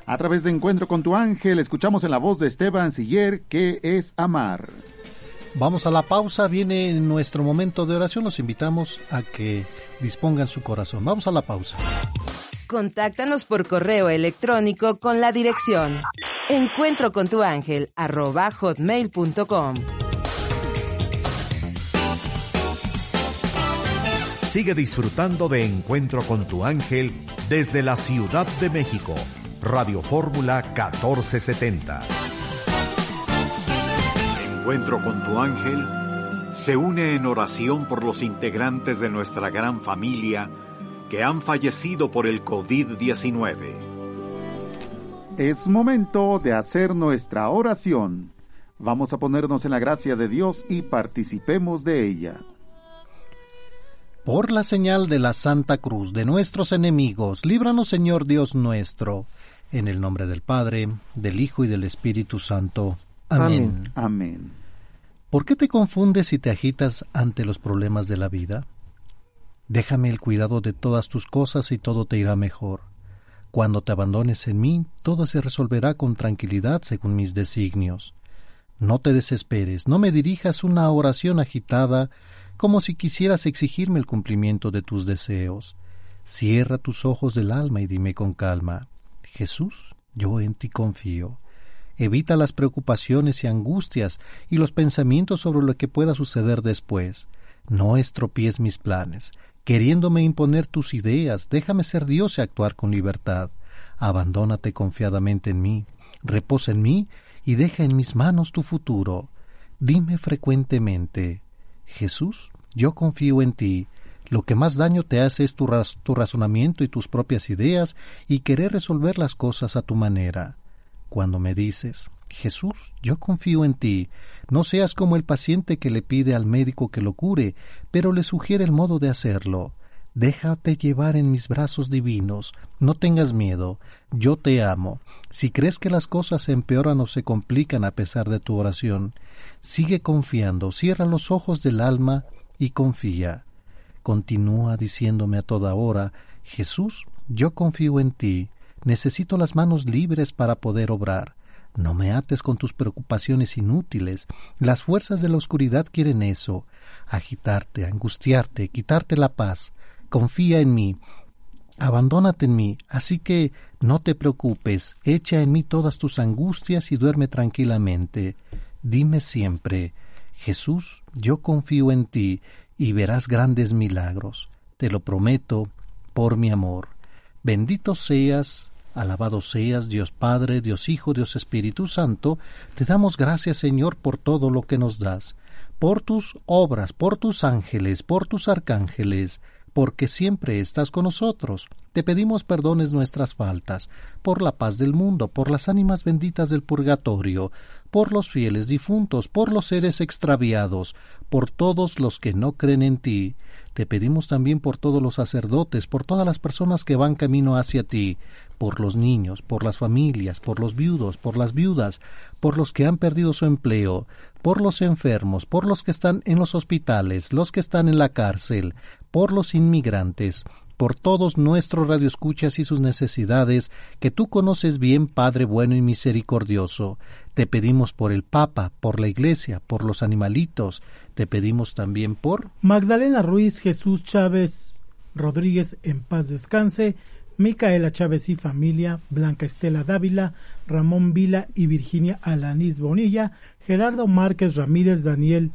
A través de Encuentro con tu ángel, escuchamos en la voz de Esteban Siller qué es amar. Vamos a la pausa, viene nuestro momento de oración. Los invitamos a que dispongan su corazón. Vamos a la pausa. Contáctanos por correo electrónico con la dirección encuentro con tu ángel arroba hotmail.com. Sigue disfrutando de Encuentro con tu ángel desde la Ciudad de México. Radio Fórmula 1470. Encuentro con tu ángel se une en oración por los integrantes de nuestra gran familia que han fallecido por el COVID-19. Es momento de hacer nuestra oración. Vamos a ponernos en la gracia de Dios y participemos de ella. Por la señal de la Santa Cruz de nuestros enemigos, líbranos Señor Dios nuestro, en el nombre del Padre, del Hijo y del Espíritu Santo. Amén. Amén. ¿Por qué te confundes y te agitas ante los problemas de la vida? Déjame el cuidado de todas tus cosas y todo te irá mejor. Cuando te abandones en mí, todo se resolverá con tranquilidad según mis designios. No te desesperes, no me dirijas una oración agitada como si quisieras exigirme el cumplimiento de tus deseos. Cierra tus ojos del alma y dime con calma, Jesús, yo en ti confío. Evita las preocupaciones y angustias y los pensamientos sobre lo que pueda suceder después. No estropies mis planes. Queriéndome imponer tus ideas, déjame ser Dios y actuar con libertad. Abandónate confiadamente en mí, reposa en mí y deja en mis manos tu futuro. Dime frecuentemente, Jesús, yo confío en ti. Lo que más daño te hace es tu, raz- tu razonamiento y tus propias ideas y querer resolver las cosas a tu manera. Cuando me dices, Jesús, yo confío en ti, no seas como el paciente que le pide al médico que lo cure, pero le sugiere el modo de hacerlo. Déjate llevar en mis brazos divinos, no tengas miedo, yo te amo. Si crees que las cosas se empeoran o se complican a pesar de tu oración, sigue confiando, cierra los ojos del alma y confía. Continúa diciéndome a toda hora, Jesús, yo confío en ti, necesito las manos libres para poder obrar. No me ates con tus preocupaciones inútiles. Las fuerzas de la oscuridad quieren eso, agitarte, angustiarte, quitarte la paz. Confía en mí, abandónate en mí, así que no te preocupes, echa en mí todas tus angustias y duerme tranquilamente. Dime siempre, Jesús, yo confío en ti y verás grandes milagros. Te lo prometo por mi amor. Bendito seas, alabado seas, Dios Padre, Dios Hijo, Dios Espíritu Santo. Te damos gracias, Señor, por todo lo que nos das, por tus obras, por tus ángeles, por tus arcángeles, porque siempre estás con nosotros. Te pedimos perdones nuestras faltas, por la paz del mundo, por las ánimas benditas del purgatorio, por los fieles difuntos, por los seres extraviados, por todos los que no creen en ti. Te pedimos también por todos los sacerdotes, por todas las personas que van camino hacia ti, por los niños, por las familias, por los viudos, por las viudas, por los que han perdido su empleo, por los enfermos, por los que están en los hospitales, los que están en la cárcel, por los inmigrantes, por todos nuestros radioescuchas y sus necesidades, que tú conoces bien, Padre bueno y misericordioso. Te pedimos por el Papa, por la Iglesia, por los animalitos. Te pedimos también por Magdalena Ruiz, Jesús Chávez Rodríguez, en paz descanse. Micaela Chávez y familia, Blanca Estela Dávila, Ramón Vila y Virginia Alanis Bonilla, Gerardo Márquez Ramírez, Daniel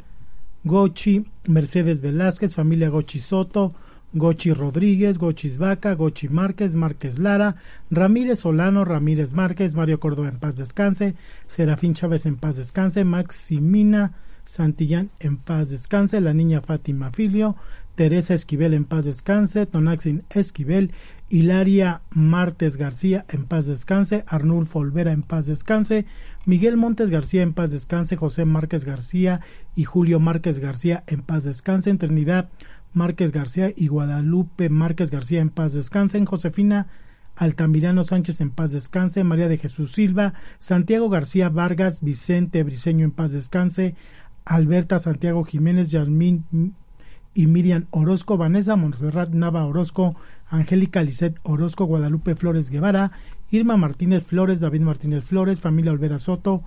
Gochi, Mercedes Velázquez, familia Gochi Soto, Gochi Rodríguez, Gochis Vaca, Gochi Márquez, Márquez Lara, Ramírez Solano, Ramírez Márquez, Mario Córdoba en paz descanse, Serafín Chávez en paz descanse, Maximina Santillán en paz descanse, la niña Fátima Filio, Teresa Esquivel en paz descanse, Tonaxin Esquivel, Hilaria Martes García en paz descanse, Arnulfo Olvera en paz descanse, Miguel Montes García en paz descanse, José Márquez García y Julio Márquez García en paz descanse, en Trinidad Márquez García y Guadalupe Márquez García en paz descansen, Josefina Altamirano Sánchez en paz descanse, María de Jesús Silva, Santiago García Vargas, Vicente Briceño en paz descanse, Alberta Santiago Jiménez, Yasmín y Miriam Orozco, Vanessa Montserrat Nava Orozco, Angélica Lisset Orozco, Guadalupe Flores Guevara, Irma Martínez Flores, David Martínez Flores, familia Olvera Soto,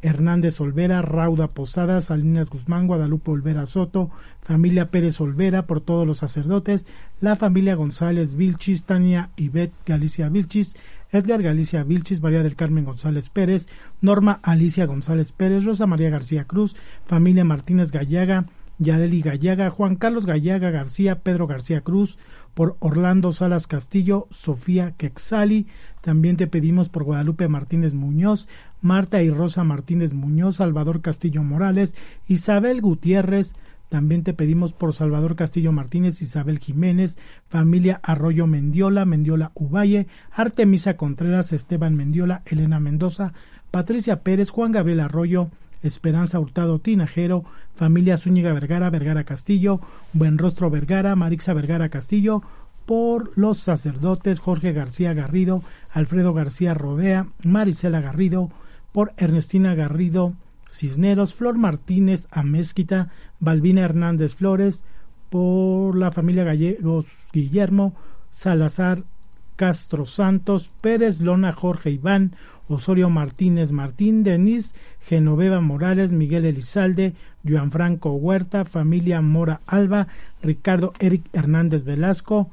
Hernández Olvera, Rauda Posada, Salinas Guzmán, Guadalupe Olvera Soto, familia Pérez Olvera, por todos los sacerdotes, la familia González Vilchis, Tania Ivette Galicia Vilchis, Edgar Galicia Vilchis, María del Carmen González Pérez, Norma Alicia González Pérez, Rosa María García Cruz, familia Martínez Gallaga, Yareli Gallaga, Juan Carlos Gallaga García, Pedro García Cruz, por Orlando Salas Castillo, Sofía Quexali, también te pedimos por Guadalupe Martínez Muñoz, Marta y Rosa Martínez Muñoz, Salvador Castillo Morales, Isabel Gutiérrez, también te pedimos por Salvador Castillo Martínez, Isabel Jiménez, familia Arroyo Mendiola, Mendiola Uvalle, Artemisa Contreras, Esteban Mendiola, Elena Mendoza, Patricia Pérez, Juan Gabriel Arroyo, Esperanza Hurtado Tinajero, familia Zúñiga Vergara, Vergara Castillo, Buenrostro Vergara, Marixa Vergara Castillo, por los sacerdotes Jorge García Garrido, Alfredo García Rodea, Marisela Garrido, por Ernestina Garrido Cisneros, Flor Martínez Amezquita, Balbina Hernández Flores, por la familia Gallegos Guillermo, Salazar Castro Santos, Pérez Lona Jorge Iván, Osorio Martínez Martín, Denis Genoveva Morales, Miguel Elizalde, Franco Huerta, familia Mora Alba, Ricardo Eric Hernández Velasco.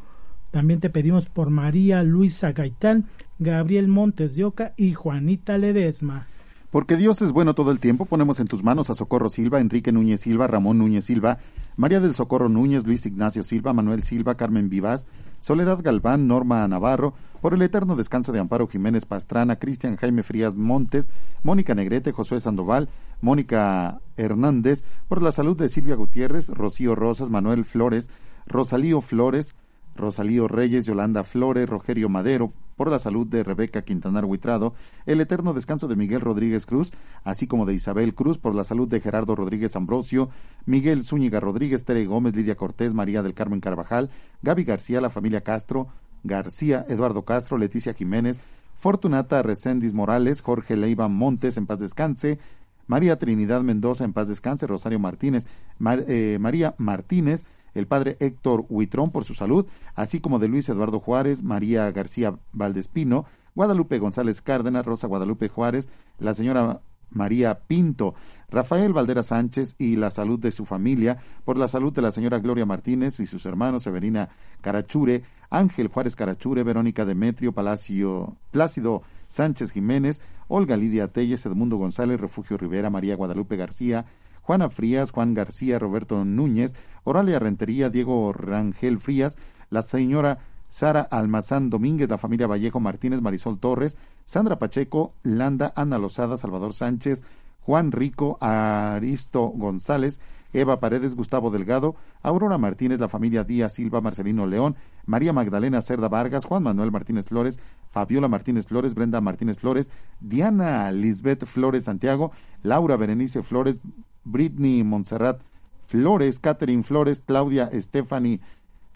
También te pedimos por María Luisa Gaitán, Gabriel Montes de Oca y Juanita Ledesma. Porque Dios es bueno todo el tiempo, ponemos en tus manos a Socorro Silva, Enrique Núñez Silva, Ramón Núñez Silva, María del Socorro Núñez, Luis Ignacio Silva, Manuel Silva, Carmen Vivas, Soledad Galván, Norma Navarro, por el eterno descanso de Amparo Jiménez Pastrana, Cristian Jaime Frías Montes, Mónica Negrete, Josué Sandoval, Mónica Hernández, por la salud de Silvia Gutiérrez, Rocío Rosas, Manuel Flores, Rosalío Flores, Rosalío Reyes, Yolanda Flores, Rogerio Madero, por la salud de Rebeca Quintanar Huitrado, el eterno descanso de Miguel Rodríguez Cruz, así como de Isabel Cruz, por la salud de Gerardo Rodríguez Ambrosio, Miguel Zúñiga Rodríguez, Tere Gómez, Lidia Cortés, María del Carmen Carvajal, Gaby García, la familia Castro, García, Eduardo Castro, Leticia Jiménez, Fortunata Recendis Morales, Jorge Leiva Montes, en paz descanse, María Trinidad Mendoza, en paz descanse, Rosario Martínez, eh, María Martínez, el padre Héctor Huitrón por su salud, así como de Luis Eduardo Juárez, María García Valdespino, Guadalupe González Cárdenas, Rosa Guadalupe Juárez, la señora María Pinto, Rafael Valdera Sánchez y la salud de su familia, por la salud de la señora Gloria Martínez y sus hermanos Severina Carachure, Ángel Juárez Carachure, Verónica Demetrio Palacio, Plácido Sánchez Jiménez, Olga Lidia Telles, Edmundo González, Refugio Rivera, María Guadalupe García, Juana Frías, Juan García, Roberto Núñez, Oralia Rentería, Diego Rangel Frías, la señora Sara Almazán Domínguez, la familia Vallejo Martínez, Marisol Torres, Sandra Pacheco, Landa, Ana Lozada, Salvador Sánchez, Juan Rico, Aristo González, Eva Paredes, Gustavo Delgado, Aurora Martínez, la familia Díaz Silva, Marcelino León, María Magdalena Cerda Vargas, Juan Manuel Martínez Flores, Fabiola Martínez Flores, Brenda Martínez Flores, Diana Lisbeth Flores Santiago, Laura Berenice Flores, Britney Montserrat Flores, Catherine Flores, Claudia Stephanie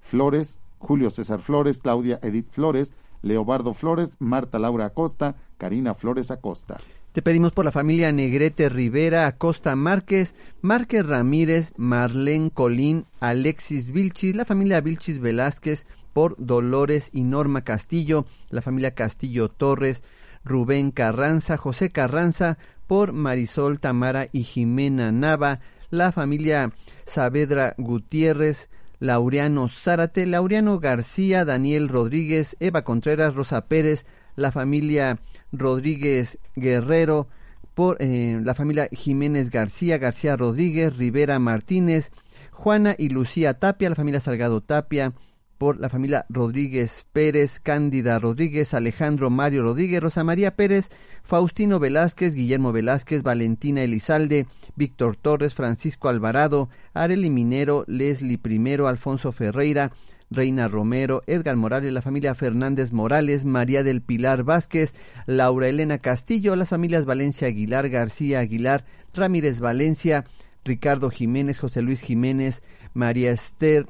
Flores, Julio César Flores, Claudia Edith Flores, Leobardo Flores, Marta Laura Acosta, Karina Flores Acosta. Te pedimos por la familia Negrete Rivera, Acosta Márquez, Márquez Ramírez, Marlene Colín, Alexis Vilchis, la familia Vilchis Velázquez, por Dolores y Norma Castillo, la familia Castillo Torres, Rubén Carranza, José Carranza, por Marisol Tamara y Jimena Nava, la familia Saavedra Gutiérrez, Laureano Zárate, Laureano García, Daniel Rodríguez, Eva Contreras, Rosa Pérez, la familia Rodríguez Guerrero, por eh, la familia Jiménez García, García Rodríguez, Rivera Martínez, Juana y Lucía Tapia, la familia Salgado Tapia, por la familia Rodríguez Pérez, Cándida Rodríguez, Alejandro Mario Rodríguez, Rosa María Pérez, Faustino Velázquez, Guillermo Velázquez, Valentina Elizalde, Víctor Torres, Francisco Alvarado, Areli Minero, Leslie Primero, Alfonso Ferreira, Reina Romero, Edgar Morales, la familia Fernández Morales, María del Pilar Vázquez, Laura Elena Castillo, las familias Valencia Aguilar, García Aguilar, Ramírez Valencia, Ricardo Jiménez, José Luis Jiménez, María Esther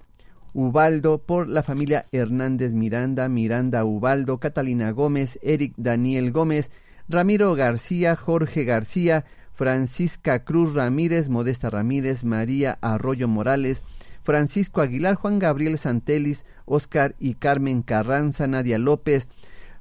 Ubaldo, por la familia Hernández Miranda, Miranda Ubaldo, Catalina Gómez, Eric Daniel Gómez, Ramiro García, Jorge García, Francisca Cruz Ramírez, Modesta Ramírez, María Arroyo Morales, Francisco Aguilar, Juan Gabriel Santelis, Oscar y Carmen Carranza, Nadia López,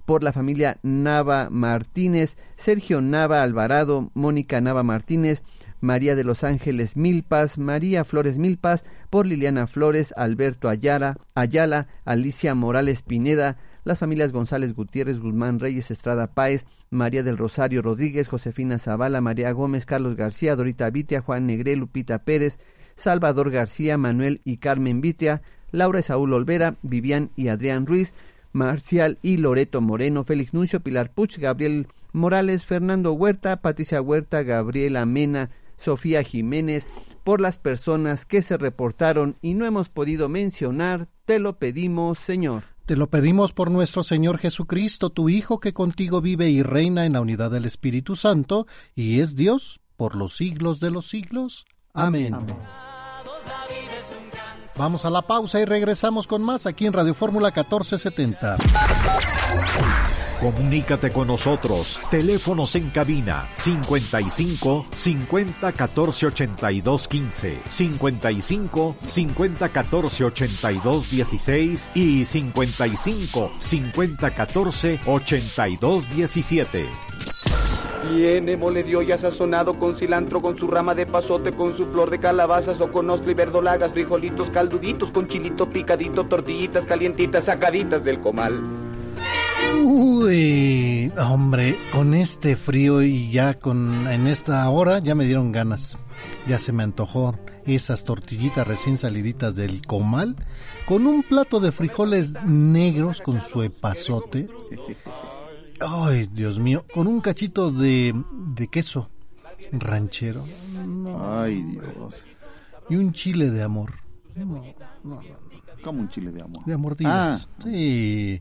por la familia Nava Martínez, Sergio Nava Alvarado, Mónica Nava Martínez, María de los Ángeles Milpas, María Flores Milpas, por Liliana Flores, Alberto Ayala, Ayala, Alicia Morales Pineda, las familias González Gutiérrez, Guzmán Reyes, Estrada Páez, María del Rosario Rodríguez, Josefina Zavala, María Gómez, Carlos García, Dorita Vitia, Juan Negré, Lupita Pérez, Salvador García, Manuel y Carmen Vitia, Laura y Saúl Olvera, Vivian y Adrián Ruiz, Marcial y Loreto Moreno, Félix Nuncio, Pilar Puch, Gabriel Morales, Fernando Huerta, Patricia Huerta, Gabriela Mena, Sofía Jiménez, por las personas que se reportaron y no hemos podido mencionar, te lo pedimos, Señor. Te lo pedimos por nuestro Señor Jesucristo, tu Hijo, que contigo vive y reina en la unidad del Espíritu Santo, y es Dios por los siglos de los siglos. Amén. Vamos a la pausa y regresamos con más aquí en Radio Fórmula 1470. Comunícate con nosotros. Teléfonos en cabina 55 50 14 82 15, 55 50 14 82 16 y 55 50 14 82 17. Viene mole de olla sazonado con cilantro, con su rama de pasote, con su flor de calabazas o con ostra y verdolagas, frijolitos calduditos, con chilito picadito, tortillitas calientitas sacaditas del comal. Uy, hombre, con este frío y ya con en esta hora ya me dieron ganas. Ya se me antojó esas tortillitas recién saliditas del comal con un plato de frijoles negros con su epazote. Ay, Dios mío, con un cachito de, de queso ranchero. Ay, Dios. Y un chile de amor. No, no, Como un chile de amor. De mordidas. Ah. Sí.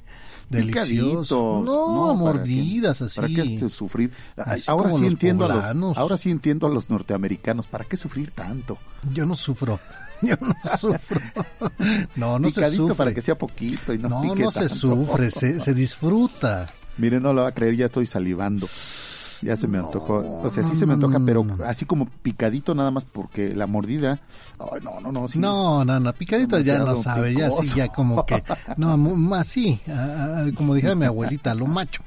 Picaditos, Delicioso. No, ¿para mordidas así. ¿Para qué este sufrir? Así ahora sí entiendo a los, ahora sí entiendo a los norteamericanos. ¿Para qué sufrir tanto? Yo no sufro. *laughs* Yo no sufro. *laughs* No, no se Picadito sufre. para que sea poquito y no No, pique no se sufre, se, se disfruta. Mire, no lo va a creer, ya estoy salivando. Ya se me antojó. O sea, sí se me antoja, pero así como picadito nada más porque la mordida. Ay, no, no, no. sí. No, no, no, picadito ya no sabe, ya sí, ya como que, no, más sí, ah, como dijera mi abuelita, a lo macho.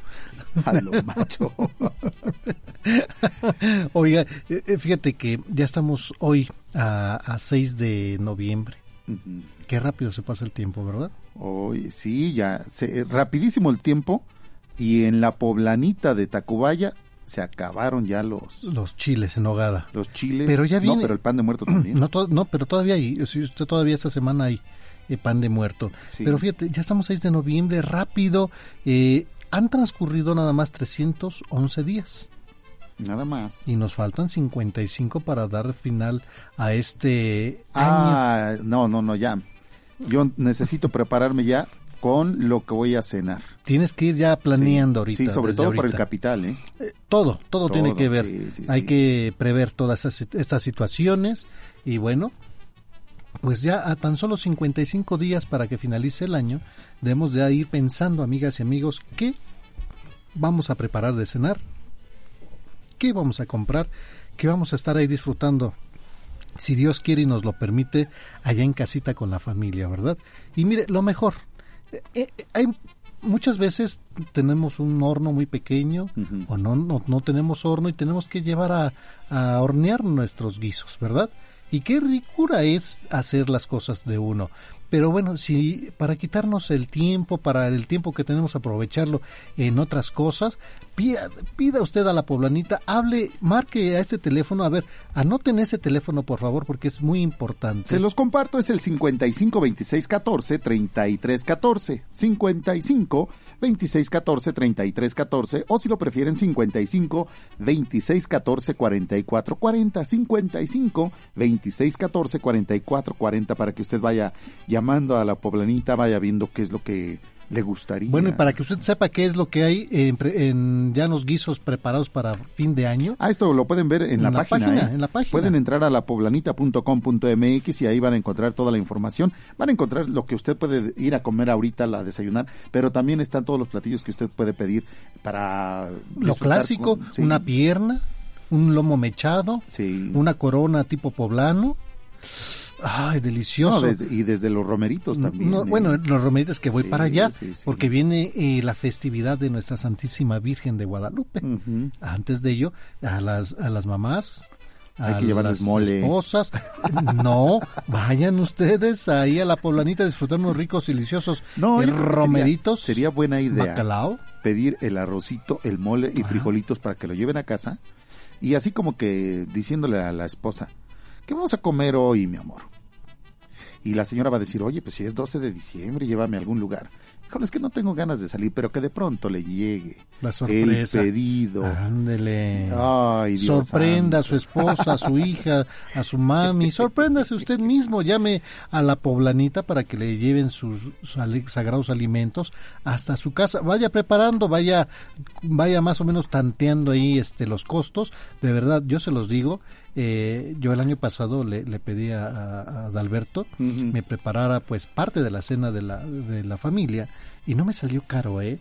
A lo macho. *laughs* Oiga, eh, eh, fíjate que ya estamos hoy a, a 6 de noviembre. Qué rápido se pasa el tiempo, ¿verdad? Oye, sí, ya. Se, rapidísimo el tiempo. Y en la poblanita de Tacubaya se acabaron ya los, Los chiles en hogada. los chiles. Pero ya viene- No, pero el pan de muerto también. *clears throat* No, to- no, pero todavía hay, si usted todavía esta semana hay eh, pan de muerto. Sí. Pero fíjate, ya estamos 6 de noviembre, rápido. eh, han transcurrido nada más 311 días. Nada más. Y nos faltan 55 para dar final a este Ah, no, no, no, ya. Yo necesito prepararme ya con lo que voy a cenar. Tienes que ir ya planeando ahorita. Sí, sobre todo por el ahorita. capital, ¿eh? Todo, todo, tiene que ver. sí, sí, Hay que prever todas estas situaciones y bueno, pues ya a tan solo 55 días para que finalice el año, debemos de ir pensando, amigas y amigos, qué vamos a preparar de cenar, qué vamos a comprar, qué vamos a estar ahí disfrutando. Si Dios quiere y nos lo permite, allá en casita con la familia, ¿verdad? Y mire, lo mejor, eh, eh, hay muchas veces tenemos un horno muy pequeño o no, no no tenemos horno y tenemos que llevar a, a hornear nuestros guisos, ¿verdad? Y qué ricura es hacer las cosas de uno. Pero bueno, si para quitarnos el tiempo, para el tiempo que tenemos aprovecharlo en otras cosas, pida, pida usted a la poblanita, hable, marque a este teléfono, a ver, anoten ese teléfono por favor porque es muy importante. Se los comparto, es el 55 26 14 33 14. 55 26 14 33 14. O si lo prefieren, 55 26 14 44 40. 55 26 14 44 40 para que usted vaya llamando a la poblanita, vaya viendo qué es lo que le gustaría. Bueno, y para que usted sepa qué es lo que hay en, ya los guisos preparados para fin de año. Ah, esto lo pueden ver en, la, página, ¿eh? en la página. Pueden entrar a lapoblanita.com.mx y ahí van a encontrar toda la información. Van a encontrar lo que usted puede ir a comer ahorita, a desayunar, pero también están todos los platillos que usted puede pedir para... Lo clásico, con- sí. una pierna, un lomo mechado, una corona tipo poblano. Ay, delicioso. No, desde- y desde los romeritos también. No, ¿eh? bueno, los romeritos que voy Sí, para allá, sí, sí. porque viene eh, la festividad de Nuestra Santísima Virgen de Guadalupe. Antes de ello, a las, a las mamás, Hay a que llevarles las mole. esposas, *laughs* no, vayan ustedes ahí a la poblanita a disfrutar unos ricos y deliciosos No, romeritos. Sería, sería buena idea. Bacalao. Pedir el arrocito, el mole y frijolitos para que lo lleven a casa. Y así como que diciéndole a la esposa, ¿qué vamos a comer hoy, mi amor? Y la señora va a decir, oye, pues si es 12 de diciembre, llévame a algún lugar. Híjole, es que no tengo ganas de salir, pero que de pronto le llegue La sorpresa. el pedido. Ándele. Ay, Dios Sorprenda a su esposa, a su *laughs* hija, a su mami. Sorpréndase usted mismo. Llame a la poblanita para que le lleven sus, sagrados alimentos hasta su casa. Vaya preparando, vaya, vaya más o menos tanteando ahí este los costos. De verdad, yo se los digo. Eh, yo el año pasado le, le pedí a, a- a Adalberto me preparara pues parte de la cena de la, de la familia y no me salió caro, ¿eh?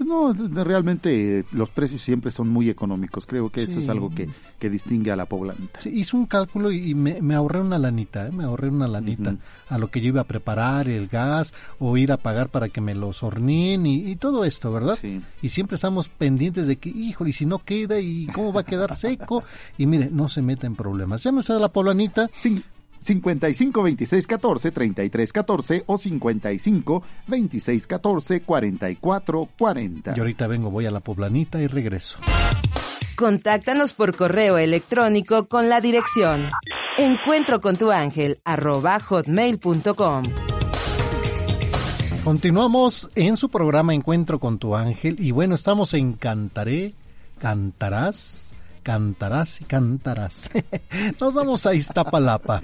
Pues no, realmente eh, los precios siempre son muy económicos. Creo que eso es algo que, que distingue a la poblanita. Sí, hice un cálculo y me, me ahorré una lanita, ¿eh? me ahorré una lanita a lo que yo iba a preparar, el gas, o ir a pagar para que me los horneen y, y todo esto, ¿verdad? Y siempre estamos pendientes de que, híjole, y si no queda, y cómo va a quedar seco, y mire, no se meta en problemas. Llame usted a la poblanita. Sí. 55 26 14 33 14 o 55 26 14 44 40. Y ahorita vengo, voy a la poblanita y regreso. Contáctanos por correo electrónico con la dirección encuentro con tu ángel arroba hotmail.com. Continuamos en su programa Encuentro con tu ángel y bueno, estamos en Cantaré, Cantarás, Cantarás y Cantarás. *laughs* Nos vamos a Iztapalapa.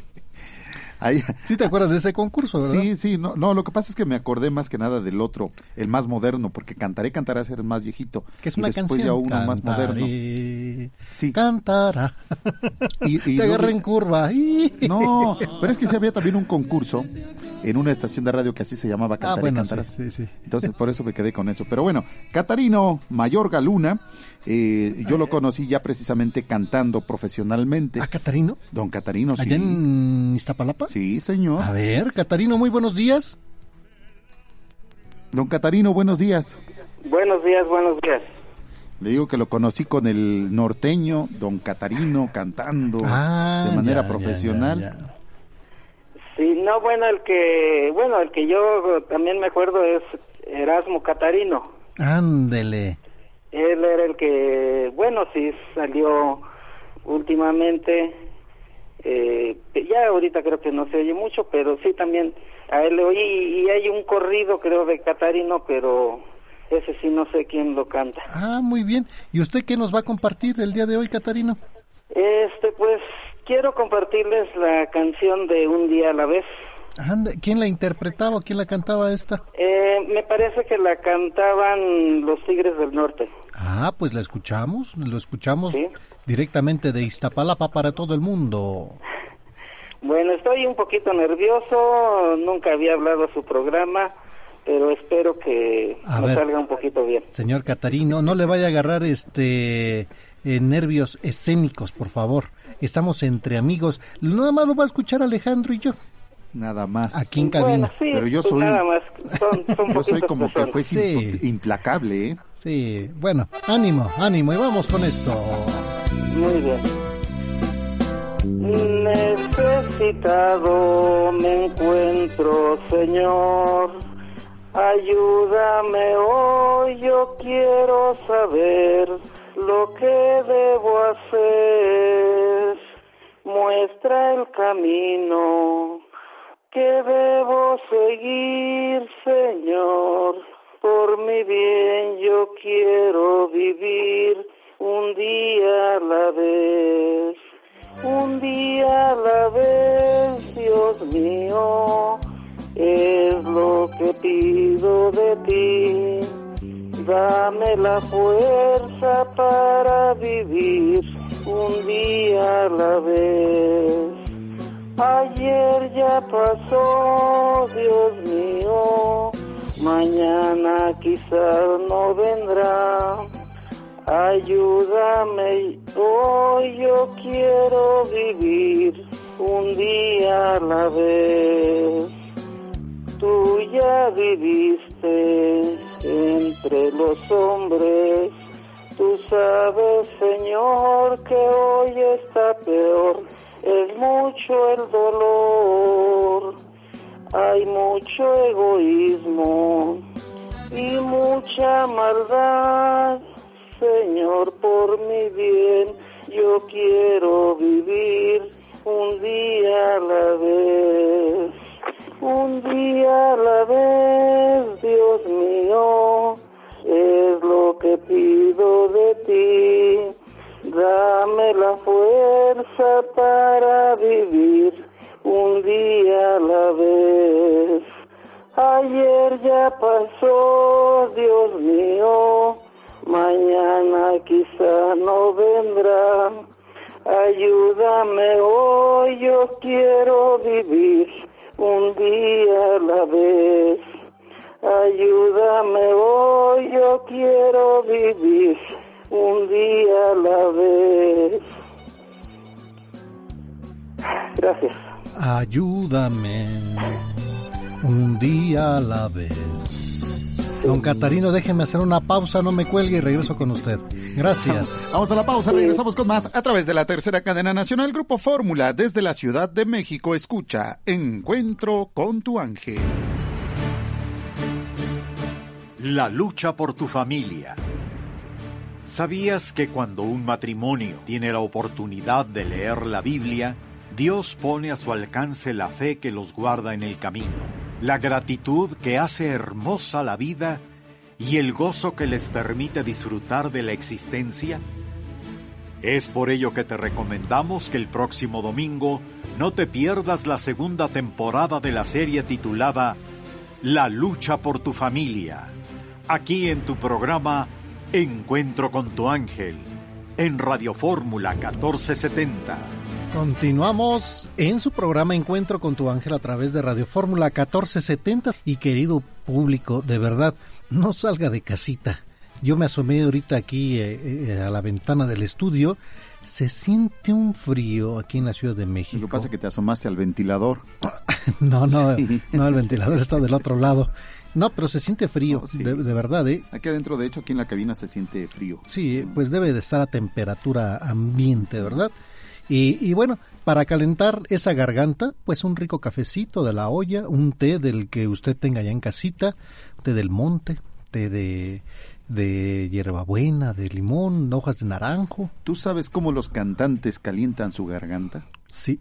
Ahí. Sí te acuerdas de ese concurso, ¿verdad? Sí, sí, no, no, lo que pasa es que me acordé más que nada del otro, el más moderno, porque Cantaré, Cantarás era el más viejito. Que es y una después canción. ya uno más moderno. Sí. Cantará. Y, y Te luego- en curva. No, pero es que sí había también un concurso en una estación de radio que así se llamaba Cantaré, Ah, bueno, sí, Cantarás. sí, sí. Entonces, por eso me quedé con eso. Pero bueno, Catarino Mayorga Luna, eh, yo lo conocí ya precisamente cantando profesionalmente. ¿A Catarino? Don Catarino, sí. ¿Allá en Iztapalapa? Sí, señor. A ver, Catarino, muy buenos días. Don Catarino, buenos días. Buenos días, buenos días. Le digo que lo conocí con el norteño, Don Catarino, cantando Ah, de manera ya, profesional. ya, Sí, no, bueno, el que, bueno, el que yo también me acuerdo es Erasmo Catarino. Ándele. Él era el que, bueno, sí salió últimamente, eh, ya ahorita creo que no se oye mucho, pero sí también a él le oí y hay un corrido creo de Catarino, pero ese sí no sé quién lo canta. Ah, muy bien. ¿Y usted qué nos va a compartir el día de hoy, Catarino? Este, pues quiero compartirles la canción de Un día a la vez. Anda, ¿Quién la interpretaba o quién la cantaba esta? Eh, me parece que la cantaban los Tigres del Norte. Ah, pues la escuchamos, lo escuchamos directamente de Iztapalapa para todo el mundo. *laughs* Bueno, estoy un poquito nervioso, nunca había hablado a su programa, pero espero que A me ver. salga un poquito bien. Señor Catarino, no le vaya a agarrar este eh, nervios escénicos, por favor. Estamos entre amigos. Nada más lo va a escuchar Alejandro y yo. Nada más. Aquí en cabina. Pero yo soy, nada más, son, son *laughs* yo soy como que personas. pues Sí. impl- implacable, ¿eh? Sí, bueno, ánimo, ánimo y vamos con esto. Muy bien. Necesitado me encuentro, Señor. Ayúdame hoy, yo quiero saber lo que debo hacer. Muestra el camino que debo seguir, Señor. Por mi bien yo quiero vivir un día a la vez. Un día a la vez, Dios mío, es lo que pido de ti. Dame la fuerza para vivir un día a la vez. Ayer ya pasó, Dios mío, mañana quizás no vendrá. Ayúdame, hoy yo quiero vivir un día a la vez. Tú ya viviste entre los hombres, tú sabes, Señor, que hoy está peor, es mucho el dolor, hay mucho egoísmo y mucha maldad. Señor, por mi bien, yo quiero vivir un día a la vez. Un día a la vez, Dios mío, es lo que pido de ti. Dame la fuerza para vivir un día a la vez. Ayer ya pasó, Dios mío, mañana quizá no vendrá. Ayúdame hoy, yo quiero vivir un día a la vez. Ayúdame hoy, yo quiero vivir un día a la vez. Gracias. Ayúdame un día a la vez. Don Catarino, déjeme hacer una pausa, no me cuelgue y regreso con usted. Gracias. *laughs* Vamos a la pausa, regresamos con más a través de la tercera cadena nacional Grupo Fórmula desde la Ciudad de México. Escucha Encuentro con tu ángel. La lucha por tu familia. ¿Sabías que cuando un matrimonio tiene la oportunidad de leer la Biblia, Dios pone a su alcance la fe que los guarda en el camino, la gratitud que hace hermosa la vida y el gozo que les permite disfrutar de la existencia? Es por ello que te recomendamos que el próximo domingo no te pierdas la segunda temporada de la serie titulada La lucha por tu familia, aquí en tu programa Encuentro con tu ángel, en Radio Fórmula 1470. Continuamos en su programa Encuentro con tu ángel a través de Radio Fórmula 1470. Y querido público, de verdad, no salga de casita. Yo me asomé ahorita aquí eh, eh, a la ventana del estudio. Se siente un frío aquí en la Ciudad de México. Lo que pasa es que te asomaste al ventilador. *laughs* No, no, Sí. no, el ventilador está del otro lado. No, pero se siente frío, sí. de, de verdad, ¿eh? Aquí adentro, de hecho, aquí en la cabina se siente frío. Sí, pues debe de estar a temperatura ambiente, ¿verdad? Y, y bueno, para calentar esa garganta, pues un rico cafecito de la olla, un té del que usted tenga ya en casita, té del monte, té de, de hierbabuena, de limón, hojas de naranjo. ¿Tú sabes cómo los cantantes calientan su garganta? Sí.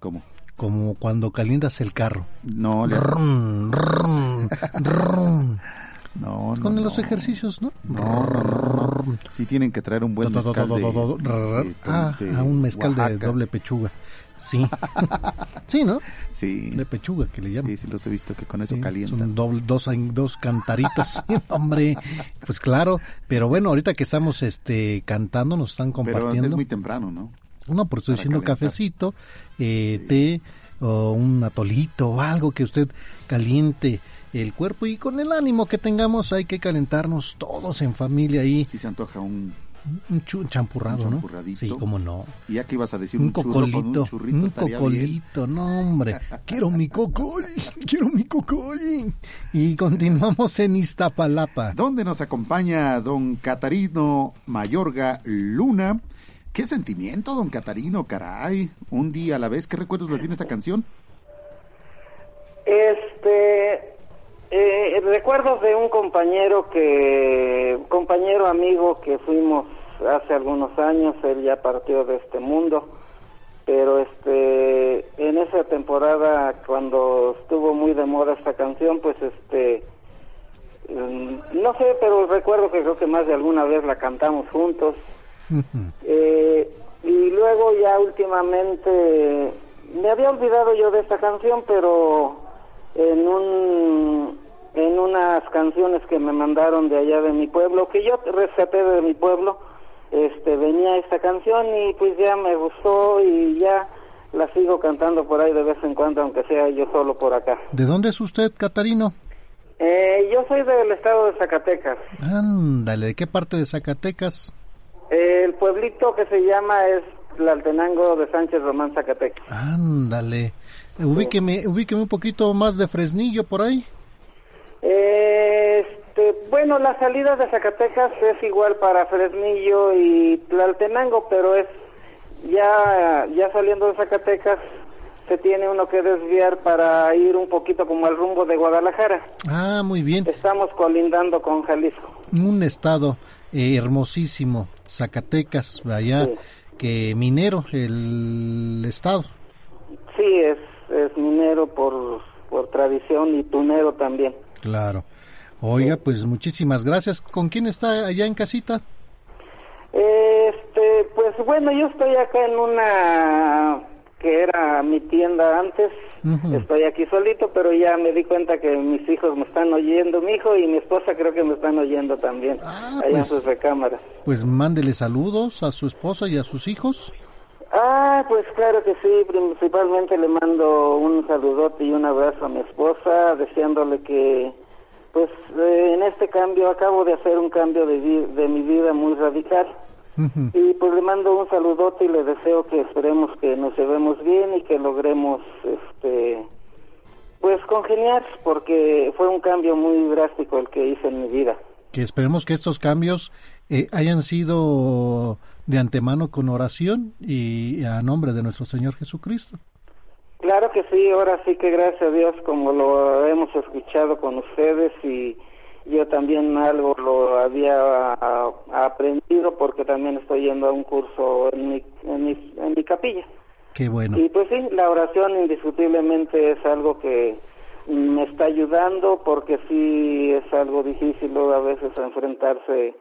¿Cómo? Como cuando calientas el carro. No, le. *laughs* No, No, no, con no. los ejercicios, ¿no? Sí tienen que traer un buen mezcal de, Ah, de a un mezcal de doble pechuga. Sí. *laughs* sí, ¿no? Sí. De pechuga que le llaman. Sí, sí los he visto que con eso Sí, calientan. son doble- dos, dos cantaritos. *laughs* Hombre, pues claro. Pero bueno, ahorita que estamos este cantando, nos están Pero compartiendo. es muy temprano, ¿no? No, por estoy diciendo calentar. cafecito, eh, té o un atolito o algo que usted caliente el cuerpo y con el ánimo que tengamos hay que calentarnos todos en familia ahí. Sí se antoja un, Un chu- champurrado, un ¿no? champurradito. Sí, cómo no. Y ya que ibas a decir Un un, churro con cocolito, un churrito un bien. cocolito, no hombre, *laughs* quiero mi cocol, *laughs* quiero mi cocol. Y continuamos en Iztapalapa. ¿Dónde nos acompaña don Catarino Mayorga Luna? ¿Qué sentimiento, don Catarino? Caray, un día a la vez. ¿Qué recuerdos le tiene esta canción? Este, eh, recuerdos de un compañero que, compañero amigo que fuimos hace algunos años, él ya partió de este mundo, pero este, en esa temporada cuando estuvo muy de moda esta canción, pues este, mm, no sé, pero recuerdo que creo que más de alguna vez la cantamos juntos. Eh, y luego ya últimamente me había olvidado yo de esta canción, pero en un en unas canciones que me mandaron de allá de mi pueblo, que yo rescaté de mi pueblo, este venía esta canción y pues ya me gustó y ya la sigo cantando por ahí de vez en cuando, aunque sea yo solo por acá. ¿De dónde es usted, Catarino? Eh, yo soy del estado de Zacatecas. Ándale, ¿de qué parte de Zacatecas? El pueblito que se llama es Tlaltenango de Sánchez Román, Zacatecas. Ándale. Ubíqueme, ubíqueme un poquito más de Fresnillo por ahí. Este, bueno, la salida de Zacatecas es igual para Fresnillo y Tlaltenango, pero es ya ya saliendo de Zacatecas se tiene uno que desviar para ir un poquito como al rumbo de Guadalajara. Ah, muy bien. Estamos colindando con Jalisco. Un estado eh, hermosísimo, Zacatecas, allá, que minero el estado. Sí, es, es minero por, por tradición y tunero también. Claro. Oiga, pues muchísimas gracias. ¿Con quién está allá en casita? Este, pues bueno, yo estoy acá en una que era mi tienda antes. Estoy aquí solito, pero ya me di cuenta que mis hijos me están oyendo, mi hijo y mi esposa creo que me están oyendo también, allá en pues. sus recámaras. Pues mándele saludos a su esposa y a sus hijos. Ah, pues claro que sí, principalmente le mando un saludote y un abrazo a mi esposa, deseándole que, pues eh, en este cambio, acabo de hacer un cambio de, de mi vida muy radical. Y pues le mando un saludote y le deseo que esperemos que nos llevemos bien y que logremos, este, pues congeniar, porque fue un cambio muy drástico el que hice en mi vida. Que esperemos que estos cambios eh, hayan sido de antemano con oración y a nombre de nuestro Señor Jesucristo. Claro que sí, ahora sí que gracias a Dios como lo hemos escuchado con ustedes y yo también algo lo había ah, aprendido porque también estoy yendo a un curso en mi, en mi, en mi capilla. Qué bueno. Y pues sí, la oración indiscutiblemente es algo que me está ayudando porque sí es algo difícil a veces enfrentarse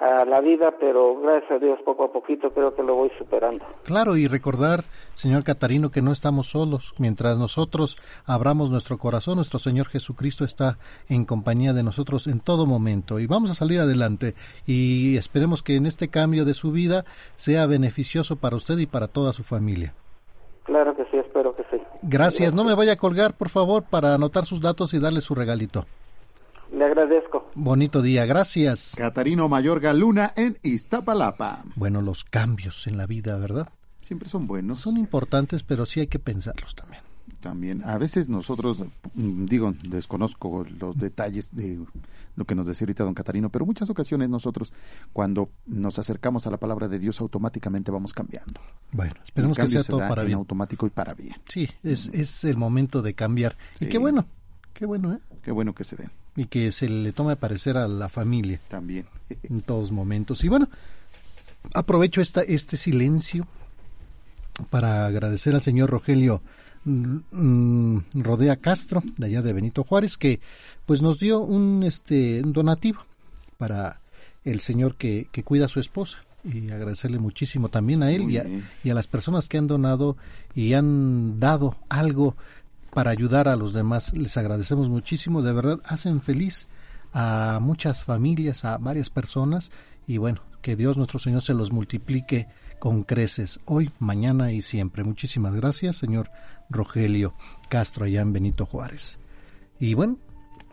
a la vida, pero gracias a Dios poco a poquito creo que lo voy superando. Claro, y recordar, señor Catarino, que no estamos solos. Mientras nosotros abramos nuestro corazón, nuestro Señor Jesucristo está en compañía de nosotros en todo momento. Y vamos a salir adelante. Y esperemos que en este cambio de su vida sea beneficioso para usted y para toda su familia. Claro que sí, espero que sí. Gracias. No me vaya a colgar, por favor, para anotar sus datos y darle su regalito. Le agradezco. Bonito día. Gracias. Catarino Mayorga Luna en Iztapalapa. Bueno, los cambios en la vida, ¿verdad? Siempre son buenos. Son importantes, pero sí hay que pensarlos también. También, a veces nosotros, mm, digo, desconozco los detalles de lo que nos decía ahorita don Catarino, pero muchas ocasiones nosotros, cuando nos acercamos a la palabra de Dios, automáticamente vamos cambiando. Bueno, esperemos que sea se todo da para en bien. automático y para bien. Sí, es, es el momento de cambiar. Y qué bueno, qué bueno, ¿eh? Qué bueno que se den. Y que se le tome parecer a la familia. También. *laughs* En todos momentos. Y bueno, aprovecho esta, este silencio para agradecer al señor Rogelio mm, Rodea Castro, de allá de Benito Juárez, que pues nos dio un, este, un donativo para el señor que, que cuida a su esposa y agradecerle muchísimo también a él a, y a las personas que han donado y han dado algo para ayudar a los demás. Les agradecemos muchísimo, de verdad hacen feliz a muchas familias, a varias personas y bueno, que Dios nuestro Señor se los multiplique con creces hoy, mañana y siempre. Muchísimas gracias, señor Rogelio Castro allá en Benito Juárez. Y bueno,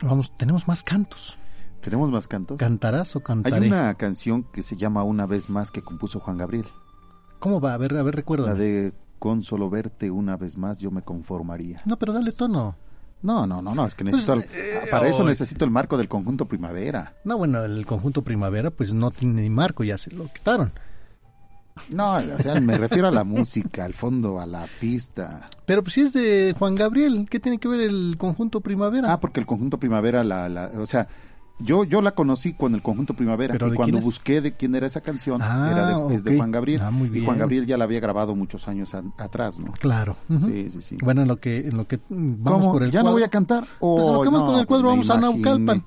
vamos, tenemos más cantos. ¿Tenemos más cantos? ¿Cantarás o cantaré? Hay una canción que se llama Una vez más que compuso Juan Gabriel. ¿Cómo va? A ver, a ver, recuerda. La de Con solo verte una vez más yo me conformaría. No, pero dale tono. No, no, no, no, es que necesito... Pues, el- eh, para eso necesito el marco del conjunto Primavera. No, bueno, el conjunto Primavera pues no tiene ni marco, ya se lo quitaron. No, o sea, me refiero a la música, al fondo, a la pista. Pero pues si es de Juan Gabriel, ¿qué tiene que ver el conjunto Primavera? Ah, porque el conjunto Primavera, la, la, o sea, yo, yo la conocí con el conjunto Primavera ¿Pero y cuando busqué de quién era esa canción, Ah, era de, es de. Juan Gabriel. Ah, muy Y bien. Juan Gabriel ya la había grabado muchos años a- atrás, ¿no? Claro. ujú. Sí, sí, sí. Bueno, en lo que, en lo que vamos ¿Cómo? por el ¿Ya no cuadro. voy a cantar? Pues Oh, lo que vamos no, con el cuadro, vamos a imaginé. Naucalpan.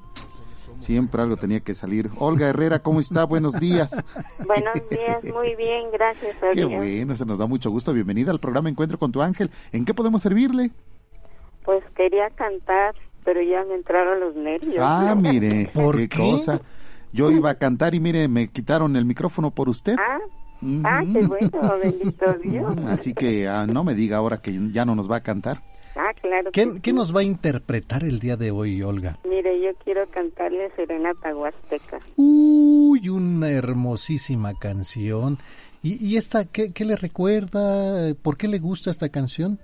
Siempre algo tenía que salir. Olga Herrera, ¿cómo está? Buenos días. Buenos días, muy bien, gracias a Qué bueno, se nos da mucho gusto. Bienvenida al programa Encuentro con tu ángel. ¿En qué podemos servirle? Pues quería cantar, pero ya me entraron los nervios. Ah, *laughs* mire, ¿Por qué, qué? cosa. Yo iba a cantar y mire, me quitaron el micrófono por usted. Ah, ah, qué bueno, bendito Dios. *laughs* Así que ah, no me diga ahora que ya no nos va a cantar. Ah, claro. ¿Qué, que qué sí. nos va a interpretar el día de hoy, Olga? Mire, yo quiero cantarle Serenata Huasteca. Uy, una hermosísima canción. ¿Y, y esta qué, qué le recuerda? ¿Por qué le gusta esta canción?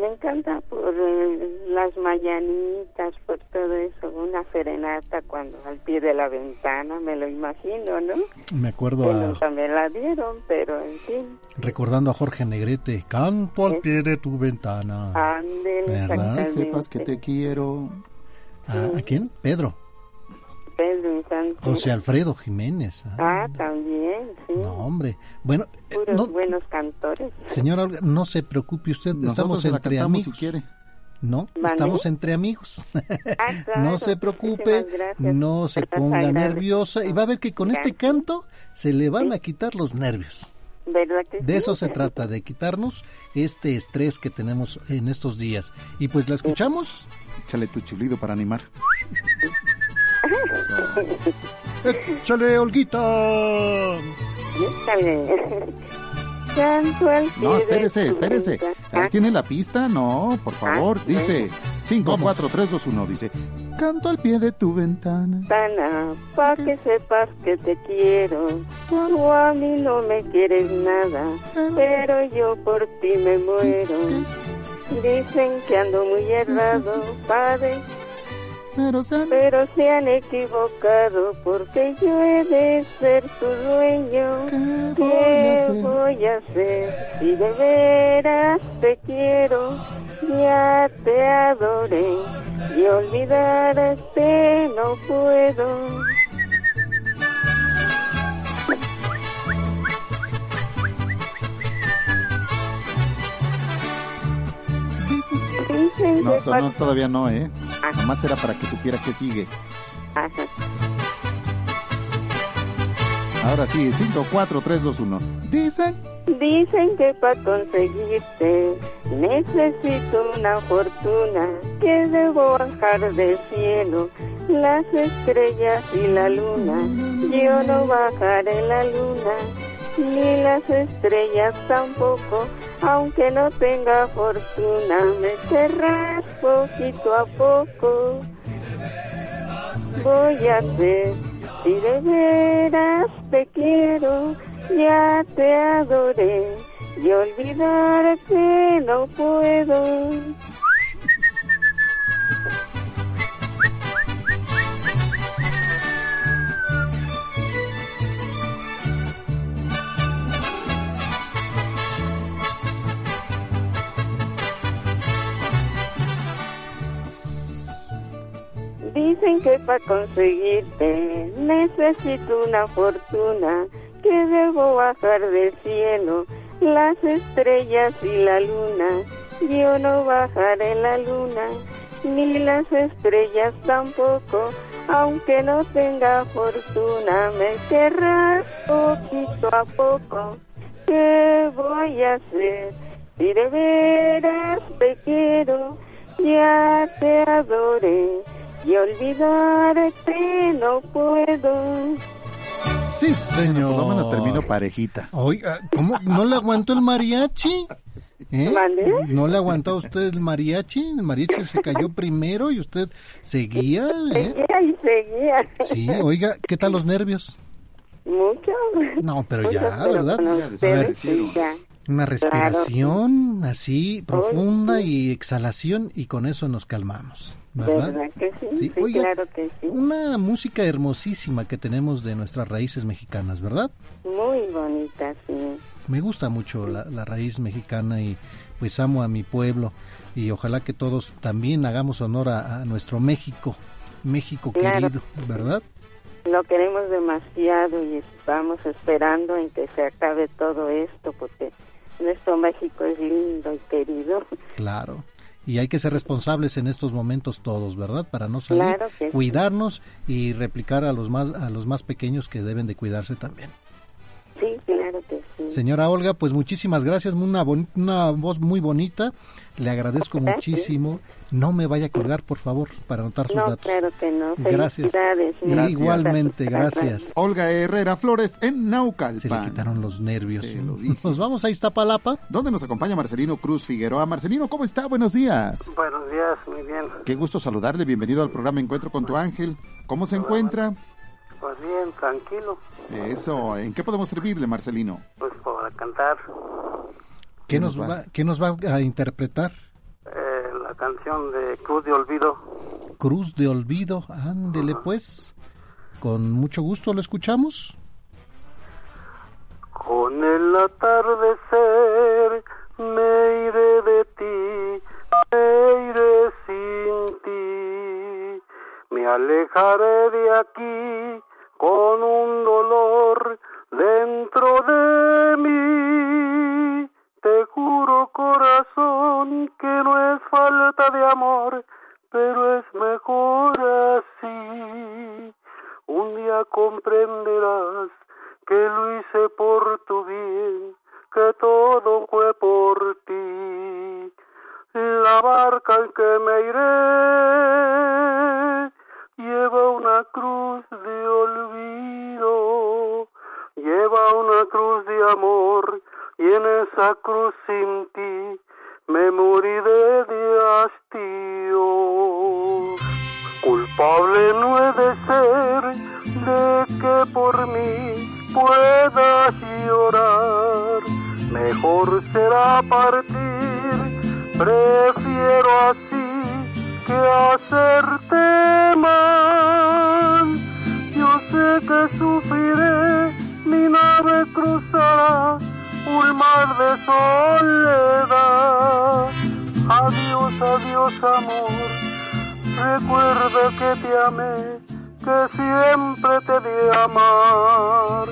Me encanta por eh, las mañanitas, por todo eso. Una serenata cuando al pie de la ventana, me lo imagino, ¿no? Me acuerdo Que a, nunca me la dieron, pero en fin. recordando a Jorge Negrete, canto al pie de tu ventana. Ándele, ¿Verdad? Sepas que te quiero. ¿A, a quién? Pedro. Pedro Infante. José Alfredo Jiménez. Ah, Ah, también, sí. no, hombre. Bueno, eh, Puros no, buenos cantores. señora Olga, no se preocupe usted, Nosotros estamos entre amigos. si quiere. No, estamos entre amigos. Ah, claro, no se preocupe, no se ponga nerviosa y va a ver que con este canto se le van a quitar los nervios. ¿Verdad que De sí? eso se trata, de quitarnos este estrés que tenemos en estos días. Y pues la escuchamos. Échale tu chulido para animar. *laughs* ¡Échale, Olguita! No, espérese, espérese. Ahí tiene la pista, no, por favor. Ah, Dice 5, 4, 3, 2, 1. Dice, canto al pie de tu ventana. Ventana, pa' que sepas que te quiero. Tú a mí no me quieres nada, pero yo por ti me muero. Dicen que ando muy errado, padre, Pero se pero se han equivocado porque yo he de ser tu dueño. ¿Qué voy a hacer si de veras te quiero? Ya te adoré y olvidarte no puedo. No, todavía no, ¿eh? Nomás era para que supiera que sigue. Ajá. Ahora sí, 5, 4, 3, 2, 1. Dicen. Dicen que para conseguirte necesito una fortuna que debo bajar del cielo las estrellas y la luna. Yo no bajaré la luna ni las estrellas tampoco, aunque no tenga fortuna, me querrás poquito a poco. Voy a hacer si de veras te quiero, ya te adoré y olvidarte no puedo. Dicen que para conseguirte necesito una fortuna que debo bajar del cielo las estrellas y la luna. yo no bajaré la luna, ni las estrellas tampoco, aunque no tenga fortuna, me querrás poquito a poco. ¿Qué voy a hacer? Si de veras te quiero, ya te adoré, y olvidarte no puedo. Sí, señor. Por lo menos termino parejita. Oiga, ¿cómo no le aguantó el mariachi? ¿Eh? ¿No le aguantó a usted el mariachi? El mariachi se cayó primero y usted seguía. ¿eh? Seguía y seguía. Sí, oiga, ¿qué tal los nervios? Mucho. No, pero Mucho, ya, pero ¿verdad? ustedes a ver, sí, ya. Una respiración así profunda sí. y exhalación y con eso nos calmamos. ¿Verdad? ¿Verdad que sí? Sí, Sí, oiga, claro que sí. Una música hermosísima que tenemos de nuestras raíces mexicanas, ¿verdad? Muy bonita, sí. Me gusta mucho la, la raíz mexicana y pues amo a mi pueblo y ojalá que todos también hagamos honor a, a nuestro México, México Claro. querido, ¿verdad? Lo queremos demasiado y estamos esperando en que se acabe todo esto porque nuestro México es lindo y querido. Claro. Y hay que ser responsables en estos momentos todos, ¿verdad? Para no salir, Claro que sí. cuidarnos y replicar a los más a los más pequeños que deben de cuidarse también. Sí, claro que sí. Señora Olga, pues muchísimas gracias, una, una voz muy bonita, le agradezco muchísimo. No me vaya a colgar, por favor, para anotar sus No, datos. claro que no. Gracias. Igualmente, gracias. Olga Herrera Flores en Naucalpan. Se le quitaron los nervios. Lo. *laughs* Nos vamos a Iztapalapa. ¿Dónde nos acompaña Marcelino Cruz Figueroa? Marcelino, ¿cómo está? Buenos días. Buenos días, muy bien. Qué gusto saludarle. Bienvenido al programa Encuentro con tu ángel. ¿Cómo se encuentra? Pues bien, tranquilo, Eso. ¿En qué podemos servirle, Marcelino? pues para cantar ¿Qué nos va, qué nos va a interpretar? eh, la canción de Cruz de Olvido. Cruz de Olvido. Ándele pues. Con mucho gusto lo escuchamos. Con el atardecer me iré de ti, me iré sin ti. Me alejaré de aquí con un dolor dentro de mí. Te juro corazón que no es falta de amor, pero es mejor así. Un día comprenderás que lo hice por tu bien, que todo fue por ti. La barca en que me iré lleva una cruz de olvido, lleva una cruz de amor y en esa cruz sin ti me moriré de hastío. Culpable no he de ser de que por mí puedas llorar. Mejor será partir, prefiero así que hacerte mal. Yo sé que sufriré, mi nave cruzará un mar de soledad. Adiós, adiós amor. Recuerda que te amé, que siempre te di amar.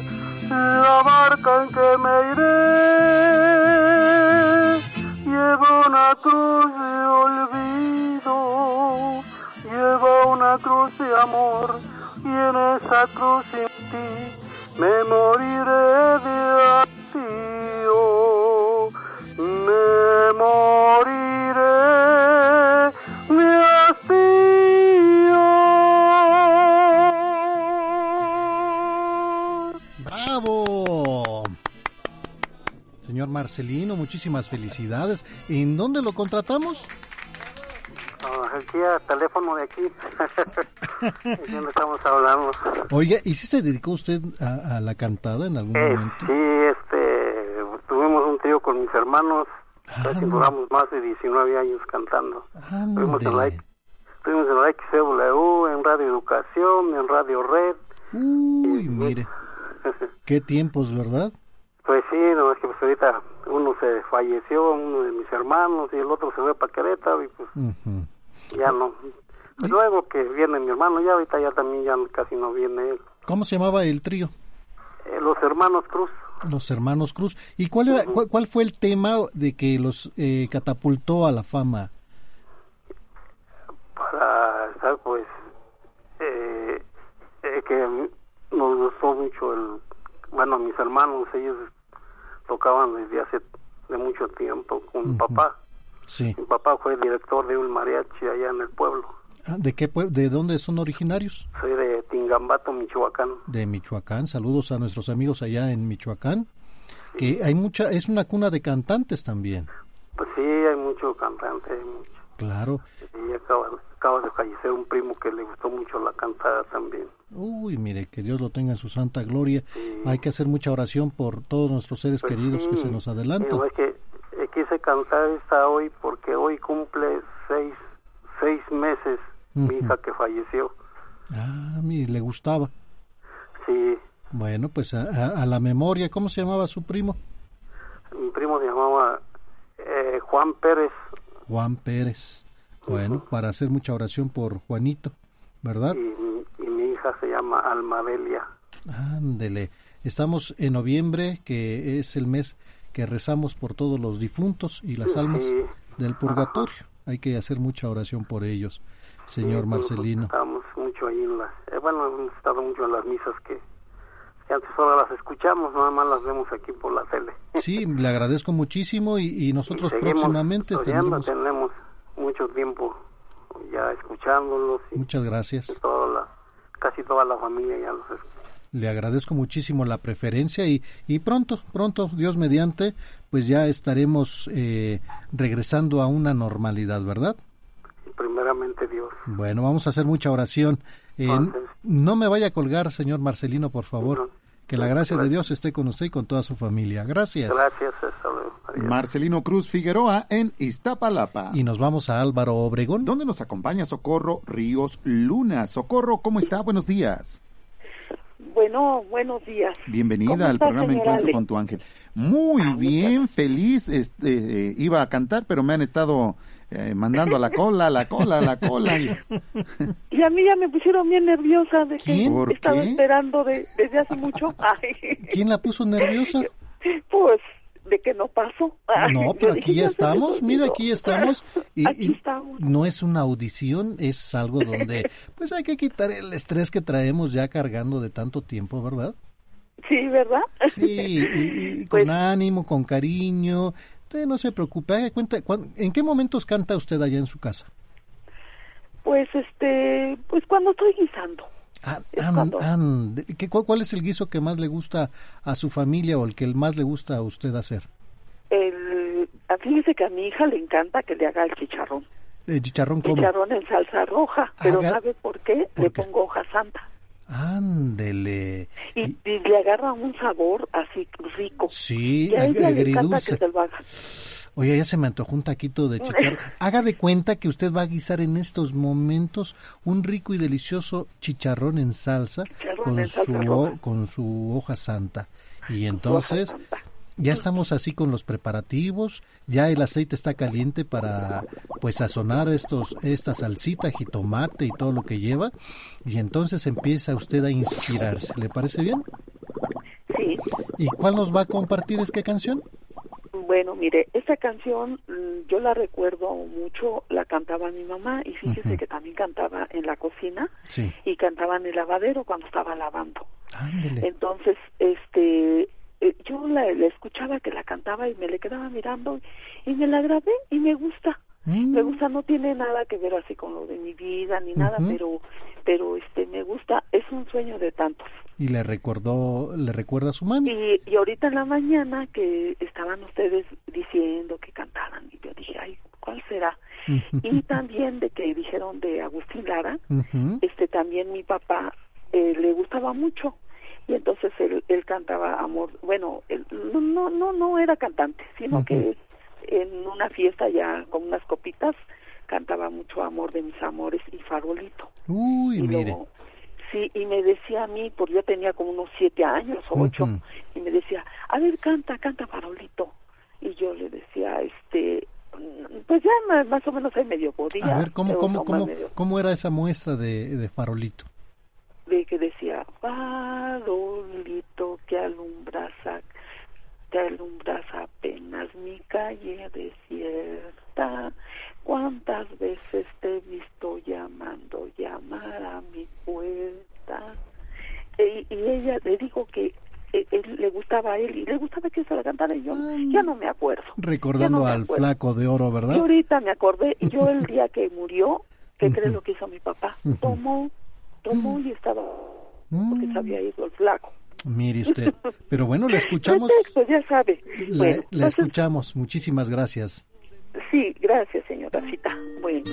La barca en que me iré lleva una cruz de olvido, lleva una cruz de amor y en esa cruz sin ti me moriré de hastío. Me moriré de hastío. ¡Bravo! Señor Marcelino, muchísimas felicidades. ¿En dónde lo contratamos? Ah, aquí a teléfono de aquí. *laughs* estamos hablando. Oiga, ¿y si se dedicó usted a, a la cantada en algún Eh, momento? sí, trío con mis hermanos. Casi duramos más de 19 años cantando. Estuvimos en la, estuvimos en la XW, en Radio Educación, en Radio Red. Uy, mire, *laughs* qué tiempos, ¿verdad? Pues sí, no es que pues ahorita uno se falleció, uno de mis hermanos, y el otro se fue para Querétaro, y pues ya no. Pues luego que viene mi hermano, ya ahorita ya también ya casi no viene él. ¿Cómo se llamaba el trío? Eh, los hermanos Cruz. Los hermanos Cruz. ¿Y cuál, era, cuál, cuál fue el tema de que los eh, catapultó a la fama? Para estar, pues, eh, eh, que nos gustó mucho el. Bueno, mis hermanos, ellos tocaban desde hace de mucho tiempo con mi papá. Sí. Mi papá fue director de un mariachi allá en el pueblo. Ah, ¿De qué de dónde son originarios? Soy de Tingambato, Michoacán. De Michoacán. Saludos a nuestros amigos allá en Michoacán. Que hay mucha, es una cuna de cantantes también. Pues sí, hay mucho cantante, hay mucho. Claro. Y acaba, acaba de fallecer un primo que le gustó mucho la cantada también. Uy, mire, que Dios lo tenga en su santa gloria. Hay que hacer mucha oración por todos nuestros seres Pues queridos sí, que se nos adelantan. es que eh, quise cantar esta hoy porque hoy cumple seis, seis meses mi hija que falleció. Ah, mire, le gustaba. Sí, Bueno, pues a, a- a la memoria, ¿cómo se llamaba su primo? mi primo se llamaba eh, Juan Pérez. Juan Pérez. Bueno, para hacer mucha oración por Juanito, ¿verdad? y, mi- y mi hija se llama Almadelia. Ándele. Estamos en noviembre, que es el mes que rezamos por todos los difuntos y las Sí. almas del purgatorio. Hay que hacer mucha oración por ellos, señor Sí, Marcelino. Estamos mucho ahí en las... eh, bueno, hemos estado mucho en las misas que, que antes solo las escuchamos, nada más las vemos aquí por la tele. Sí, le agradezco muchísimo y, y nosotros Seguimos próximamente tendremos... tenemos mucho tiempo ya escuchándolos y Muchas gracias. toda la, casi toda la familia ya los escucha. Le agradezco muchísimo la preferencia y, y pronto, pronto, Dios mediante, pues ya estaremos eh, regresando a una normalidad, ¿verdad? Primeramente Dios. Bueno, vamos a hacer mucha oración. Eh, no me vaya a colgar, señor Marcelino, por favor. Que la gracia de Dios esté con usted y con toda su familia. Gracias. Gracias, hasta luego. Adiós. Marcelino Cruz Figueroa en Iztapalapa. Y nos vamos a Álvaro Obregón. Donde nos acompaña Socorro Ríos Luna. Socorro, ¿cómo está? Buenos días. Bueno, buenos días. ¿Cómo Bienvenida al está, programa Encuentro Ale? con tu ángel. Muy bien, feliz. Este, eh, iba a cantar, pero me han estado eh, mandando a la cola, a la cola, a la cola. Y- Y a mí ya me pusieron bien nerviosa de que ¿Quién? ¿Por estaba qué? esperando de, desde hace mucho. *laughs* Ay, ¿Quién la puso nerviosa? pues, de que no pasó. Ay, No, pero aquí ya estamos, mira, aquí estamos. *laughs* Y, Aquí y estamos. no es una audición, es algo donde *laughs* pues hay que quitar el estrés que traemos ya cargando de tanto tiempo, ¿verdad? Sí, ¿verdad? Sí, y, y con ánimo, con cariño. Usted no se preocupe, haga cuenta, ¿en qué momentos canta usted allá en su casa? Pues, este, pues cuando estoy guisando. Ah, an- ¿qué- cuál, cuál es el guiso que más le gusta a su familia o el que más le gusta a usted hacer? El, ah, fíjese que a mi hija le encanta que le haga el chicharrón. ¿El chicharrón cómo? Chicharrón en salsa roja, pero Haga- ¿sabe por qué? le pongo hoja santa. Ándele. Y, y le agarra un sabor así rico. Sí, Y a ella le encanta agridulce. que se lo haga. Oye, ya se me antojó un taquito de *laughs* chicharrón. Haga de cuenta que usted va a guisar en estos momentos un rico y delicioso chicharrón en salsa Chicharrón con en salsa su roja. con su hoja santa. Y entonces ya estamos así con los preparativos, ya el aceite está caliente para pues sazonar estos esta salsita, jitomate y todo lo que lleva y entonces empieza usted a inspirarse. ¿Le parece bien? Sí. ¿Y cuál nos va a compartir esta canción? Bueno, mire, esta canción mm, yo la recuerdo mucho, la cantaba mi mamá y fíjese que también cantaba en la cocina Sí. y cantaba en el lavadero cuando estaba lavando. Ándele. Entonces, este, eh, yo la, la escuchaba que la cantaba y me le quedaba mirando y me la grabé y me gusta. Mm. Me gusta, no tiene nada que ver así con lo de mi vida ni nada, pero, pero este, me gusta, es un sueño de tantos. Y le recordó, le recuerda a su mami. Y, y ahorita en la mañana que estaban ustedes diciendo que cantaban y yo dije, ay, ¿cuál será? Y también de que dijeron de Agustín Lara, este también mi papá eh, le gustaba mucho y entonces él, él cantaba amor, bueno, él no no no no era cantante, sino que en una fiesta ya con unas copitas cantaba mucho amor de mis amores y farolito. Uy, y mire. luego, sí, y me decía a mí, porque yo tenía como unos siete años o ocho, y me decía, a ver, canta, canta farolito. Y yo le decía, este, pues ya más, más o menos ahí medio podía. A ver, ¿cómo, cómo, cómo, medio- cómo era esa muestra de, de farolito? de que decía farolito que alumbras a- que alumbras apenas mi calle desierta. ¿Cuántas veces te he visto llamando, llamar a mi puerta? Y, y ella le dijo que eh, él, le gustaba a él y le gustaba que se la cantara y yo ya no me acuerdo. Recordando no me al acuerdo. flaco de oro, ¿verdad? Yo ahorita me acordé, y yo el *laughs* día que murió, ¿qué crees lo que hizo mi papá? Tomó, tomó y estaba, porque se había ido el flaco. Mire usted. *laughs* Pero bueno, le escuchamos. Pues ya sabe. La, Bueno, la entonces, escuchamos. Muchísimas gracias. sí, gracias, señora Cita. Bueno.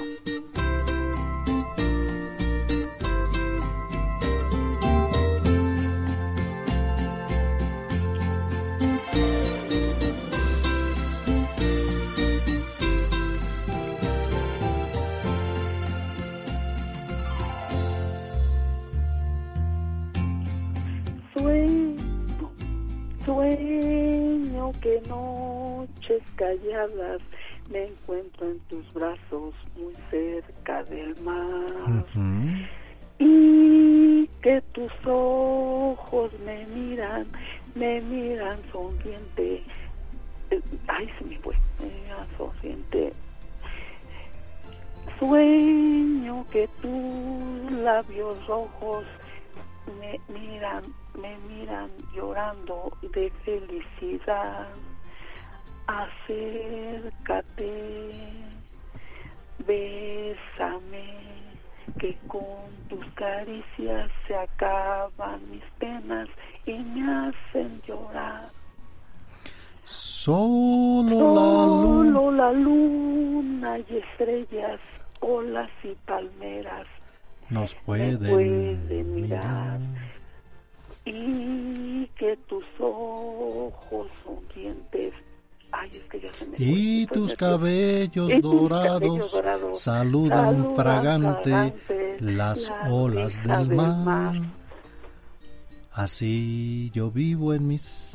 Sueño, sueño que noches calladas me encuentro en tus brazos muy cerca del mar y que tus ojos me miran, me miran sonriente. Eh, Ay, se me fue, me miran sonriente. Sueño que tus labios rojos me miran, me miran llorando de felicidad. Acércate, bésame, que con tus caricias se acaban mis penas y me hacen llorar. Solo la luna. Solo la luna y estrellas, olas y palmeras Nos pueden pueden mirar. mirar y que tus ojos sonrientes ay es que ya se me fue, Y tus cabellos Y dorados cabellos dorados saludan saludan fragante fragante las la olas del del mar. mar. Así yo vivo en mis...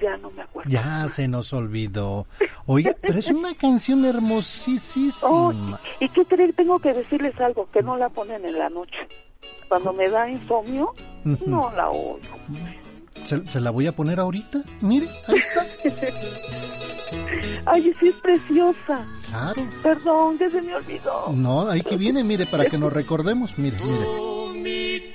ya no me acuerdo Ya se nos olvidó. Oiga, pero es una canción hermosísima. Oh, y qué creen tengo que decirles algo que no la ponen en la noche cuando me da insomnio no la oigo ¿Se, se la voy a poner ahorita? Mire, ahí está. *laughs* ay sí es preciosa Claro. perdón que se me olvidó No, ahí que viene, mire, para que nos recordemos. Mire, mire.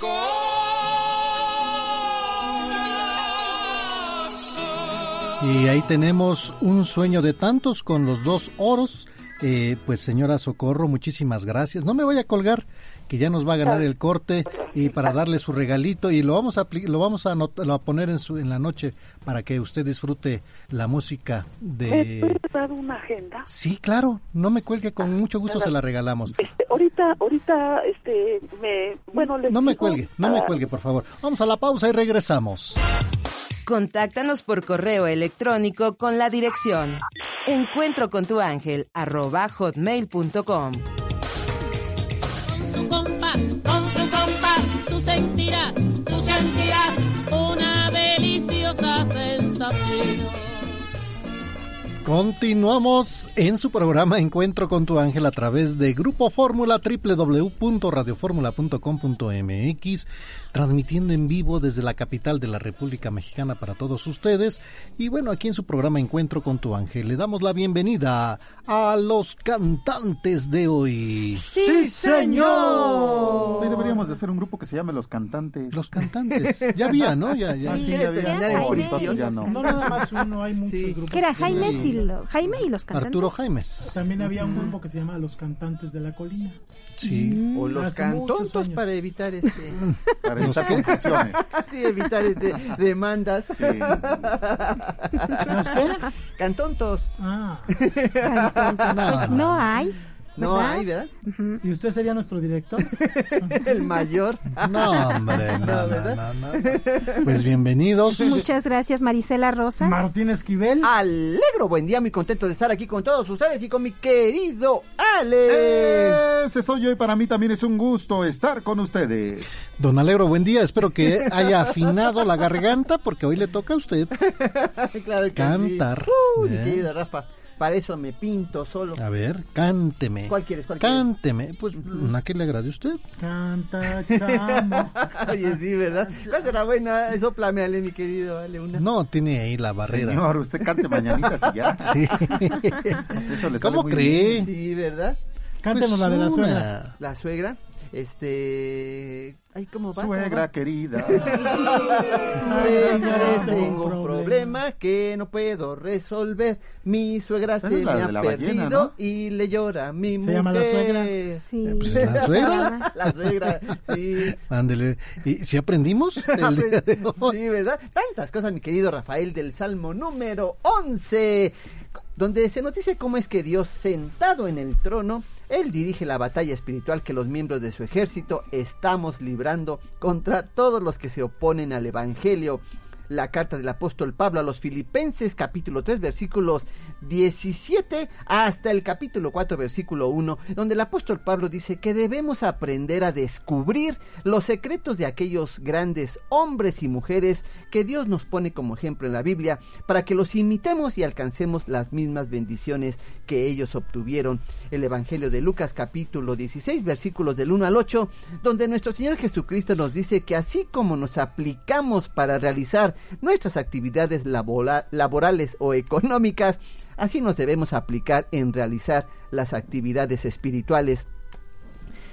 Y ahí tenemos un sueño de tantos con los dos oros. Eh, pues señora Socorro, muchísimas gracias. No me voy a colgar, que ya nos va a ganar el corte y para darle su regalito y lo vamos a lo vamos a, anot- lo a poner en su en la noche para que usted disfrute la música ¿Me de puedes dar una agenda? Sí, claro, no me cuelgue, con mucho gusto se la regalamos. Este, ahorita, ahorita, este, me, bueno, les No me cuelgue, no me cuelgue, por favor. Vamos a la pausa y regresamos. Contáctanos por correo electrónico con la dirección encuentro con tu ángel arroba hotmail.com. Su compás, con su compás, tú sentirás, tú sentirás una deliciosa sensación. Continuamos en su programa Encuentro con tu ángel a través de Grupo Fórmula www.radioformula.com.mx, transmitiendo en vivo desde la capital de la República Mexicana para todos ustedes. Y bueno, aquí en su programa Encuentro con tu ángel le damos la bienvenida a los cantantes de hoy. ¡Sí, señor! Hoy deberíamos de hacer un grupo que se llame Los Cantantes. Los Cantantes. Ya había, ¿no? Ya, ya. Ah, sí, ya había. Ya no. No nada más uno, hay muchos grupos. Que era Jaime, y lo- Jaime y los cantantes. Arturo Jaimes. También había un grupo que se llama Los Cantantes de la Colina. Sí. O los cantontos para evitar este *laughs* Para evitar confusiones. *laughs* sí, evitar este demandas. *laughs* Cantontos. Ah. Pues no hay. No ¿verdad? hay, ¿verdad? ¿Y usted sería nuestro director? *laughs* El mayor. No, hombre, *laughs* no, no, ¿verdad? no, no. Pues bienvenidos. Muchas gracias, Marisela Rosas. Martín Esquivel. Alegro, buen día, muy contento de estar aquí con todos ustedes y con mi querido Ale. Ese soy yo y para mí también es un gusto estar con ustedes. Don Alegro, buen día. Espero que haya afinado la garganta porque hoy le toca a usted *laughs* claro que cantar. Sí. Uh, mi querida Rafa. Para eso me pinto solo. A ver, cánteme. ¿Cuál quieres? ¿Cuál quieres? Cánteme. Pues una que le agrade a usted. Canta, *laughs* chamo. Oye, sí, ¿verdad? ¿Cuál será buena? Sóplame, Ale, mi querido. Dale una. No, tiene ahí la barrera. Señor, usted cante mañanitas y ya. *laughs* Sí. Eso le ¿Cómo cree? Sí, ¿verdad? Cántenos la de la una. suegra. La suegra. Este. Ay, ¿cómo va? Suegra querida. *laughs* Señores, tengo un problema que no puedo resolver. Mi suegra se me ha perdido ballena, ¿no? y le llora a mi ¿Se mujer. llama la suegra? Sí. Pues, ¿la suegra? *laughs* la suegra, sí. Ándele. ¿Y si aprendimos *laughs* el día de hoy? Sí, ¿verdad? Tantas cosas, mi querido Rafael, del Salmo número 11, donde se dice cómo es que Dios, sentado en el trono, Él dirige la batalla espiritual que los miembros de su ejército estamos librando contra todos los que se oponen al Evangelio. La carta del apóstol Pablo a los Filipenses, capítulo 3, versículos 17 hasta el capítulo 4, versículo 1, donde el apóstol Pablo dice que debemos aprender a descubrir los secretos de aquellos grandes hombres y mujeres que Dios nos pone como ejemplo en la Biblia para que los imitemos y alcancemos las mismas bendiciones que ellos obtuvieron. El Evangelio de Lucas capítulo 16 versículos del 1 al 8, donde nuestro Señor Jesucristo nos dice que así como nos aplicamos para realizar nuestras actividades labora- laborales o económicas, así nos debemos aplicar en realizar las actividades espirituales.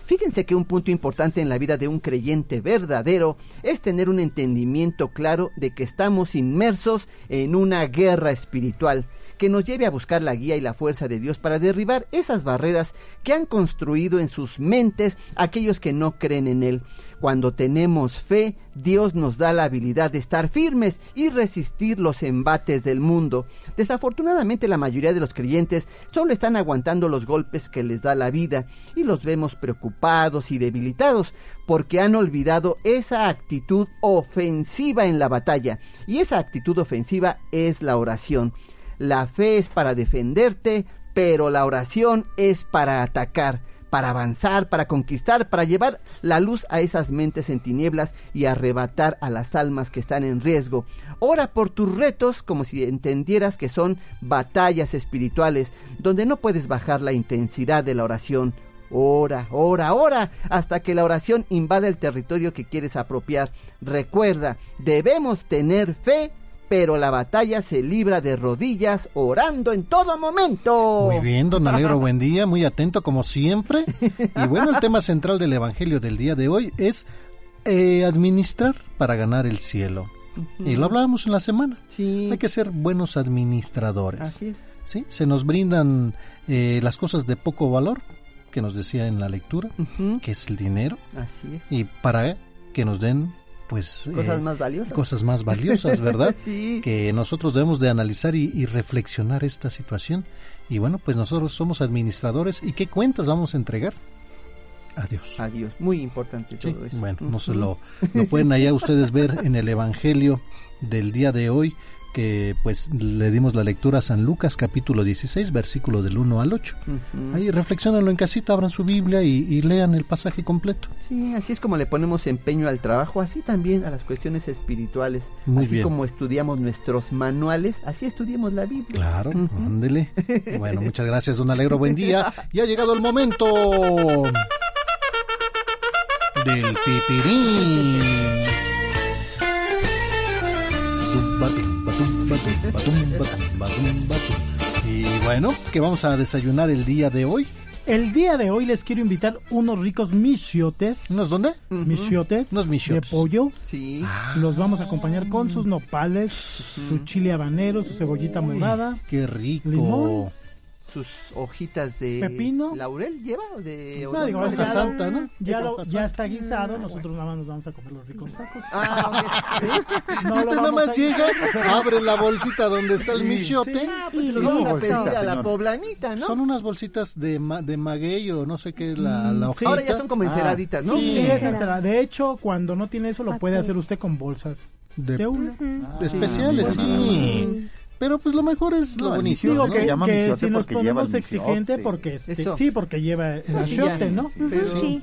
Fíjense que un punto importante en la vida de un creyente verdadero es tener un entendimiento claro de que estamos inmersos en una guerra espiritual que nos lleve a buscar la guía y la fuerza de Dios para derribar esas barreras que han construido en sus mentes aquellos que no creen en Él. Cuando tenemos fe, Dios nos da la habilidad de estar firmes y resistir los embates del mundo. Desafortunadamente la mayoría de los creyentes solo están aguantando los golpes que les da la vida y los vemos preocupados y debilitados porque han olvidado esa actitud ofensiva en la batalla y esa actitud ofensiva es la oración. La fe es para defenderte, pero la oración es para atacar, para avanzar, para conquistar, para llevar la luz a esas mentes en tinieblas y arrebatar a las almas que están en riesgo. Ora por tus retos como si entendieras que son batallas espirituales, donde no puedes bajar la intensidad de la oración. Ora, ora, ora, hasta que la oración invada el territorio que quieres apropiar. Recuerda, debemos tener fe pero la batalla se libra de rodillas orando en todo momento. Muy bien, don Alegro, buen día, muy atento como siempre. *laughs* Y bueno, el tema central del Evangelio del día de hoy es eh, administrar para ganar el cielo. Y lo hablábamos en la semana. Sí. Hay que ser buenos administradores. Así es. ¿sí? Se nos brindan eh, las cosas de poco valor, que nos decía en la lectura, que es el dinero, Así es. y para que nos den pues Cosas eh, más valiosas. cosas más valiosas, ¿verdad? *laughs* Sí. Que nosotros debemos de analizar y, y reflexionar esta situación. Y bueno, pues nosotros somos administradores y qué cuentas vamos a entregar. Adiós. Adiós. Muy importante Sí, todo eso. bueno, no se lo, lo pueden allá *laughs* ustedes ver en el Evangelio del día de hoy, que pues le dimos la lectura a San Lucas capítulo 16, versículo del 1 al 8. Ujú. Ahí reflexionenlo en casita, abran su Biblia y, y lean el pasaje completo. Sí, así es como le ponemos empeño al trabajo, así también a las cuestiones espirituales. Muy así bien. como estudiamos nuestros manuales, así estudiemos la Biblia. Claro, ándele. *laughs* Bueno, muchas gracias, don Alegro, buen día. Y ha llegado el momento *laughs* del pipirín. Y bueno, ¿qué vamos a desayunar el día de hoy? El día de hoy les quiero invitar unos ricos michiotes. ¿Unos dónde? Michiotes. Unos michiotes. De pollo. Sí. Los vamos a acompañar con sus nopales, su chile habanero, su cebollita morada. Qué rico. Limón. Sus hojitas de Pepino. laurel lleva de No, digo, hoja ya, santa, ¿no? ya, lo- ya está guisado, nosotros nada más nos vamos a comer los ricos tacos. Ah, *laughs* No usted nada más llega, *laughs* abre la bolsita donde está el michiote. Y los vamos a pedir a la poblanita, ¿no? Son unas bolsitas de, ma- de maguey o no sé qué es la, Mm, la sí. hojita. Ahora ya son como enceraditas, ¿no? Sí, Sí. es ensalada. De hecho, cuando no tiene eso, lo puede hacer usted con bolsas De- de una. especiales, sí. Pero pues lo mejor es lo No, bonito. Digo ¿no? que, Se llama que si nos ponemos exigente, porque este, sí, porque lleva el Sí, achiote, ¿no? sí, pero- Sí.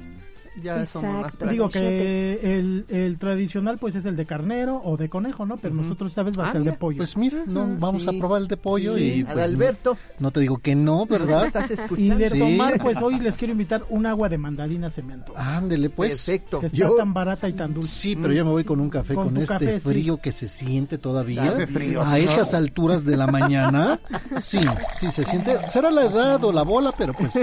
Ya somos más Digo que el, el tradicional pues es el de carnero o de conejo, ¿no? Pero nosotros esta vez va a Ah, ser el de mira, pollo. Pues mira, no, vamos a sí. probar el de pollo Sí. y pues, Adalberto. No te digo que no, ¿verdad? Y de Sí. tomar, pues hoy les quiero invitar un agua de mandarina se me antoja. Ándele, pues. Perfecto. Que está Yo- tan barata y tan dulce. Sí, pero yo me voy con un café con, Con este café, sí. frío que se siente todavía. Café frío. A estas alturas de la mañana, *laughs* sí, sí se siente. Será la edad o la bola, pero pues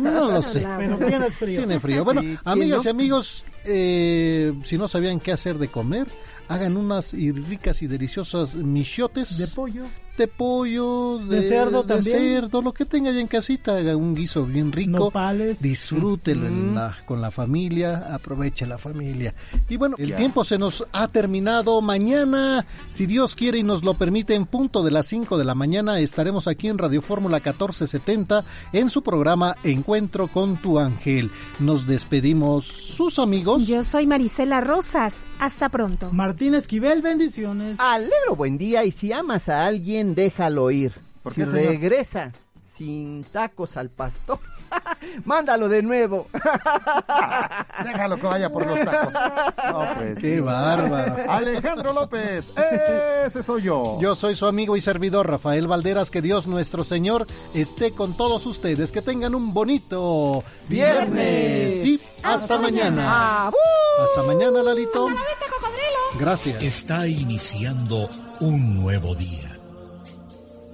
no lo sé. Pero tienes frío. Tiene frío. Bueno, Sí, ¿quién amigas no? y amigos, eh, si no sabían qué hacer de comer, hagan unas ricas y deliciosas michotes. De pollo. De pollo, de, De cerdo de también. cerdo, lo que tenga ya en casita, haga un guiso bien rico. Nopales. Disfrútelo en Mm. la- con la familia, aproveche la familia. Y bueno, el Ya. tiempo se nos ha terminado. Mañana, si Dios quiere y nos lo permite, en punto de las 5 de la mañana, estaremos aquí en Radio Fórmula 1470 en su programa Encuentro con tu ángel. Nos despedimos sus amigos. Yo soy Marisela Rosas. Hasta pronto. Martín Esquivel, bendiciones. Alegro buen día y si amas a alguien, déjalo ir. ¿Por si regresa sin tacos al pastor, *laughs* mándalo de nuevo. Déjalo que vaya por los tacos. No, pues, Qué sí. bárbaro. Alejandro López, ese soy yo. Yo soy su amigo y servidor Rafael Valderas. Que Dios nuestro Señor esté con todos ustedes. Que tengan un bonito viernes. Y hasta, mañana. Hasta mañana, Lalito. Gracias. Está iniciando un nuevo día.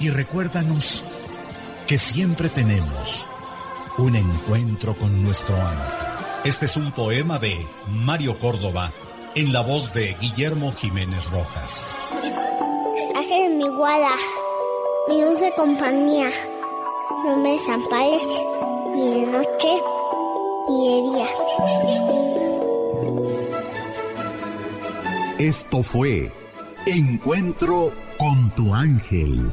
Y recuérdanos que siempre tenemos un encuentro con nuestro ángel. Este es un poema de Mario Córdoba en la voz de Guillermo Jiménez Rojas. Hace mi guada, mi dulce compañía. No me desampares ni de noche ni de día. Esto fue Encuentro con tu ángel.